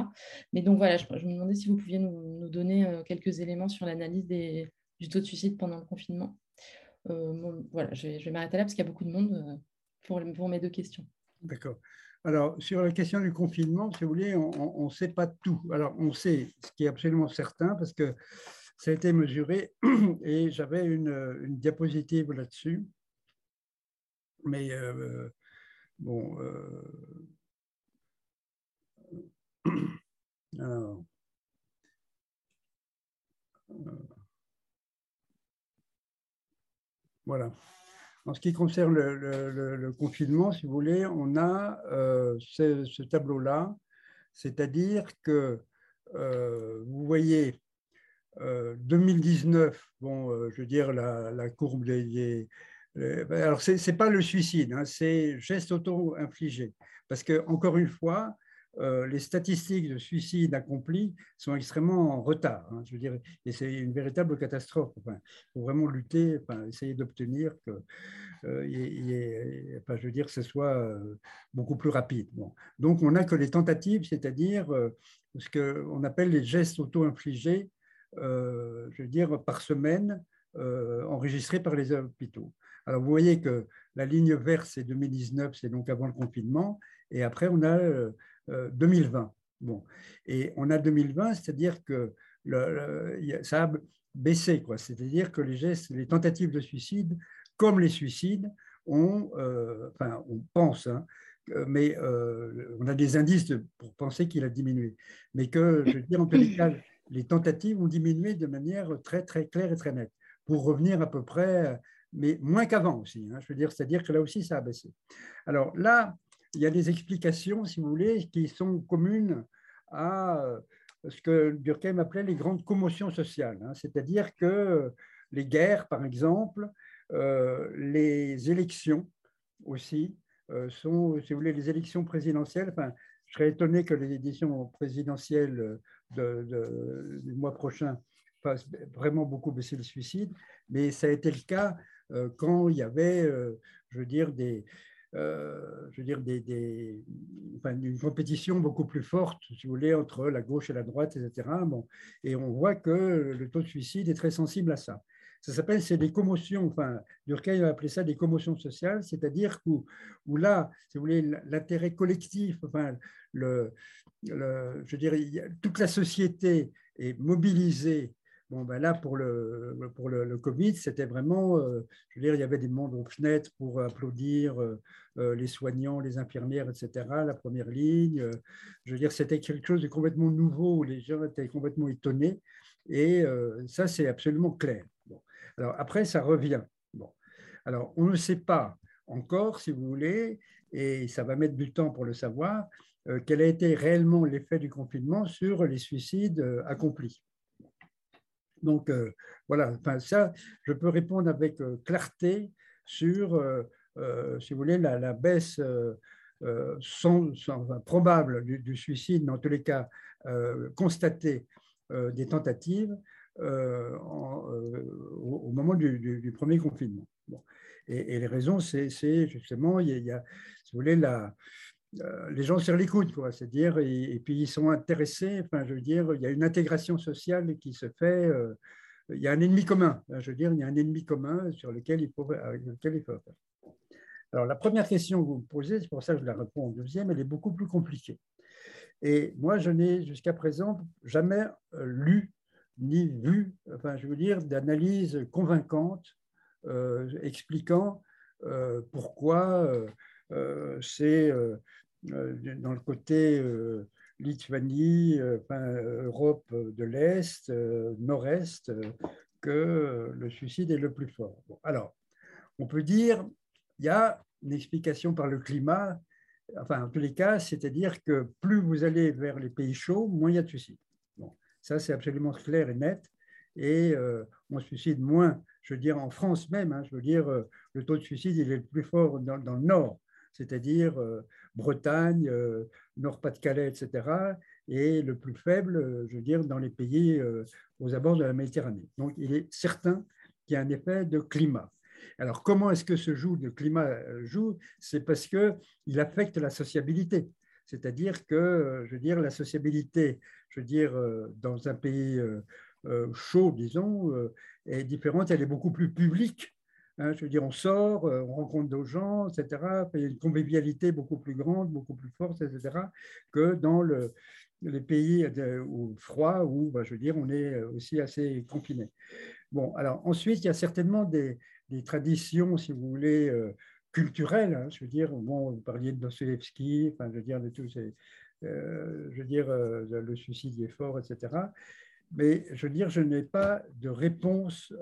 Mais donc voilà, je, me demandais si vous pouviez nous, donner euh, quelques éléments sur l'analyse du taux de suicide pendant le confinement. voilà, je vais, m'arrêter là parce qu'il y a beaucoup de monde pour, mes deux questions. D'accord. Alors, sur la question du confinement, si vous voulez, on ne sait pas tout. Alors, on sait ce qui est absolument certain parce que ça a été mesuré <clears throat> et j'avais une diapositive là-dessus mais euh, bon. Euh, euh, voilà. En ce qui concerne le, confinement, si vous voulez, on a ce, tableau-là, c'est-à-dire que vous voyez 2019, bon, je veux dire, la, la courbe des, euh, alors, ce n'est pas le suicide, hein, c'est geste auto-infligé. Parce que, encore une fois, euh, les statistiques de suicide accomplis sont extrêmement en retard. Hein, je veux dire, et c'est une véritable catastrophe. il faut vraiment lutter, essayer d'obtenir que, euh, je veux dire, ce soit beaucoup plus rapide. Donc, on n'a que les tentatives, c'est-à-dire ce qu'on appelle les gestes auto-infligés, je veux dire, par semaine, enregistrés par les hôpitaux. Alors, vous voyez que la ligne verte, c'est 2019, c'est donc avant le confinement, et après, on a 2020. Euh, bon. Et on a 2020, c'est-à-dire que ça a baissé. C'est-à-dire que les tentatives de suicide, comme les suicides, ont, euh, enfin, on pense, hein, mais euh, on a des indices pour penser qu'il a diminué. Mais que, je veux dire, en tous les cas, les tentatives ont diminué de manière très, très claire et très nette, pour revenir à peu près mais moins qu'avant aussi. Hein, je veux dire, c'est-à-dire que là aussi, ça a baissé. Alors là, il y a des explications, si vous voulez, qui sont communes à euh, ce que Durkheim appelait les grandes commotions sociales. Hein, c'est-à-dire que les guerres, par exemple, euh, les élections aussi, euh, sont, si vous voulez, les élections présidentielles. Enfin, je serais étonné que les éditions présidentielles de, du mois prochain fassent vraiment beaucoup baisser le suicide, mais ça a été le cas quand il y avait, euh, je veux dire, des, euh, je veux dire, des, une compétition beaucoup plus forte, si vous voulez, entre la gauche et la droite, etc. Bon, et on voit que le taux de suicide est très sensible à ça. Ça s'appelle, c'est des commotions, enfin, Durkheim a appelé ça des commotions sociales, c'est-à-dire où, où, là, si vous voulez, l'intérêt collectif, enfin, le, je dirais, toute la société est mobilisée Bon, ben là, pour le, pour Covid, c'était vraiment, euh, je veux dire, il y avait des mondes aux fenêtres pour applaudir euh, euh, les soignants, les infirmières, etc., la première ligne. je veux dire, c'était quelque chose de complètement nouveau les gens étaient complètement étonnés. Et ça, c'est absolument clair. Alors, après, ça revient. Alors, on ne sait pas encore, si vous voulez, et ça va mettre du temps pour le savoir, quel a été réellement l'effet du confinement sur les suicides accomplis. Donc euh, voilà, enfin, ça, je peux répondre avec euh, clarté sur, euh, si vous voulez, la, baisse sans, probable du, suicide, mais en tous les cas constatée des tentatives au, moment du, premier confinement. Et, les raisons, c'est justement, il y, a, si vous voulez, la, les gens serrent les coudes, quoi. C'est-à-dire, et, puis ils sont intéressés. Enfin, je veux dire, il y a une intégration sociale qui se fait. il y a un ennemi commun. Hein, je veux dire, il y a un ennemi commun sur lequel il faut, avec lequel il faut faire. Alors, la première question que vous me posez, c'est pour ça que je la réponds en deuxième, elle est beaucoup plus compliquée. Et moi, je n'ai jusqu'à présent jamais euh, lu ni vu, enfin, je veux dire, d'analyse convaincante euh, expliquant euh, pourquoi c'est dans le côté Lituanie, Europe de l'Est, Nord-Est, que le suicide est le plus fort. alors, on peut dire il y a une explication par le climat, enfin en tous les cas, c'est-à-dire que plus vous allez vers les pays chauds, moins il y a de suicides. Bon, ça c'est absolument clair et net. Et euh, on suicide moins, je veux dire en France même, hein, je veux dire euh, le taux de suicide il est le plus fort dans, le nord, c'est-à-dire euh, Bretagne, Nord-Pas-de-Calais, etc. Et le plus faible, je veux dire, dans les pays aux abords de la Méditerranée. Donc il est certain qu'il y a un effet de climat. Alors, comment est-ce que ce joue, le climat euh, joue? C'est parce qu'il affecte la sociabilité. C'est-à-dire que, euh, je veux dire, la sociabilité, je veux dire, euh, dans un pays chaud, disons, est différente, elle est beaucoup plus publique. Hein. je veux dire, on sort, on rencontre d'autres gens, etc. Il y a une convivialité beaucoup plus grande, beaucoup plus forte, etc., que dans les pays froids où, bah, je veux dire, on est aussi assez confiné. Bon, alors ensuite, il y a certainement des, traditions, si vous voulez, euh, culturelles. Hein, je veux dire, bon, vous parliez de Dostoevsky, je veux dire, de tous euh, je veux dire, euh, le suicide est fort, etc. Mais je veux dire, je n'ai pas de réponse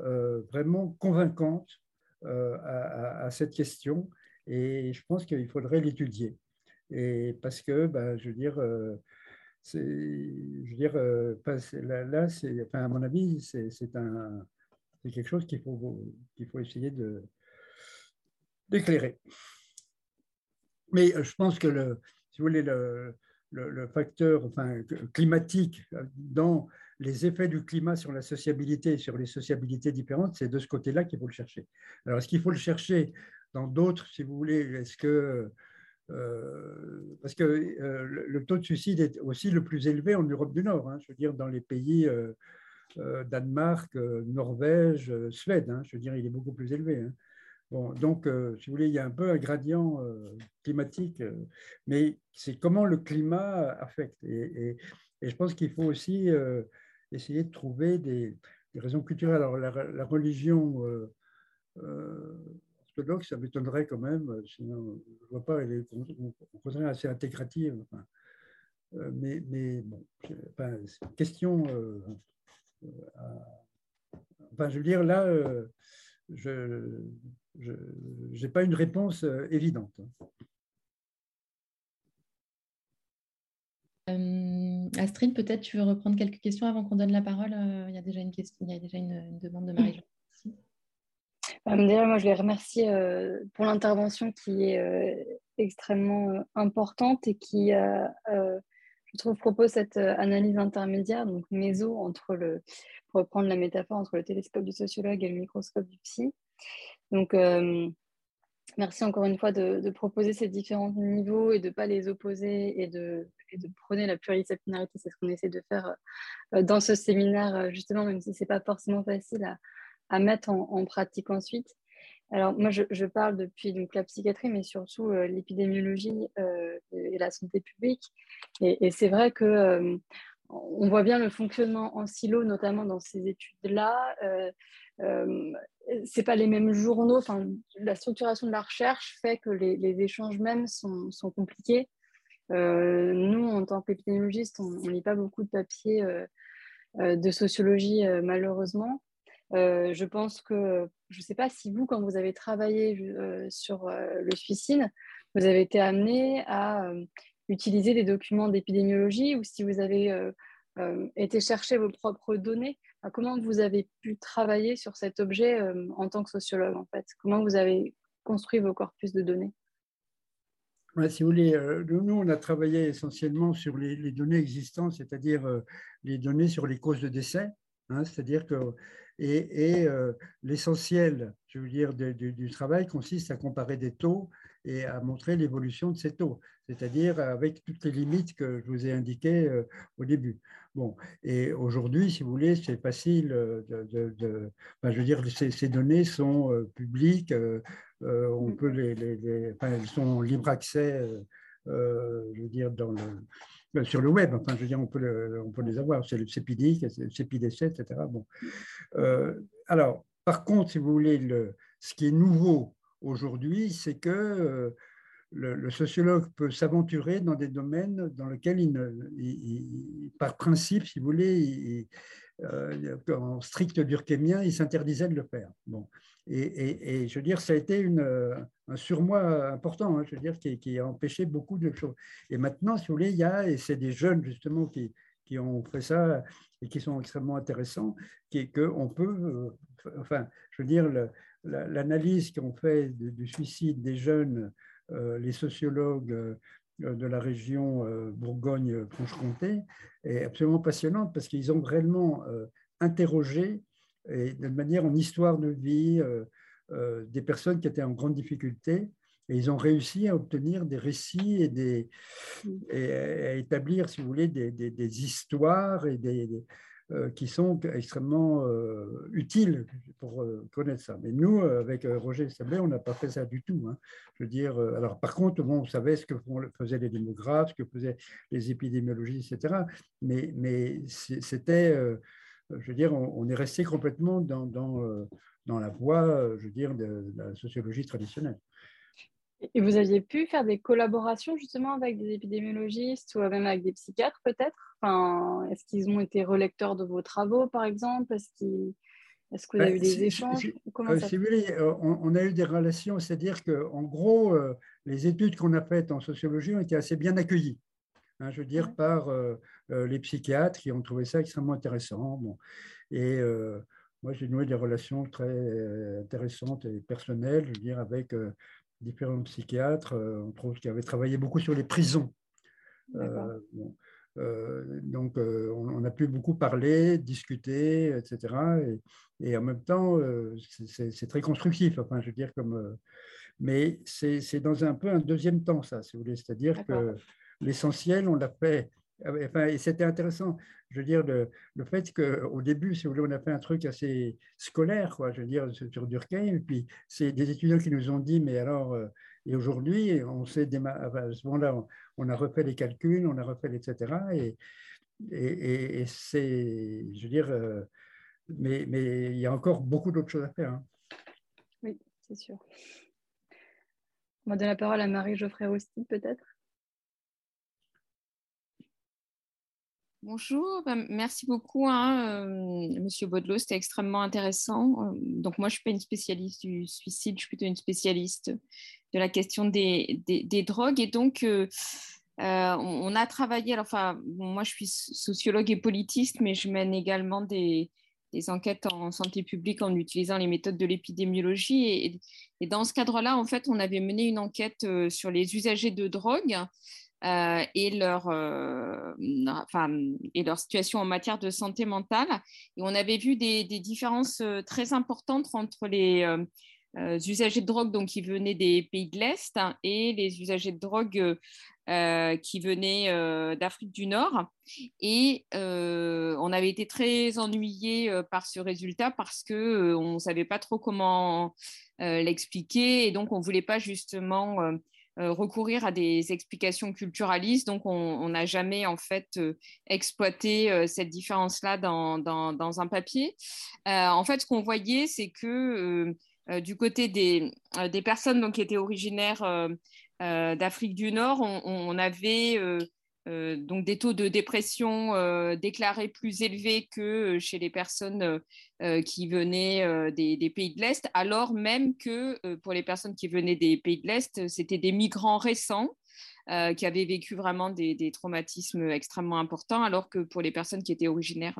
vraiment convaincante à, cette question et je pense qu'il faudrait l'étudier. Et parce que, ben, je veux dire, c'est, je veux dire, là, là à mon avis, c'est quelque chose qu'il faut, qu'il faut essayer d'éclairer. Mais euh, je pense que, le, si vous voulez, le, le, facteur enfin, climatique euh, dans les effets du climat sur la sociabilité et sur les sociabilités différentes, c'est de ce côté-là qu'il faut le chercher. Alors, est-ce qu'il faut le chercher dans d'autres, si vous voulez, est-ce que euh, parce que le taux de suicide est aussi le plus élevé en Europe du Nord, hein, je veux dire dans les pays euh, Danemark, euh, Norvège, euh, Suède. Hein, je veux dire, il est beaucoup plus élevé. Hein. Bon, donc, si vous voulez, il y a un peu un gradient climatique, mais c'est comment le climat affecte. Et, je pense qu'il faut aussi essayer de trouver des, raisons culturelles. Alors, la, religion orthodoxe, ça m'étonnerait quand même, sinon, je ne vois pas, elle est au contraire assez intégrative. mais, mais bon, enfin, question euh, enfin, je veux dire, là, euh, je n'ai pas une réponse euh, évidente. Astrid, peut-être tu veux reprendre quelques questions avant qu'on donne la parole? il y a déjà une question, il y a déjà une, demande de Marie. Déjà, moi, je les remercie pour l'intervention qui est extrêmement importante et qui je trouve, propose cette euh, analyse intermédiaire, donc méso, entre le, pour reprendre la métaphore, entre le télescope du sociologue et le microscope du psy. Donc, euh, merci encore une fois de, proposer ces différents niveaux et de ne pas les opposer et de, de prôner la pluridisciplinarité. C'est ce qu'on essaie de faire euh, dans ce séminaire, justement, même si ce n'est pas forcément facile à, mettre en, pratique ensuite. Alors moi, je, parle depuis donc, la psychiatrie, mais surtout euh, l'épidémiologie euh, et la santé publique. Et, c'est vrai que euh, on voit bien le fonctionnement en silo, notamment dans ces études-là. c'est pas les mêmes journaux. Enfin, la structuration de la recherche fait que les, échanges même sont compliqués. Nous, en tant qu'épidémiologistes, on ne lit pas beaucoup de papiers de sociologie, malheureusement. Euh, je pense que, je ne sais pas si vous, quand vous avez travaillé euh, sur euh, le suicide, vous avez été amené à utiliser des documents d'épidémiologie ou si vous avez été chercher vos propres données. comment vous avez pu travailler sur cet objet en tant que sociologue, en fait? Comment vous avez construit vos corpus de données? Si vous voulez, nous, on a travaillé essentiellement sur les, données existantes, c'est-à-dire les données sur les causes de décès. Hein, C'est-à-dire que et, euh, l'essentiel, je veux dire, du, travail consiste à comparer des taux et à montrer l'évolution de ces taux, c'est-à-dire avec toutes les limites que je vous ai indiquées euh, au début. Bon, et aujourd'hui, si vous voulez, c'est facile de, je veux dire, ces, données sont euh, publiques, on peut les, les, enfin, elles sont libre accès, je veux dire, dans le, euh, sur le web. Enfin, je veux dire, on peut, on peut les avoir. C'est le CPD, le CPDC, etc. Bon. Euh, alors, par contre, si vous voulez, le, ce qui est nouveau aujourd'hui, c'est que euh, le, sociologue peut s'aventurer dans des domaines dans lesquels, par principe, si vous voulez, en strict durkheimien, il s'interdisait de le faire. Bon. Et, je veux dire, ça a été une, un surmoi important, hein, je veux dire, qui, a empêché beaucoup de choses. Et maintenant, si vous voulez, il y a, et c'est des jeunes justement qui, qui, ont fait ça et qui sont extrêmement intéressants, qui qu'on peut, euh, enfin, je veux dire, l'analyse qu'on fait du, suicide des jeunes, euh, les sociologues euh, de la région Bourgogne-Franche-Comté, est absolument passionnante parce qu'ils ont réellement interrogé et de manière en histoire de vie euh, euh, des personnes qui étaient en grande difficulté. Et ils ont réussi à obtenir des récits et, à établir, si vous voulez, des, des, histoires et des, euh, qui sont extrêmement utiles pour connaître ça. Mais nous, avec Roger Sablé, on n'a pas fait ça du tout. Hein. Je veux dire, alors par contre, bon, on savait ce que faisaient les démographes, ce que faisaient les épidémiologistes, etc. Mais, mais c'était je veux dire, on, est resté complètement dans, dans, euh, la voie, euh, je veux dire, de, la sociologie traditionnelle. Et vous aviez pu faire des collaborations justement avec des épidémiologistes ou même avec des psychiatres peut-être? Enfin, Est-ce qu'ils ont été relecteurs de vos travaux par exemple? Est-ce est que vous avez eu des échanges euh, si, vous voulez, on, a eu des relations, c'est-à-dire qu'en gros, les études qu'on a faites en sociologie ont été assez bien accueillies. Hein, je veux dire, par euh, euh, les psychiatres qui ont trouvé ça extrêmement intéressant. Bon. Et euh, moi, j'ai noué des relations très intéressantes et personnelles, je veux dire, avec différents psychiatres, entre autres, qui avaient travaillé beaucoup sur les prisons. donc, on, a pu beaucoup parler, discuter, etc. Et, et en même temps, c'est très constructif. Enfin, je veux dire, comme, mais c'est dans un peu un deuxième temps, ça, si vous voulez. C'est-à-dire que l'essentiel, on l'a fait. Enfin, et c'était intéressant, je veux dire, le, le fait qu'au début, si vous voulez, on a fait un truc assez scolaire, quoi, je veux dire, sur Durkheim, et puis c'est des étudiants qui nous ont dit, mais alors, euh, et aujourd'hui, on sait, à ce moment-là, on, a refait les calculs, on a refait, etc. Et, c'est, je veux dire, euh, mais, il y a encore beaucoup d'autres choses à faire. Hein. Oui, c'est sûr. On va donner la parole à Marie Geoffrey Rosti, peut-être? Bonjour, ben, merci beaucoup, hein, euh, Monsieur Baudelot, c'était extrêmement intéressant. Euh, donc moi, je ne suis pas une spécialiste du suicide, je suis plutôt une spécialiste de la question des, drogues. Et donc, euh, on, a travaillé, alors, enfin, moi, je suis sociologue et politiste, mais je mène également des, enquêtes en santé publique en utilisant les méthodes de l'épidémiologie. Et, et, dans ce cadre-là, en fait, on avait mené une enquête sur les usagers de drogue. Euh, et, leur, euh, enfin, et leur situation en matière de santé mentale. Et on avait vu des, différences euh, très importantes entre les usagers de drogue donc, qui venaient des pays de l'Est et les usagers de drogue qui venaient d'Afrique du Nord. Et on avait été très ennuyés par ce résultat parce qu'on ne savait pas trop comment l'expliquer et donc on ne voulait pas justement recourir à des explications culturalistes. Donc, on n'a jamais en fait euh, exploité euh, cette différence-là dans, un papier. en fait, ce qu'on voyait, c'est que du côté des, personnes donc, qui étaient originaires d'Afrique du Nord, on, avait euh, donc des taux de dépression euh, déclarés plus élevés que euh, chez les personnes qui venaient des, pays de l'Est, alors même que pour les personnes qui venaient des pays de l'Est, c'était des migrants récents. qui avaient vécu vraiment des, traumatismes extrêmement importants, alors que pour les personnes qui étaient originaires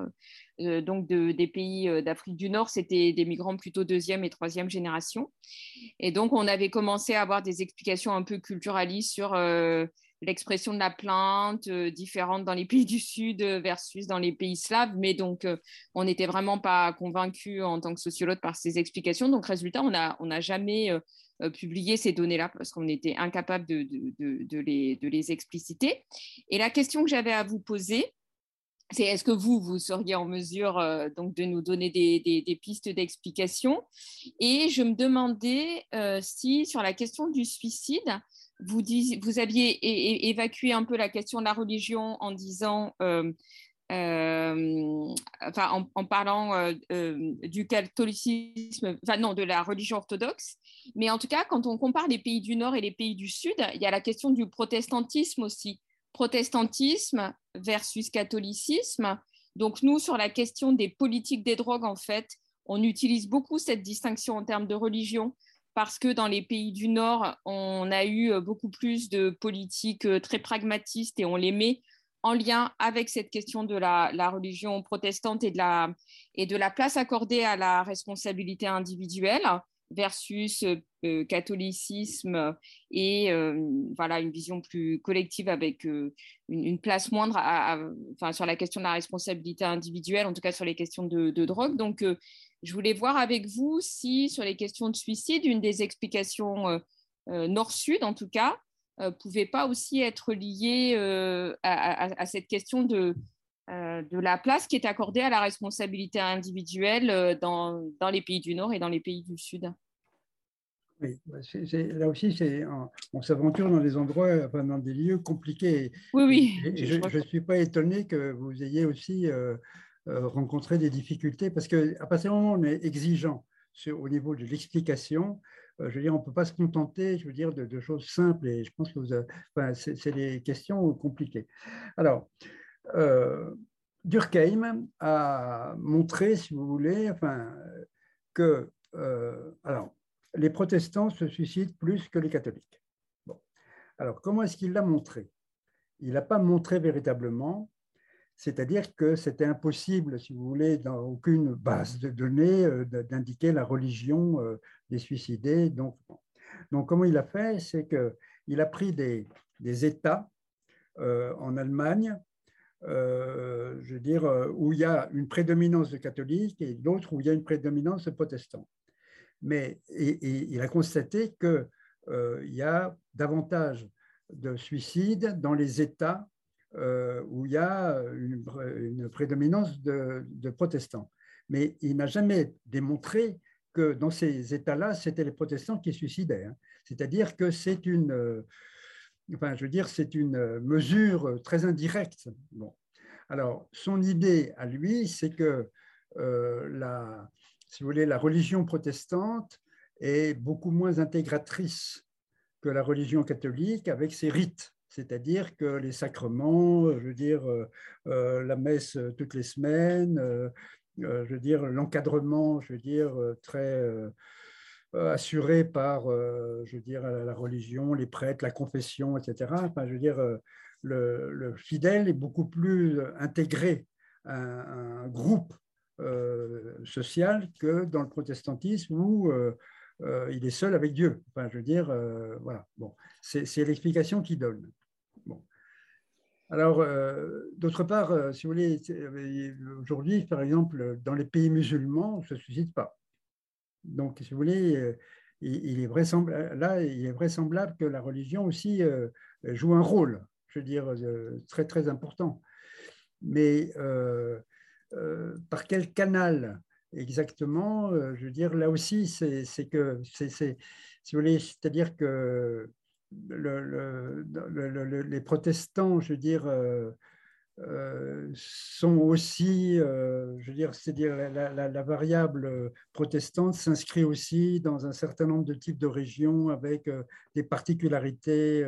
donc des pays d'Afrique du Nord, c'était des migrants plutôt deuxième et troisième génération. Et donc, on avait commencé à avoir des explications un peu culturalistes sur l'expression de la plainte différente dans les pays du Sud versus dans les pays slaves, mais donc on n'était vraiment pas convaincu en tant que sociologue par ces explications. Donc résultat, on n'a on a jamais publié ces données-là parce qu'on était incapable de, de, de, les, de les expliciter. Et la question que j'avais à vous poser, c'est est-ce que vous, vous seriez en mesure euh, donc de nous donner des, pistes d'explication? Et je me demandais euh, si, sur la question du suicide, vous, aviez évacué un peu la question de la religion en disant, euh, enfin, en, parlant du catholicisme, enfin non, de la religion orthodoxe, mais en tout cas, quand on compare les pays du Nord et les pays du Sud, il y a la question du protestantisme aussi. Protestantisme versus catholicisme. Donc nous, sur la question des politiques des drogues, en fait, on utilise beaucoup cette distinction en termes de religion parce que dans les pays du Nord, on a eu beaucoup plus de politiques très pragmatistes et on les met en lien avec cette question de la, religion protestante et de, la, et de la place accordée à la responsabilité individuelle versus euh, catholicisme et euh, voilà une vision plus collective avec euh, une, place moindre enfin, sur la question de la responsabilité individuelle, en tout cas sur les questions de, drogue. Donc, je voulais voir avec vous si sur les questions de suicide, une des explications nord-sud, en tout cas, pouvait pas aussi être liée à, cette question de de la place qui est accordée à la responsabilité individuelle dans, dans, les pays du Nord et dans les pays du Sud. Oui, bah, là aussi, on, s'aventure dans des endroits, dans des lieux compliqués. Oui, oui. je ne suis pas étonné que vous ayez aussi euh, euh, rencontré des difficultés, parce qu'à partir du moment où on est exigeant au niveau de l'explication, euh, je veux dire, on ne peut pas se contenter, je veux dire, de, choses simples, et je pense que c'est des questions compliquées. Alors, Durkheim a montré, si vous voulez, enfin, que, alors, les protestants se suicident plus que les catholiques. Bon. Alors, comment est-ce qu'il l'a montré? Il n'a pas montré véritablement, c'est-à-dire que c'était impossible, si vous voulez, dans aucune base de données, euh, d'indiquer la religion euh, des suicidés. Donc, donc, comment il a fait? C'est qu'il a pris des, États euh, en Allemagne, je veux dire, où il y a une prédominance de catholiques et d'autres où il y a une prédominance de protestants. Mais il a constaté qu'il y a davantage de suicides dans les États euh, où il y a une, prédominance de, protestants. Mais il n'a jamais démontré que dans ces États-là, c'était les protestants qui suicidaient. Hein. C'est-à-dire que c'est une, euh, enfin, je veux dire, c'est une mesure très indirecte. Bon. Alors, son idée à lui, c'est que la, si vous voulez, la religion protestante est beaucoup moins intégratrice que la religion catholique avec ses rites. C'est-à-dire que les sacrements, je veux dire, euh, euh, la messe toutes les semaines, euh, je veux dire, l'encadrement, je veux dire, très assuré par, je veux dire, la religion, les prêtres, la confession, etc. Je veux dire, le, fidèle est beaucoup plus intégré à un groupe euh, social que dans le protestantisme où euh, euh, il est seul avec Dieu. Enfin, je veux dire, voilà. Bon, c'est l'explication qu'il donne. Alors, d'autre part, si vous voulez, aujourd'hui, par exemple, dans les pays musulmans, on ne se suicide pas. Donc, si vous voulez, il, est vraisemblable, là, il est vraisemblable que la religion aussi joue un rôle, je veux dire, très, très important. Mais euh, par quel canal exactement euh, Je veux dire, là aussi, c'est que, si vous voulez, c'est-à-dire que les protestants, je veux dire, euh, sont aussi, je veux dire, c'est-à-dire la, variable protestante s'inscrit aussi dans un certain nombre de types de régions avec des particularités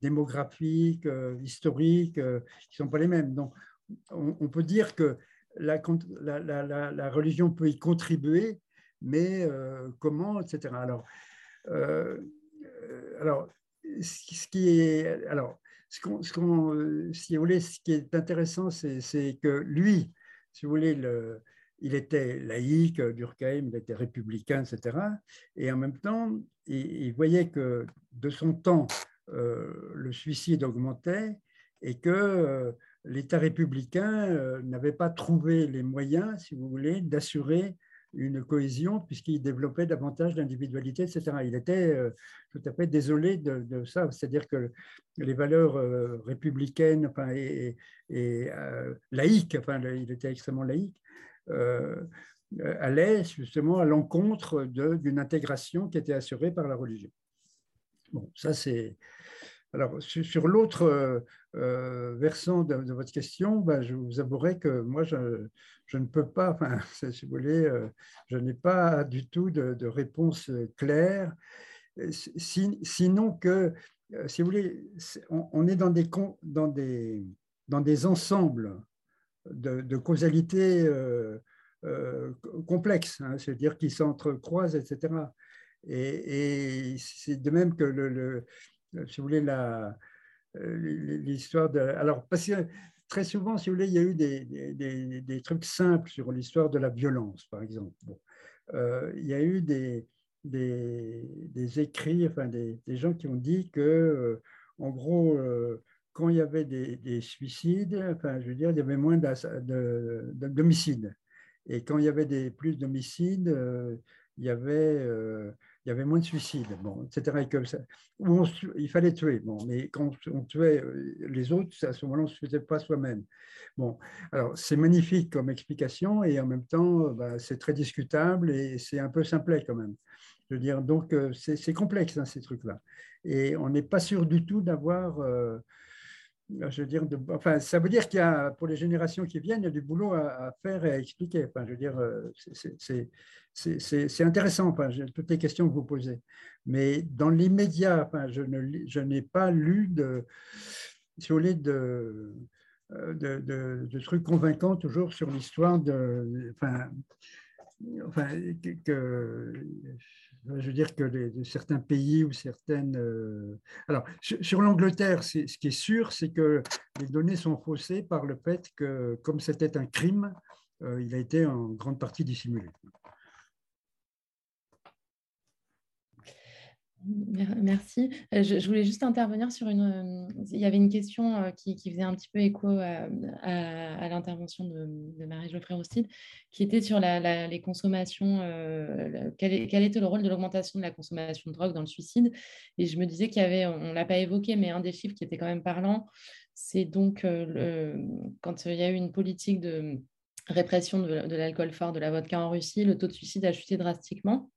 démographiques, historiques, qui ne sont pas les mêmes. Donc, on peut dire que la, religion peut y contribuer, mais euh, comment, etc. Alors, euh, alors, ce qui est, alors, ce, si vous voulez, ce qui est intéressant, c'est que lui, si vous voulez, le, il était laïque, Durkheim, il était républicain, etc. Et en même temps, il, voyait que de son temps, le suicide augmentait et que l'État républicain n'avait pas trouvé les moyens, si vous voulez, d'assurer une cohésion puisqu'il développait davantage d'individualité, etc. Il était euh, tout à fait désolé de, ça, c'est-à-dire que les valeurs euh, républicaines et, euh, laïques, enfin, il était extrêmement laïque, allaient justement à l'encontre d'une intégration qui était assurée par la religion. Bon, ça c'est alors, sur, l'autre euh, euh, versant de, votre question, ben, je vous avouerai que moi, je, ne peux pas, <laughs> si vous voulez, euh, je n'ai pas du tout de, réponse claire, sinon que, si vous voulez, on, est dans des, ensembles de, causalité complexes, hein, c'est-à-dire qui s'entrecroisent, etc. Et, c'est de même que le euh, si vous voulez, euh, l'histoire de... Alors, parce que très souvent, si vous voulez, il y a eu des, des, trucs simples sur l'histoire de la violence, par exemple. Euh, il y a eu des, des, écrits, enfin, des, gens qui ont dit que, en gros, quand il y avait des, suicides, enfin, je veux dire, il y avait moins d'homicides. Et quand il y avait des, plus d'homicides, il y avait il y avait moins de suicides, bon, etc. Il fallait tuer, bon, mais quand on tuait euh, les autres, à ce moment-là, on ne se faisait pas soi-même. Bon, alors c'est magnifique comme explication et en même temps, euh, bah, c'est très discutable et c'est un peu simplet quand même. Je veux dire, donc euh, c'est complexe hein, ces trucs-là. Et on n'est pas sûr du tout d'avoir je veux dire, enfin, ça veut dire qu'il y a, pour les générations qui viennent, il y a du boulot à, faire et à expliquer. Enfin, je veux dire, euh, c'est intéressant, enfin, toutes les questions que vous posez. Mais dans l'immédiat, enfin, je n'ai pas lu de, si vous voulez, euh, de, de, de trucs convaincants toujours sur l'histoire de, enfin, enfin, que, je veux dire que certains pays ou certaines. Euh, alors, sur, l'Angleterre, ce qui est sûr, c'est que les données sont faussées par le fait que, comme c'était un crime, euh, il a été en grande partie dissimulé. Merci. Euh, je, voulais juste intervenir sur une. Euh, il y avait une question euh, qui, faisait un petit peu écho à, l'intervention de, Marie-Geoffrey Roustide, qui était sur les consommations. quel, était le rôle de l'augmentation de la consommation de drogue dans le suicide Et je me disais qu'il y avait, on ne l'a pas évoqué, mais un des chiffres qui était quand même parlant, c'est donc quand il y a eu une politique de répression de l'alcool fort, de la vodka en Russie, le taux de suicide a chuté drastiquement.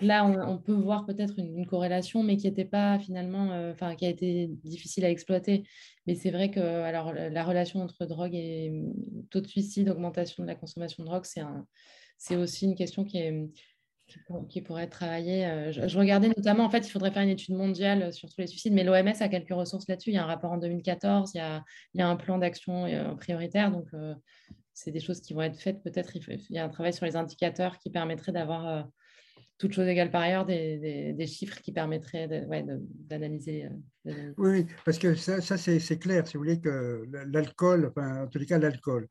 Là, on, peut voir peut-être une, corrélation, mais qui n'était pas finalement, euh, enfin, qui a été difficile à exploiter. Mais c'est vrai que alors, la relation entre drogue et mm, taux de suicide, augmentation de la consommation de drogue, c'est aussi une question qui, est, qui, pourrait être travaillée. Euh, je, regardais notamment, en fait, il faudrait faire une étude mondiale sur tous les suicides, mais l'OMS a quelques ressources là-dessus. Il y a un rapport en 2014, il y a, il y a un plan d'action euh, prioritaire. Donc, c'est des choses qui vont être faites. Peut-être il, y a un travail sur les indicateurs qui permettrait d'avoir toute chose égale par ailleurs, des, chiffres qui permettraient d'analyser. Euh, oui, parce que ça, c'est clair, si vous voulez, que l'alcool, enfin, en tous les cas, l'alcool.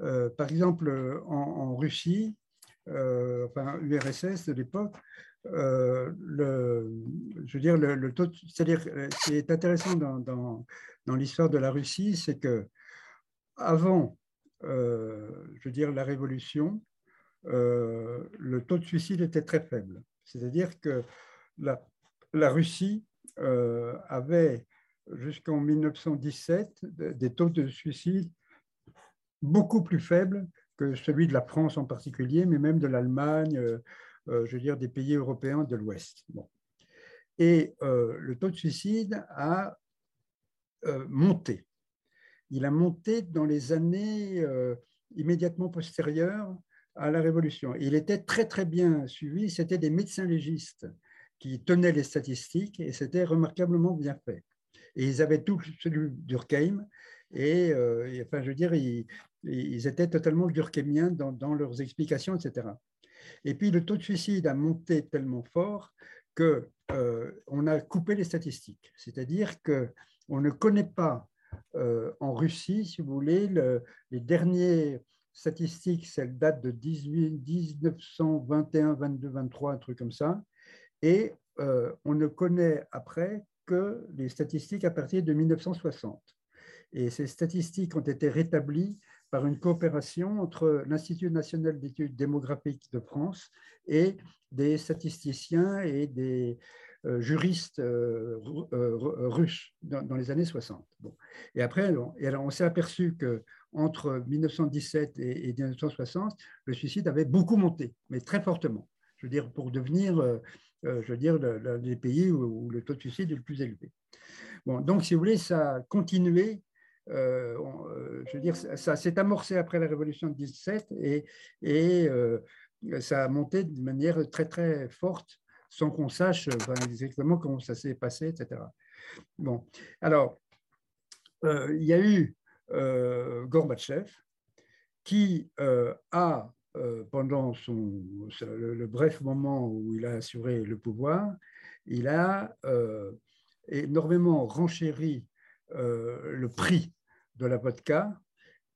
Euh, par exemple, en, Russie, euh, enfin, URSS de l'époque, je veux dire, le, taux, c'est-à-dire, ce qui est intéressant dans, dans l'histoire de la Russie, c'est que avant, je veux dire, la révolution, euh, le taux de suicide était très faible. C'est-à-dire que la, Russie euh, avait jusqu'en 1917 des taux de suicide beaucoup plus faibles que celui de la France en particulier, mais même de l'Allemagne, euh, je veux dire des pays européens de l'Ouest. Et le taux de suicide a monté. Il a monté dans les années immédiatement postérieures à la Révolution. Il était très très bien suivi, c'était des médecins légistes qui tenaient les statistiques et c'était remarquablement bien fait. Et ils avaient tout celui d'Urkheim et, euh, enfin, je veux dire, ils, étaient totalement durkheimiens dans, leurs explications, etc. Et puis le taux de suicide a monté tellement fort que euh, on a coupé les statistiques, c'est-à-dire que on ne connaît pas euh, en Russie, si vous voulez, le, les derniers statistique, celle date de 1921, 22, 23, un truc comme ça. Et euh, on ne connaît après que les statistiques à partir de 1960. Et ces statistiques ont été rétablies par une coopération entre l'Institut national d'études démographiques de France et des statisticiens et des euh, juristes euh, euh, russes dans, les années 60. Bon. Et après, on s'est aperçu que entre 1917 et, 1960, le suicide avait beaucoup monté, mais très fortement. Je veux dire, pour devenir, je veux dire, l'un des pays où, le taux de suicide est le plus élevé. Bon, donc, si vous voulez, ça a continué euh, euh, je veux dire, ça, s'est amorcé après la Révolution de 17 et, euh, ça a monté de manière très très forte sans qu'on sache exactement comment ça s'est passé, etc. Bon, alors, il y a eu Gorbatchev qui a, pendant son, le, bref moment où il a assuré le pouvoir, il a énormément renchéri le prix de la vodka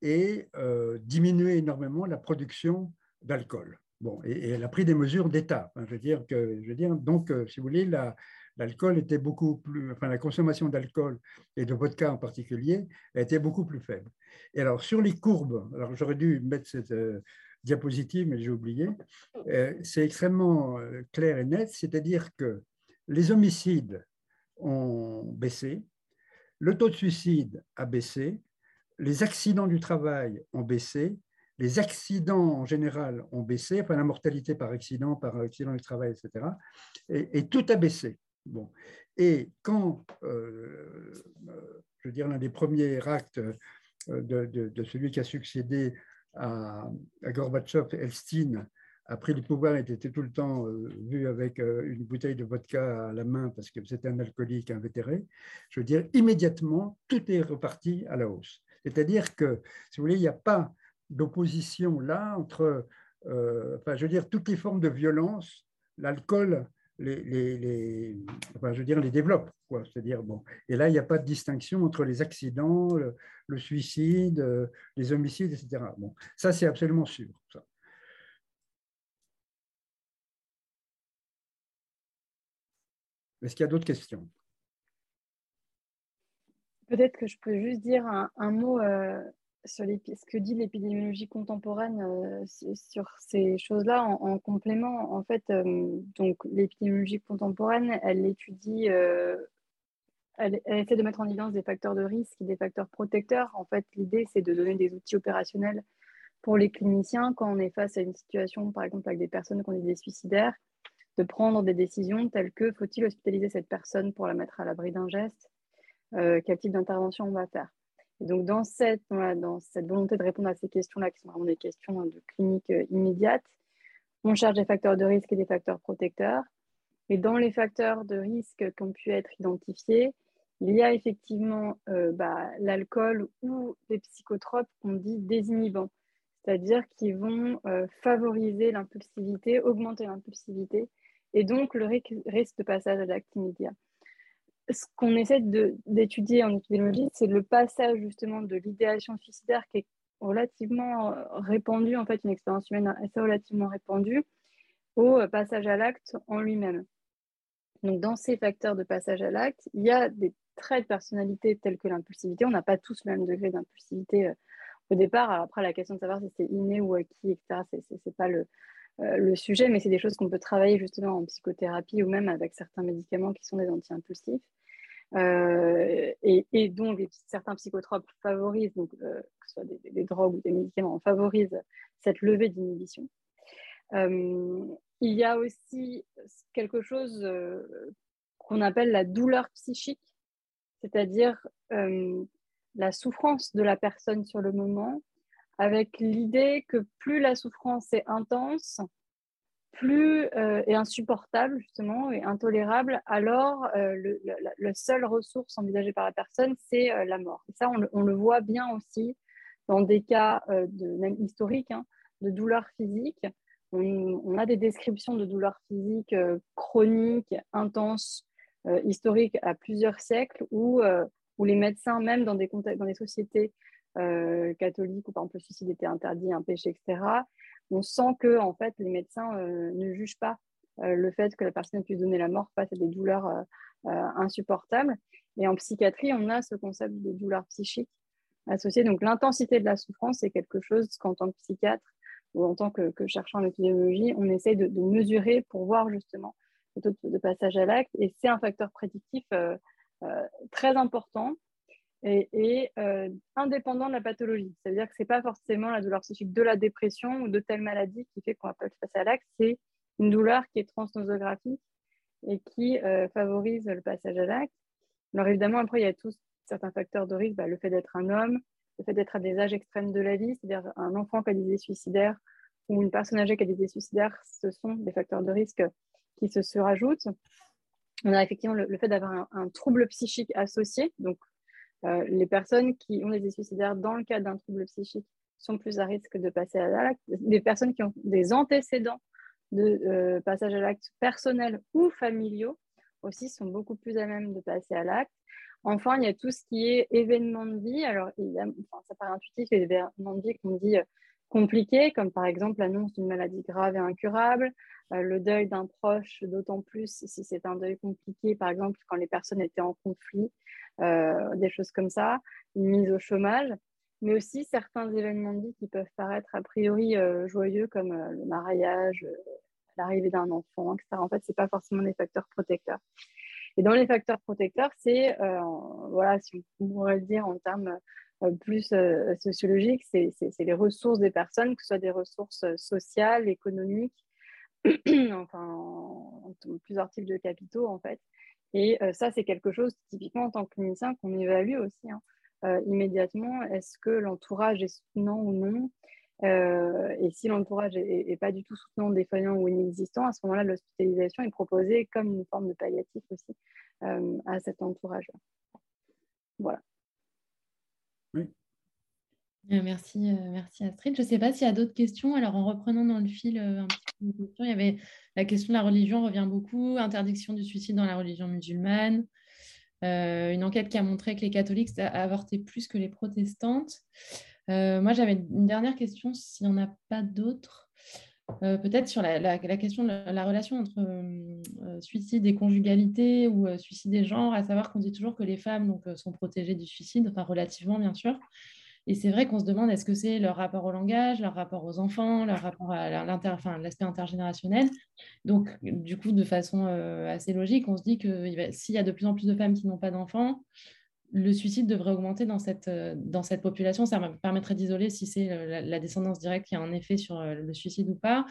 et euh, diminuer énormément la production d'alcool. Bon, et, elle a pris des mesures d'État. je veux dire que, je veux dire, donc, euh, si vous voulez, l'alcool était beaucoup plus, enfin, la consommation d'alcool et de vodka en particulier été beaucoup plus faible. Et alors, sur les courbes, alors j'aurais dû mettre cette euh, diapositive, mais j'ai oublié, c'est extrêmement clair et net, c'est-à-dire que les homicides ont baissé, le taux de suicide a baissé, les accidents du travail ont baissé, les accidents en général ont baissé, enfin la mortalité par accident, par accident du travail, etc. Et, tout a baissé. Bon. Et quand, euh, je veux dire, l'un des premiers actes euh, de, celui qui a succédé à, à Gorbatchev, Elstine, a pris le pouvoir et était tout le temps euh, vu avec une bouteille de vodka à la main parce que c'était un alcoolique invétéré, je veux dire, immédiatement, tout est reparti à la hausse. C'est-à-dire que, si vous voulez, il n'y a pas d'opposition là entre, euh, enfin, je veux dire, toutes les formes de violence, l'alcool les, les, je veux les développe. Quoi. C'est-à-dire, bon, et là, il n'y a pas de distinction entre les accidents, le, suicide, euh, les homicides, etc. Bon, ça, c'est absolument sûr. Est-ce qu'il y a d'autres questions? Peut-être que je peux juste dire un, mot euh, sur ce que dit l'épidémiologie contemporaine euh, sur ces choses-là en, complément. En fait, euh, donc l'épidémiologie contemporaine, elle étudie, elle, essaie de mettre en évidence des facteurs de risque et des facteurs protecteurs. En fait, l'idée, c'est de donner des outils opérationnels pour les cliniciens quand on est face à une situation, par exemple, avec des personnes qui ont des suicidaires, de prendre des décisions telles que faut-il hospitaliser cette personne pour la mettre à l'abri d'un geste euh, quel type d'intervention on va faire. Donc, dans cette, volonté de répondre à ces questions-là, qui sont vraiment des questions hein, de clinique euh, immédiate, on cherche des facteurs de risque et des facteurs protecteurs. Et dans les facteurs de risque qui ont pu être identifiés, il y a effectivement euh, bah, l'alcool ou les psychotropes qu'on dit désinhibants, c'est-à-dire qui vont favoriser l'impulsivité, augmenter l'impulsivité et donc le risque de passage à l'acte immédiat ce qu'on essaie d'étudier en épidémiologie, c'est le passage justement de l'idéation suicidaire qui est relativement euh, répandue, en fait, une expérience humaine assez relativement répandue, au euh, passage à l'acte en lui-même. Donc, dans ces facteurs de passage à l'acte, il y a des traits de personnalité tels que l'impulsivité. On n'a pas tous le même degré d'impulsivité euh, au départ. après, la question de savoir si c'est inné ou acquis, etc., ce n'est pas le, le sujet, mais c'est des choses qu'on peut travailler justement en psychothérapie ou même avec certains médicaments qui sont des anti-impulsifs. Euh, et, donc, certains psychotropes favorisent, euh, que ce soit des, drogues ou des médicaments, favorisent cette levée d'inhibition. Euh, il y a aussi quelque chose qu'on appelle la douleur psychique, c'est-à-dire la souffrance de la personne sur le moment, avec l'idée que plus la souffrance est intense, plus euh, insupportable justement et intolérable, alors euh, le, seule ressource envisagée par la personne, c'est euh, la mort. Et ça, on le, voit bien aussi dans des cas de, même historiques hein, de douleurs physiques. On, a des descriptions de douleurs physiques chroniques, intenses, historiques à plusieurs siècles, où, où les médecins, même dans des, dans des sociétés catholiques où par exemple le suicide était interdit, un péché, etc., on sent que en fait les médecins euh, ne jugent pas le fait que la personne puisse donner la mort face à des douleurs insupportables. Et en psychiatrie, on a ce concept de douleur psychique associé. Donc l'intensité de la souffrance, c'est quelque chose qu'en tant que psychiatre ou en tant que, chercheur en épidémiologie, on essaye de, mesurer pour voir justement le taux de passage à l'acte. Et c'est un facteur prédictif euh, euh, très important et, euh, indépendant de la pathologie. C'est-à-dire que ce n'est pas forcément la douleur psychique de la dépression ou de telle maladie qui fait qu'on va pas passer à l'acte, c'est une douleur qui est transnosographique et qui favorise le passage à l'acte. Alors évidemment, après, il y a tous certains facteurs de risque, bah, le fait d'être un homme, le fait d'être à des âges extrêmes de la vie, c'est-à-dire un enfant qui a des idées suicidaires ou une personne âgée qui a des idées suicidaires, ce sont des facteurs de risque qui se, rajoutent. On a effectivement le, fait d'avoir un, trouble psychique associé. Donc, euh, les personnes qui ont des suicidaires dans le cadre d'un trouble psychique sont plus à risque de passer à l'acte. Des personnes qui ont des antécédents de euh, passage à l'acte personnel ou familiaux aussi sont beaucoup plus à même de passer à l'acte. Enfin, il y a tout ce qui est événements de vie. Alors, ça paraît intuitif, les événements de vie qu'on dit euh, compliqués, comme par exemple l'annonce d'une maladie grave et incurable, euh, le deuil d'un proche, d'autant plus si c'est un deuil compliqué, par exemple quand les personnes étaient en conflit, euh, des choses comme ça, une mise au chômage, mais aussi certains événements de vie qui peuvent paraître a priori joyeux, comme le mariage, l'arrivée d'un enfant, etc. En fait, ce n'est pas forcément des facteurs protecteurs. Et dans les facteurs protecteurs, c'est, euh, voilà, si on pourrait le dire en termes euh, plus euh, sociologiques, c'est les ressources des personnes, que ce soit des ressources sociales, économiques, <clears throat> enfin, en, plusieurs types de capitaux, en fait. Et ça, c'est quelque chose, typiquement, en tant que clinicien, qu'on évalue aussi hein, immédiatement. Est-ce que l'entourage est soutenant ou non? Euh, et si l'entourage n'est pas du tout soutenant, défaillant ou inexistant, à ce moment-là, l'hospitalisation est proposée comme une forme de palliatif aussi euh, à cet entourage-là. Voilà. Euh, merci, merci Astrid. Je ne sais pas s'il y a d'autres questions. Alors, en reprenant dans le fil un petit il y avait la question de la religion revient beaucoup, interdiction du suicide dans la religion musulmane, une enquête qui a montré que les catholiques avortaient plus que les protestantes. Euh, moi, j'avais une dernière question, s'il n'y en a pas d'autres. Euh, peut-être sur la, question de la, relation entre euh, suicide et conjugalité ou suicide et genre, à savoir qu'on dit toujours que les femmes sont protégées du suicide, enfin relativement bien sûr. Et c'est vrai qu'on se demande est-ce que c'est leur rapport au langage, leur rapport aux enfants, leur rapport à l'aspect intergénérationnel? Donc, du coup, de façon assez logique, on se dit que s'il y a de plus en plus de femmes qui n'ont pas d'enfants, le suicide devrait augmenter dans cette, euh, dans cette population. Ça permettrait d'isoler si c'est euh, la, descendance directe qui a un effet sur euh, le suicide ou pas.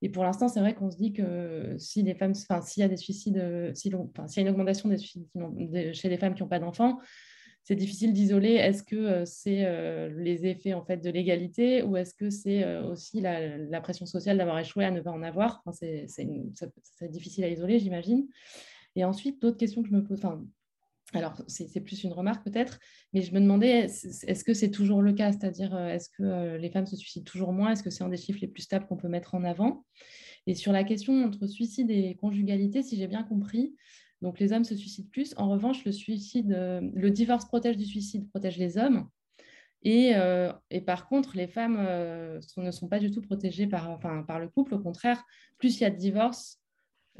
Et pour l'instant, c'est vrai qu'on se dit que si les femmes, enfin, s'il y a des suicides, s'il y a une augmentation des suicides chez les femmes qui n'ont pas d'enfants, c'est difficile d'isoler. Est-ce que c'est les effets en fait de l'égalité ou est-ce que c'est aussi la, pression sociale d'avoir échoué à ne pas en avoir? C'est difficile à isoler, j'imagine. Et ensuite, d'autres questions que je me pose, alors, c'est plus une remarque peut-être, mais je me demandais, est-ce que c'est toujours le cas? C'est-à-dire, euh, est-ce que euh, les femmes se suicident toujours moins? Est-ce que c'est un des chiffres les plus stables qu'on peut mettre en avant? Et sur la question entre suicide et conjugalité, si j'ai bien compris, donc les hommes se suicident plus. En revanche, le suicide, euh, le divorce protège du suicide, protège les hommes. Et, par contre, les femmes ne sont pas du tout protégées par, par le couple. Au contraire, plus il y a de divorce,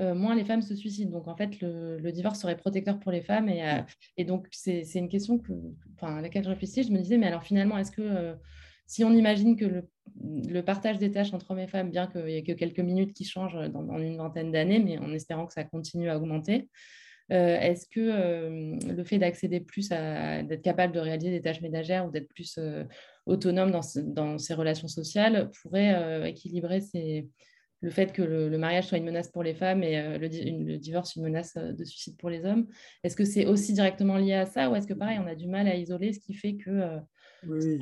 euh, moins les femmes se suicident. Donc, en fait, le, divorce serait protecteur pour les femmes. Et, euh, et donc, c'est une question que, enfin, à laquelle je réfléchissais. Je me disais, mais alors finalement, est-ce que euh, si on imagine que le, le, partage des tâches entre hommes et femmes, bien qu'il n'y ait que quelques minutes qui changent dans, une vingtaine d'années, mais en espérant que ça continue à augmenter, est-ce que le fait d'accéder plus à d'être capable de réaliser des tâches ménagères ou d'être plus autonome dans, dans, ces relations sociales pourrait équilibrer ces, le fait que le, mariage soit une menace pour les femmes et euh, le, divorce une menace euh, de suicide pour les hommes. Est-ce que c'est aussi directement lié à ça ou est-ce que pareil, on a du mal à isoler ce qui fait que... Euh, oui,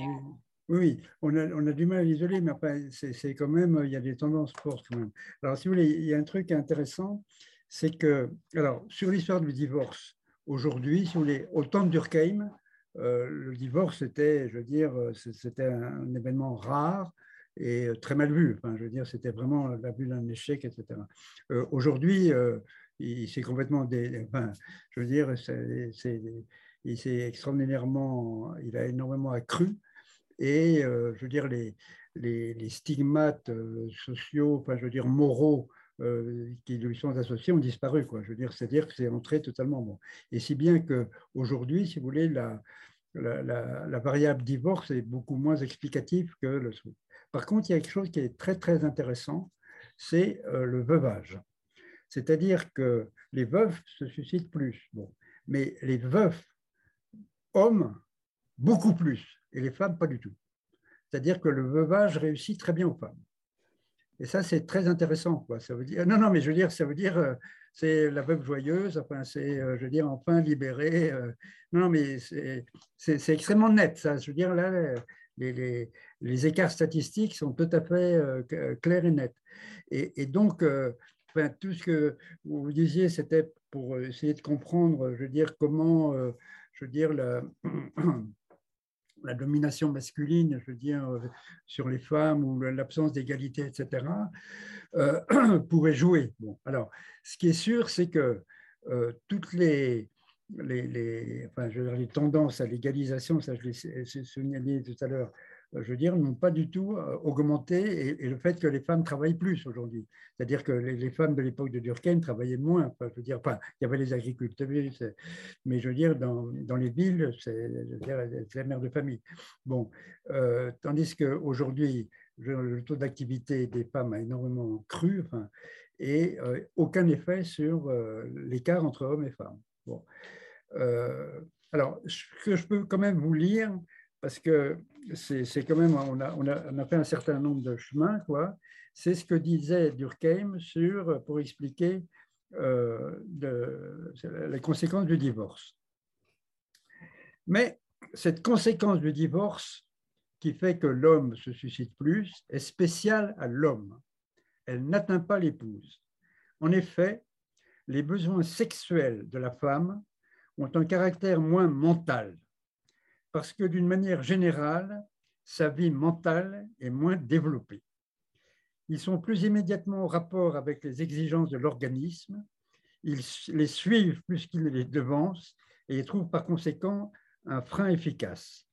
oui, on a, on a, du mal à isoler, mais c'est quand même, il y a des tendances fortes quand même. Alors, si vous voulez, il y a un truc intéressant, c'est que, alors, sur l'histoire du divorce, aujourd'hui, si vous voulez, au temps de Durkheim, le divorce était, je veux dire, c'était un événement rare et euh, très mal vu. Je veux dire, c'était vraiment la vue d'un échec, etc. Euh, aujourd'hui, euh, il s'est complètement, je veux dire, il s'est extraordinairement, il a énormément accru. Et je veux dire, les, stigmates sociaux, je veux dire, moraux qui lui sont associés ont disparu. Je veux dire, c'est-à-dire que c'est entré totalement. Et si bien qu'aujourd'hui, si vous voulez, la, la, la, variable divorce est beaucoup moins explicative que le Par contre, il y a quelque chose qui est très très intéressant, c'est le veuvage. C'est-à-dire que les veufs se suscitent plus. Bon. Mais les veufs, hommes, beaucoup plus, et les femmes, pas du tout. C'est-à-dire que le veuvage réussit très bien aux femmes. Et ça, c'est très intéressant. Quoi. Ça veut dire, non, non, mais je veux dire, ça veut dire, euh, c'est la veuve joyeuse, enfin, c'est, euh, je veux dire, enfin libérée. Euh. non, non, mais c'est extrêmement net, ça. Je veux dire, là, les, écarts statistiques sont tout à fait clairs et nets. Et, donc, enfin, tout ce que vous disiez, c'était pour essayer de comprendre, je veux dire, comment, je veux dire, la, <clears throat> la domination masculine, je veux dire, sur les femmes ou l'absence d'égalité, etc., euh, <clears throat> pourrait jouer. Bon, alors, ce qui est sûr, c'est que euh, toutes les, les, tendances à l'égalisation, ça je l'ai souligné tout à l'heure, je veux dire, n'ont pas du tout euh, augmenté et, le fait que les femmes travaillent plus aujourd'hui. C'est-à-dire que les, femmes de l'époque de Durkheim travaillaient moins. je veux dire, enfin, il y avait les agriculteurs, mais je veux dire, dans, dans les villes, c'est la mère de famille. Bon, euh, tandis qu'aujourd'hui, le taux d'activité des femmes a énormément cru et euh, aucun effet sur l'écart entre hommes et femmes. Bon. Alors, ce que je peux quand même vous lire, parce que c'est quand même, on a, on, a, fait un certain nombre de chemins, quoi. C'est ce que disait Durkheim sur, pour expliquer euh, les conséquences du divorce. Mais cette conséquence du divorce qui fait que l'homme se suscite plus est spéciale à l'homme. Elle n'atteint pas l'épouse. En effet, les besoins sexuels de la femme ont un caractère moins mental parce que d'une manière générale, sa vie mentale est moins développée. Ils sont plus immédiatement en rapport avec les exigences de l'organisme, ils les suivent plus qu'ils les devancent et ils trouvent par conséquent un frein efficace.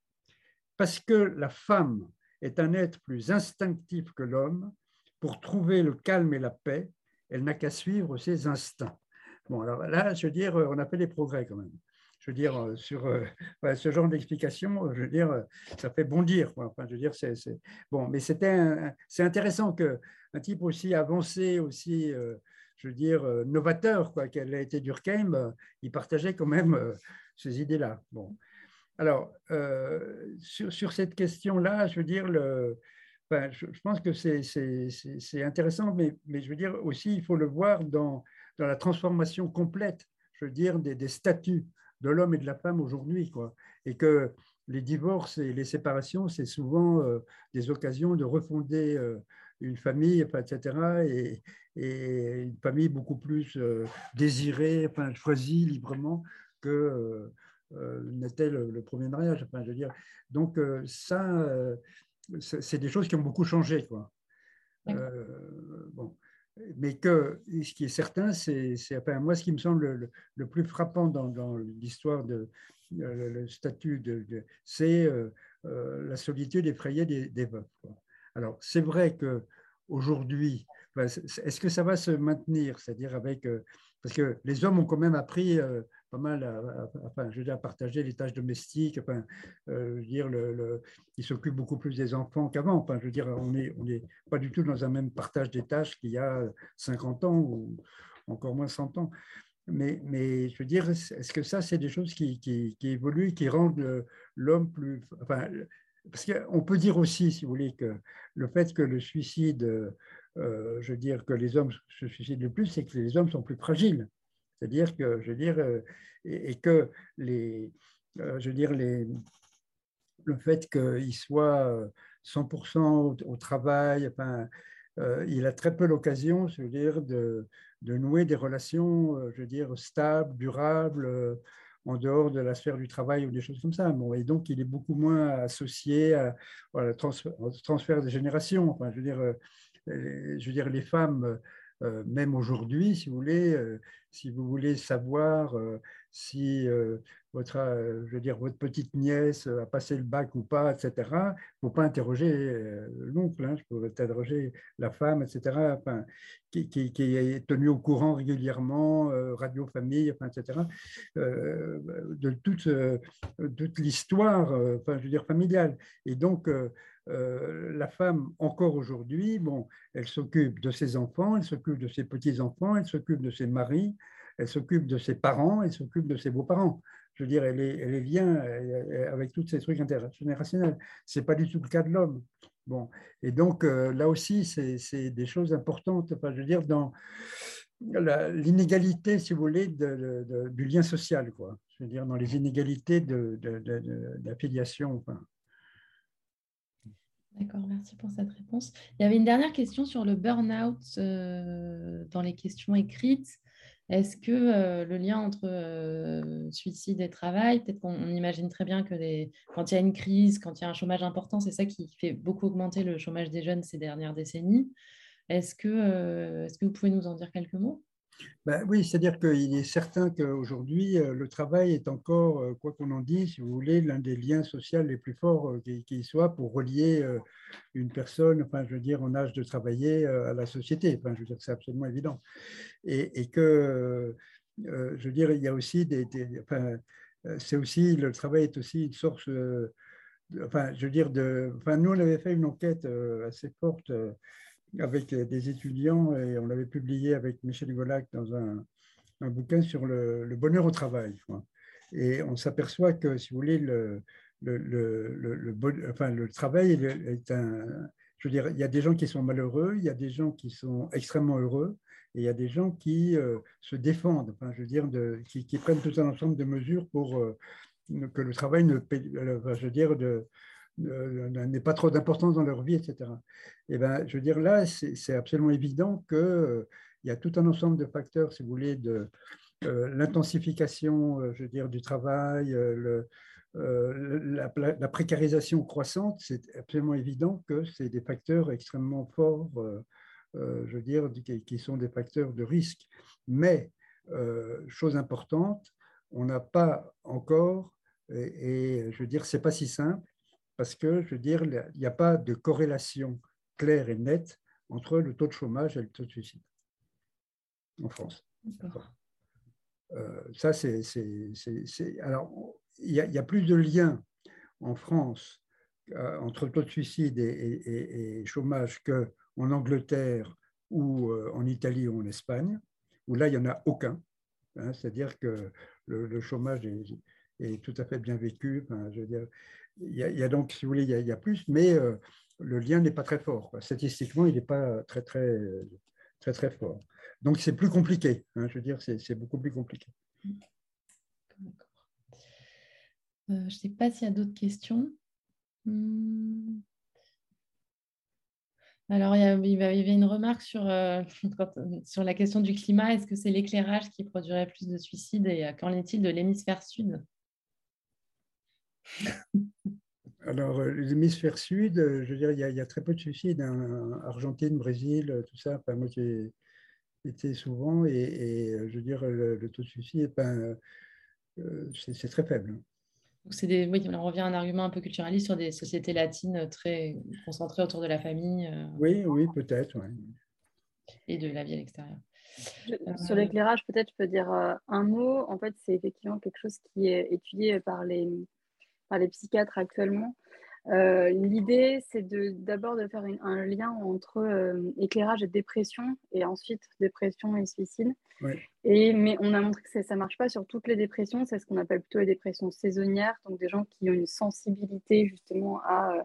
Parce que la femme est un être plus instinctif que l'homme, pour trouver le calme et la paix, elle n'a qu'à suivre ses instincts. Bon, alors là, je veux dire, on a fait des progrès quand même je veux dire, euh, sur euh, ce genre d'explication, je veux dire, ça fait bondir. Enfin, je veux dire, c'est bon, mais c'était, c'est intéressant que un type aussi avancé, aussi, euh, je veux dire, novateur, quoi, qu'elle a été Durkheim, il partageait quand même ces idées-là. Bon, alors sur, sur, cette question-là, je veux dire, le, je, pense que c'est intéressant, mais, mais je veux dire aussi, il faut le voir dans, dans la transformation complète, je veux dire, des, des statuts de l'homme et de la femme aujourd'hui, quoi. Et que les divorces et les séparations, c'est souvent euh, des occasions de refonder euh, une famille, etc., et, et, une famille beaucoup plus euh, désirée, enfin, choisie librement que n'était le, premier mariage. Enfin, je veux dire. Donc, ça, c'est des choses qui ont beaucoup changé, quoi. bon mais que ce qui est certain, c'est, enfin, moi, ce qui me semble le, plus frappant dans, l'histoire de euh, le statut, de, c'est euh, euh, la solitude effrayée des, des veufs. Alors, c'est vrai que aujourd'hui, est-ce que ça va se maintenir, c'est-à-dire avec, parce que les hommes ont quand même appris pas mal à, enfin, je veux dire, partager les tâches domestiques. Enfin, euh, je veux dire, le, ils s'occupent beaucoup plus des enfants qu'avant. Enfin, je veux dire, on n'est on est pas du tout dans un même partage des tâches qu'il y a 50 ans ou encore moins 100 ans. Mais, mais je veux dire, est-ce que ça, c'est des choses qui, qui, qui évoluent, qui rendent l'homme plus... Enfin, parce qu'on peut dire aussi, si vous voulez, que le fait que le suicide, euh, je veux dire, que les hommes se suicident le plus, c'est que les hommes sont plus fragiles. C'est-à-dire que, je veux dire, euh, et, que les, euh, je veux dire, les, le fait qu'il soit 100% au, travail, enfin, euh, il a très peu l'occasion, je veux dire, de, nouer des relations, je veux dire, stables, durables, en dehors de la sphère du travail ou des choses comme ça. Bon, et donc, il est beaucoup moins associé à, au transfert, des générations. Je veux dire, je veux dire, les femmes, même aujourd'hui, si vous voulez, si vous voulez savoir si votre, je veux dire, votre petite nièce a passé le bac ou pas, etc., il ne faut pas interroger l'oncle, hein, peux interroger la femme, etc., enfin, qui, est tenue au courant régulièrement, radio, famille, etc., de toute, toute l'histoire, enfin, familiale. Et donc, euh, la femme, encore aujourd'hui, bon, elle s'occupe de ses enfants, elle s'occupe de ses petits-enfants, elle s'occupe de ses maris, elle s'occupe de ses parents, elle s'occupe de ses beaux-parents. Je veux dire, elle est, elle est lien avec tous ces trucs intergénérationnels. Ce n'est pas du tout le cas de l'homme. Bon. Et donc, euh, là aussi, c'est des choses importantes. Enfin, je veux dire, dans l'inégalité, si vous voulez, du lien social, quoi. Je veux dire, dans les inégalités d'affiliation. Enfin, D'accord, merci pour cette réponse. Il y avait une dernière question sur le burn-out euh, dans les questions écrites. Est-ce que euh, le lien entre euh, suicide et travail, peut-être qu'on imagine très bien que quand il y a une crise, quand il y a un chômage important, c'est ça qui fait beaucoup augmenter le chômage des jeunes ces dernières décennies. Est-ce que, est-ce que vous pouvez nous en dire quelques mots? Ben oui, c'est-à-dire qu'il est certain qu'aujourd'hui, euh, le travail est encore, euh, quoi qu'on en dise, si vous voulez, l'un des liens sociaux les plus forts euh, qui, soit pour relier une personne, enfin, je veux dire, en âge de travailler à la société. Enfin, je veux dire, c'est absolument évident. Et, que, je veux dire, il y a aussi des. enfin, c'est aussi, le travail est aussi une source. enfin, je veux dire, de, enfin, nous, on avait fait une enquête assez forte avec des étudiants et on l'avait publié avec Michel Golac dans un, un bouquin sur le, bonheur au travail. Et on s'aperçoit que, si vous voulez, le, le, le, enfin, le travail est un. Je veux dire, il y a des gens qui sont malheureux, il y a des gens qui sont extrêmement heureux, et il y a des gens qui euh, se défendent, enfin, je veux dire, de, qui, prennent tout un ensemble de mesures pour euh, que le travail ne, euh, je veux dire, n'est pas trop d'importance dans leur vie, etc. Et ben, je veux dire, là, c'est absolument évident qu'il euh, y a tout un ensemble de facteurs, si vous voulez, de euh, l'intensification, euh, je veux dire, du travail, le, la, précarisation croissante, c'est absolument évident que c'est des facteurs extrêmement forts, je veux dire, qui, qui, sont des facteurs de risque. Mais, chose importante, on n'a pas encore, et, et je veux dire, c'est pas si simple, parce que, je veux dire, il n'y a pas de corrélation claire et nette entre le taux de chômage et le taux de suicide en France. Euh, ça, c'est. Alors, il y, a plus de liens en France euh, entre le taux de suicide et, chômage qu'en Angleterre ou euh, en Italie ou en Espagne, où là, il n'y en a aucun. Hein, c'est-à-dire que le, chômage est, tout à fait bien vécu. je veux dire, il y, a, donc, si vous voulez, il y a, plus, mais euh, le lien n'est pas très fort. Statistiquement, il n'est pas très, très, très, très fort. Donc, c'est plus compliqué. Hein, je veux dire, c'est beaucoup plus compliqué. Euh, je ne sais pas s'il y a d'autres questions. Hmm. Alors, il y, avait une remarque sur, euh, <laughs> sur la question du climat. Est-ce que c'est l'éclairage qui produirait plus de suicides et qu'en est-il de l'hémisphère sud? Alors, euh, les hémisphères sud, euh, je veux dire, il y a, très peu de suicides. Hein. Argentine, Brésil, euh, tout ça. moi, j'ai été souvent et, je veux dire, le, taux de suicide, ben, c'est très faible. Des, oui, on revient à un argument un peu culturaliste sur des sociétés latines très concentrées autour de la famille. Oui, oui, peut-être. Et de la vie à l'extérieur. Sur l'éclairage, peut-être je peux dire un mot. En fait, c'est effectivement quelque chose qui est étudié par les par les psychiatres actuellement. Euh, l'idée, c'est d'abord de, faire un lien entre euh, éclairage et dépression, et ensuite dépression et suicide. Et, mais on a montré que ça ne marche pas sur toutes les dépressions, c'est ce qu'on appelle plutôt les dépressions saisonnières, donc des gens qui ont une sensibilité justement à,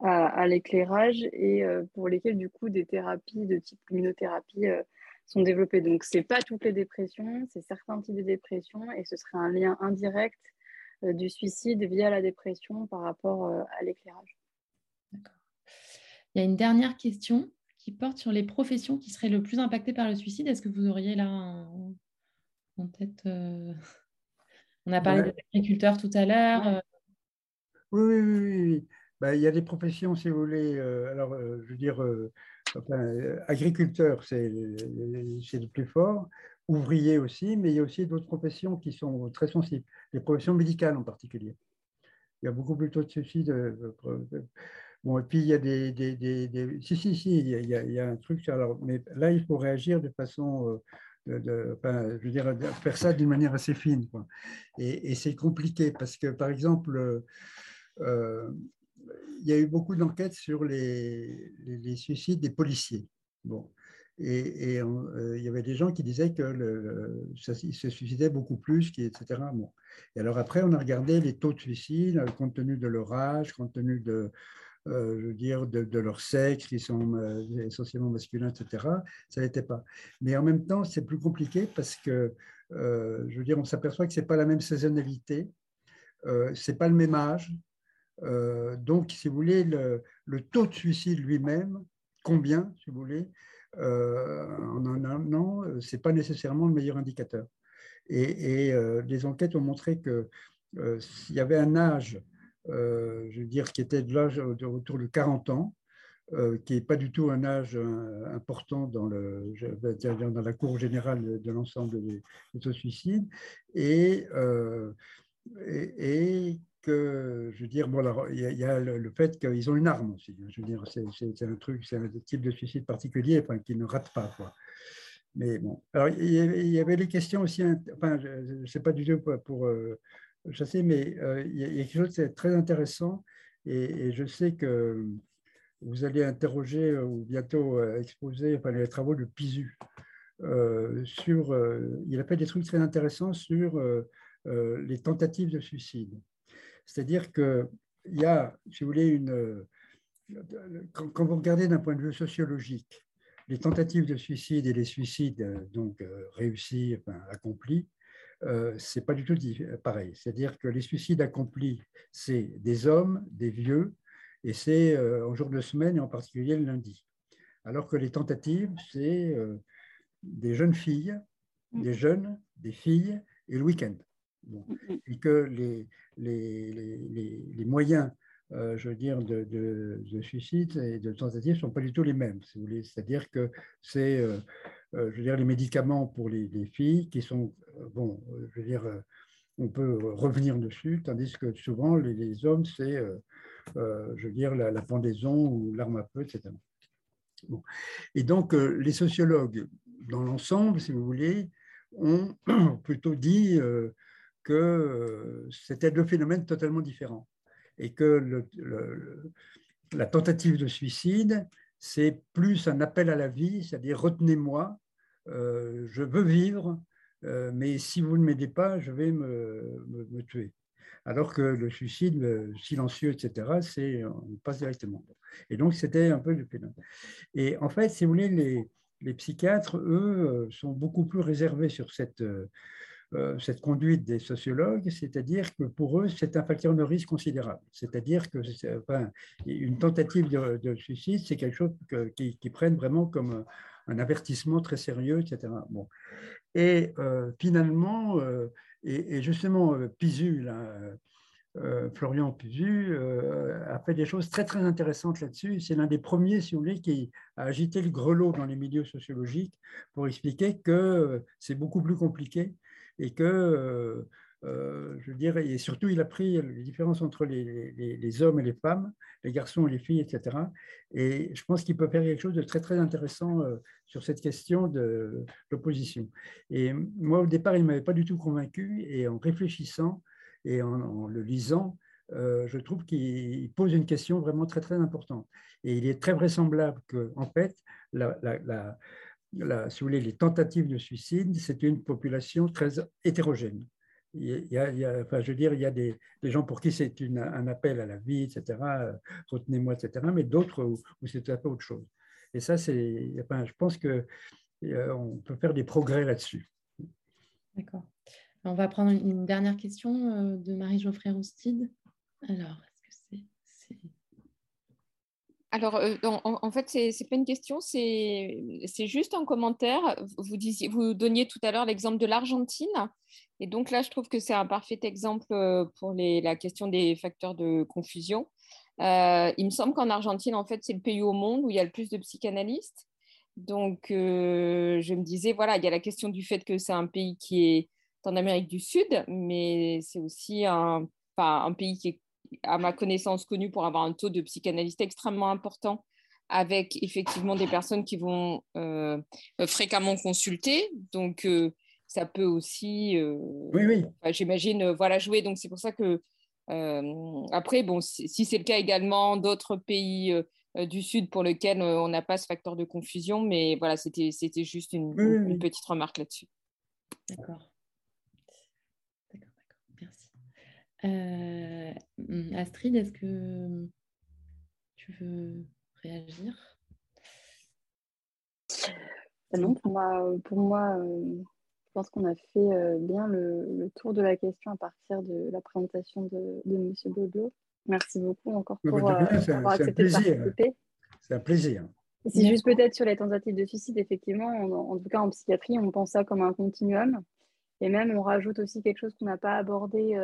à, l'éclairage et euh, pour lesquels du coup des thérapies de type luminothérapie sont développées. Donc ce n'est pas toutes les dépressions, c'est certains types de dépressions, et ce serait un lien indirect du suicide via la dépression par rapport euh, à l'éclairage. D'accord. Il y a une dernière question qui porte sur les professions qui seraient le plus impactées par le suicide. Est-ce que vous auriez là en tête euh, On a parlé des agriculteurs tout à l'heure. Oui, oui, oui. oui. Bah, il y a des professions, si vous voulez, alors je veux dire, agriculteur, c'est le plus fort, ouvrier aussi, mais il y a aussi d'autres professions qui sont très sensibles, les professions médicales en particulier. Il y a beaucoup plus de suicides. Bon, et puis il y a des. des, Si, si, si, il y a, il y a un truc. Alors, mais là, il faut réagir de façon de, enfin, je veux dire, faire ça d'une manière assez fine. Quoi. Et, c'est compliqué parce que, par exemple, euh, il y a eu beaucoup d'enquêtes sur les, les, suicides des policiers. Bon. Et, euh, il y avait des gens qui disaient que le, se suicidaient beaucoup plus, etc. Bon. Et alors après, on a regardé les taux de suicide compte tenu de leur âge, compte tenu de, euh, je veux dire, de, leur sexe, qui sont euh, essentiellement masculins, etc. Ça n'était pas. Mais en même temps, c'est plus compliqué parce que, euh, je veux dire, on s'aperçoit que ce n'est pas la même saisonnalité, euh, ce n'est pas le même âge. donc, si vous voulez, le, taux de suicide lui-même, combien, si vous voulez, en un an, ce n'est pas nécessairement le meilleur indicateur. Et, et les enquêtes ont montré que s'il y avait un âge euh, je veux dire, qui était de l'âge autour de 40 ans, euh, qui n'est pas du tout un âge euh, important dans, le, dans la cour générale de l'ensemble des, des suicides, et, que, je dire, bon, il y, a le, fait qu'ils ont une arme aussi. Hein. je veux dire, c'est un truc, c'est un type de suicide particulier, enfin, qui ne rate pas. Quoi. Mais bon, alors il y avait les questions aussi, enfin, je ne sais pas du tout pour, pour je sais, mais euh, il y, a quelque chose de très intéressant et, je sais que vous allez interroger euh, ou bientôt euh, exposer enfin, les travaux de Pisu. sur, il a fait des trucs très intéressants sur les tentatives de suicide. C'est-à-dire qu'il y a, si vous voulez, une, quand, vous regardez d'un point de vue sociologique, les tentatives de suicide et les suicides donc réussis, enfin, accomplis, euh, c'est pas du tout pareil. C'est-à-dire que les suicides accomplis, c'est des hommes, des vieux, et c'est euh, en jour de semaine et en particulier le lundi. Alors que les tentatives, c'est euh, des jeunes filles, mm. des jeunes, des filles et le week-end. Mm, mm. Et que les, les, moyens, je veux dire, de, de, suicide et de tentative ne sont pas du tout les mêmes. C'est-à-dire que c'est euh, je veux dire, les médicaments pour les, filles qui sont, euh, bon, euh, je veux dire, on peut revenir dessus, tandis que souvent, les, hommes, c'est, je veux dire, la, pendaison ou l'arme à feu, etc. Bon. Et donc, les sociologues, dans l'ensemble, si vous voulez, ont <clears throat> plutôt dit que c'était deux phénomènes totalement différents et que le, la tentative de suicide, c'est plus un appel à la vie, c'est-à-dire retenez-moi, euh, je veux vivre, euh, mais si vous ne m'aidez pas, je vais me, tuer. Alors que le suicide silencieux, etc., c'est on passe directement. Et donc c'était un peu du phénomène. Et en fait, si vous voulez, les, les psychiatres, eux, sont beaucoup plus réservés sur cette, euh, cette conduite des sociologues, c'est-à-dire que pour eux, c'est un facteur de risque considérable. C'est-à-dire que une tentative de, suicide, c'est quelque chose qu'ils qui prennent vraiment comme un avertissement très sérieux, etc. Bon. Et euh, finalement, euh, et, justement, euh, Pizu, Florian Pizu, a fait des choses très très intéressantes là-dessus. C'est l'un des premiers, si vous voulez, qui a agité le grelot dans les milieux sociologiques pour expliquer que c'est beaucoup plus compliqué et que euh, je dirais, et surtout, il a pris les différences entre les, hommes et les femmes, les garçons et les filles, etc. Et je pense qu'il peut faire quelque chose de très, très intéressant euh, sur cette question de l'opposition. Et moi, au départ, il ne m'avait pas du tout convaincu, et en réfléchissant et en, le lisant, euh, je trouve qu'il pose une question vraiment très, très importante. Et il est très vraisemblable que, en fait, la, si vous voulez, les tentatives de suicide, c'est une population très hétérogène il y a, enfin, je veux dire, il y a des, gens pour qui c'est un appel à la vie, etc., retenez-moi, etc., mais d'autres où, c'est un peu autre chose. Et ça, enfin, je pense qu'on euh, peut faire des progrès là-dessus. D'accord. On va prendre une dernière question euh, de Marie-Geoffrey Roustide. Alors, alors, euh, en, fait, ce n'est pas une question, c'est juste un commentaire. Vous, disiez, vous donniez tout à l'heure l'exemple de l'Argentine. Et donc là, je trouve que c'est un parfait exemple euh, pour la question des facteurs de confusion. il me semble qu'en Argentine, en fait, c'est le pays au monde où il y a le plus de psychanalystes. Donc, je me disais, voilà, il y a la question du fait que c'est un pays qui est en Amérique du Sud, mais c'est aussi un, un pays qui est, à ma connaissance, connu pour avoir un taux de psychanalyste extrêmement important avec effectivement des personnes qui vont euh, fréquemment consulter. Donc, euh, ça peut aussi, euh, oui, oui. j'imagine, voilà, jouer. Donc, c'est pour ça que, après, bon, si c'est le cas également d'autres pays du Sud pour lesquels on n'a pas ce facteur de confusion, mais voilà, c'était juste une, une petite remarque là-dessus. D'accord, d'accord. Merci. Astrid, est-ce que tu veux réagir? Bah Non, pour moi, pour moi euh, je pense qu'on a fait euh, bien le, tour de la question à partir de la présentation de, de M. Bodo. Merci beaucoup encore pour, euh, avoir accepté de participer. C'est un plaisir. Si juste peut-être sur les tentatives de suicide, effectivement, en tout cas en psychiatrie, on pense ça comme un continuum. Et même, on rajoute aussi quelque chose qu'on n'a pas abordé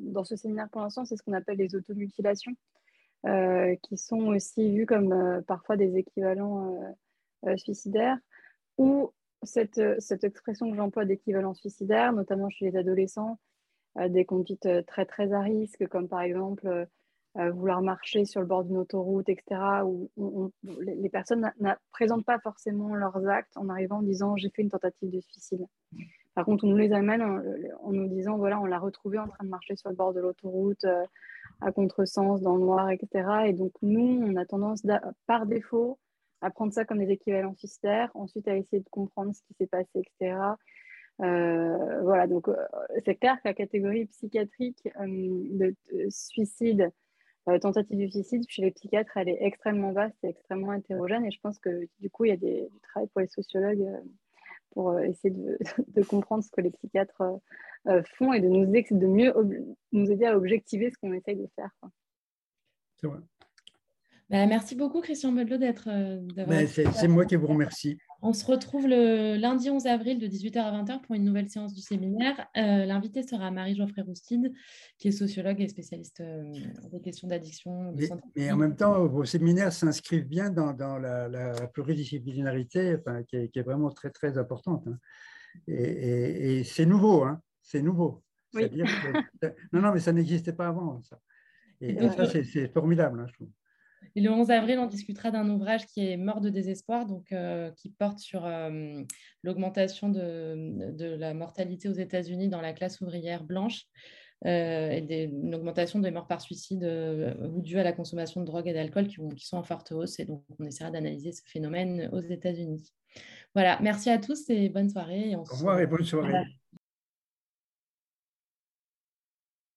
dans ce séminaire pour l'instant, c'est ce qu'on appelle les automutilations. Euh, qui sont aussi vus comme euh, parfois des équivalents euh, suicidaires, ou cette, cette expression que j'emploie d'équivalent suicidaire, notamment chez les adolescents, des conduites très très à risque, comme par exemple vouloir marcher sur le bord d'une autoroute, etc., où les personnes ne présentent pas forcément leurs actes en arrivant en disant j'ai fait une tentative de suicide. Par contre, on nous les amène en, nous disant voilà, on l'a retrouvé en train de marcher sur le bord de l'autoroute, à contresens, dans le noir, etc. Et donc, nous, on a tendance, par défaut, à prendre ça comme des équivalents suicidaires, ensuite à essayer de comprendre ce qui s'est passé, etc. Euh, voilà, donc euh, c'est clair que la catégorie psychiatrique euh, de, suicide, tentative de suicide, chez les psychiatres, elle est extrêmement vaste et extrêmement hétérogène. Et je pense que du coup, il y a du travail pour les sociologues pour essayer <laughs> de, comprendre ce que les psychiatres euh, font et de nous de mieux nous aider à objectiver ce qu'on essaye de faire. C'est vrai. Bah, merci beaucoup, Christian Bedelot, d'être. Euh, bah, c'est moi qui vous remercie. On se retrouve le lundi 11 avril de 18h à 20h pour une nouvelle séance du séminaire. Euh, l'invité sera Marie-Geoffrey Roustide, qui est sociologue et spécialiste des questions d'addiction. mais, en même temps, vos séminaires s'inscrivent bien dans, la, pluridisciplinarité qui, est, vraiment très, très importante. Hein. Et, et c'est nouveau. Hein c'est nouveau. non, non, mais ça n'existait pas avant. Ça. Et, ça, c'est formidable, hein, je trouve. Et le 11 avril, on discutera d'un ouvrage qui est Mort de désespoir, donc, euh, qui porte sur euh, l'augmentation de, de, la mortalité aux États-Unis dans la classe ouvrière blanche euh, et des, une augmentation des morts par suicide ou due à la consommation de drogue et d'alcool qui, qui, sont en forte hausse. Et donc, on essaiera d'analyser ce phénomène aux États-Unis. Voilà, merci à tous et bonne soirée. Au revoir et bonne soirée.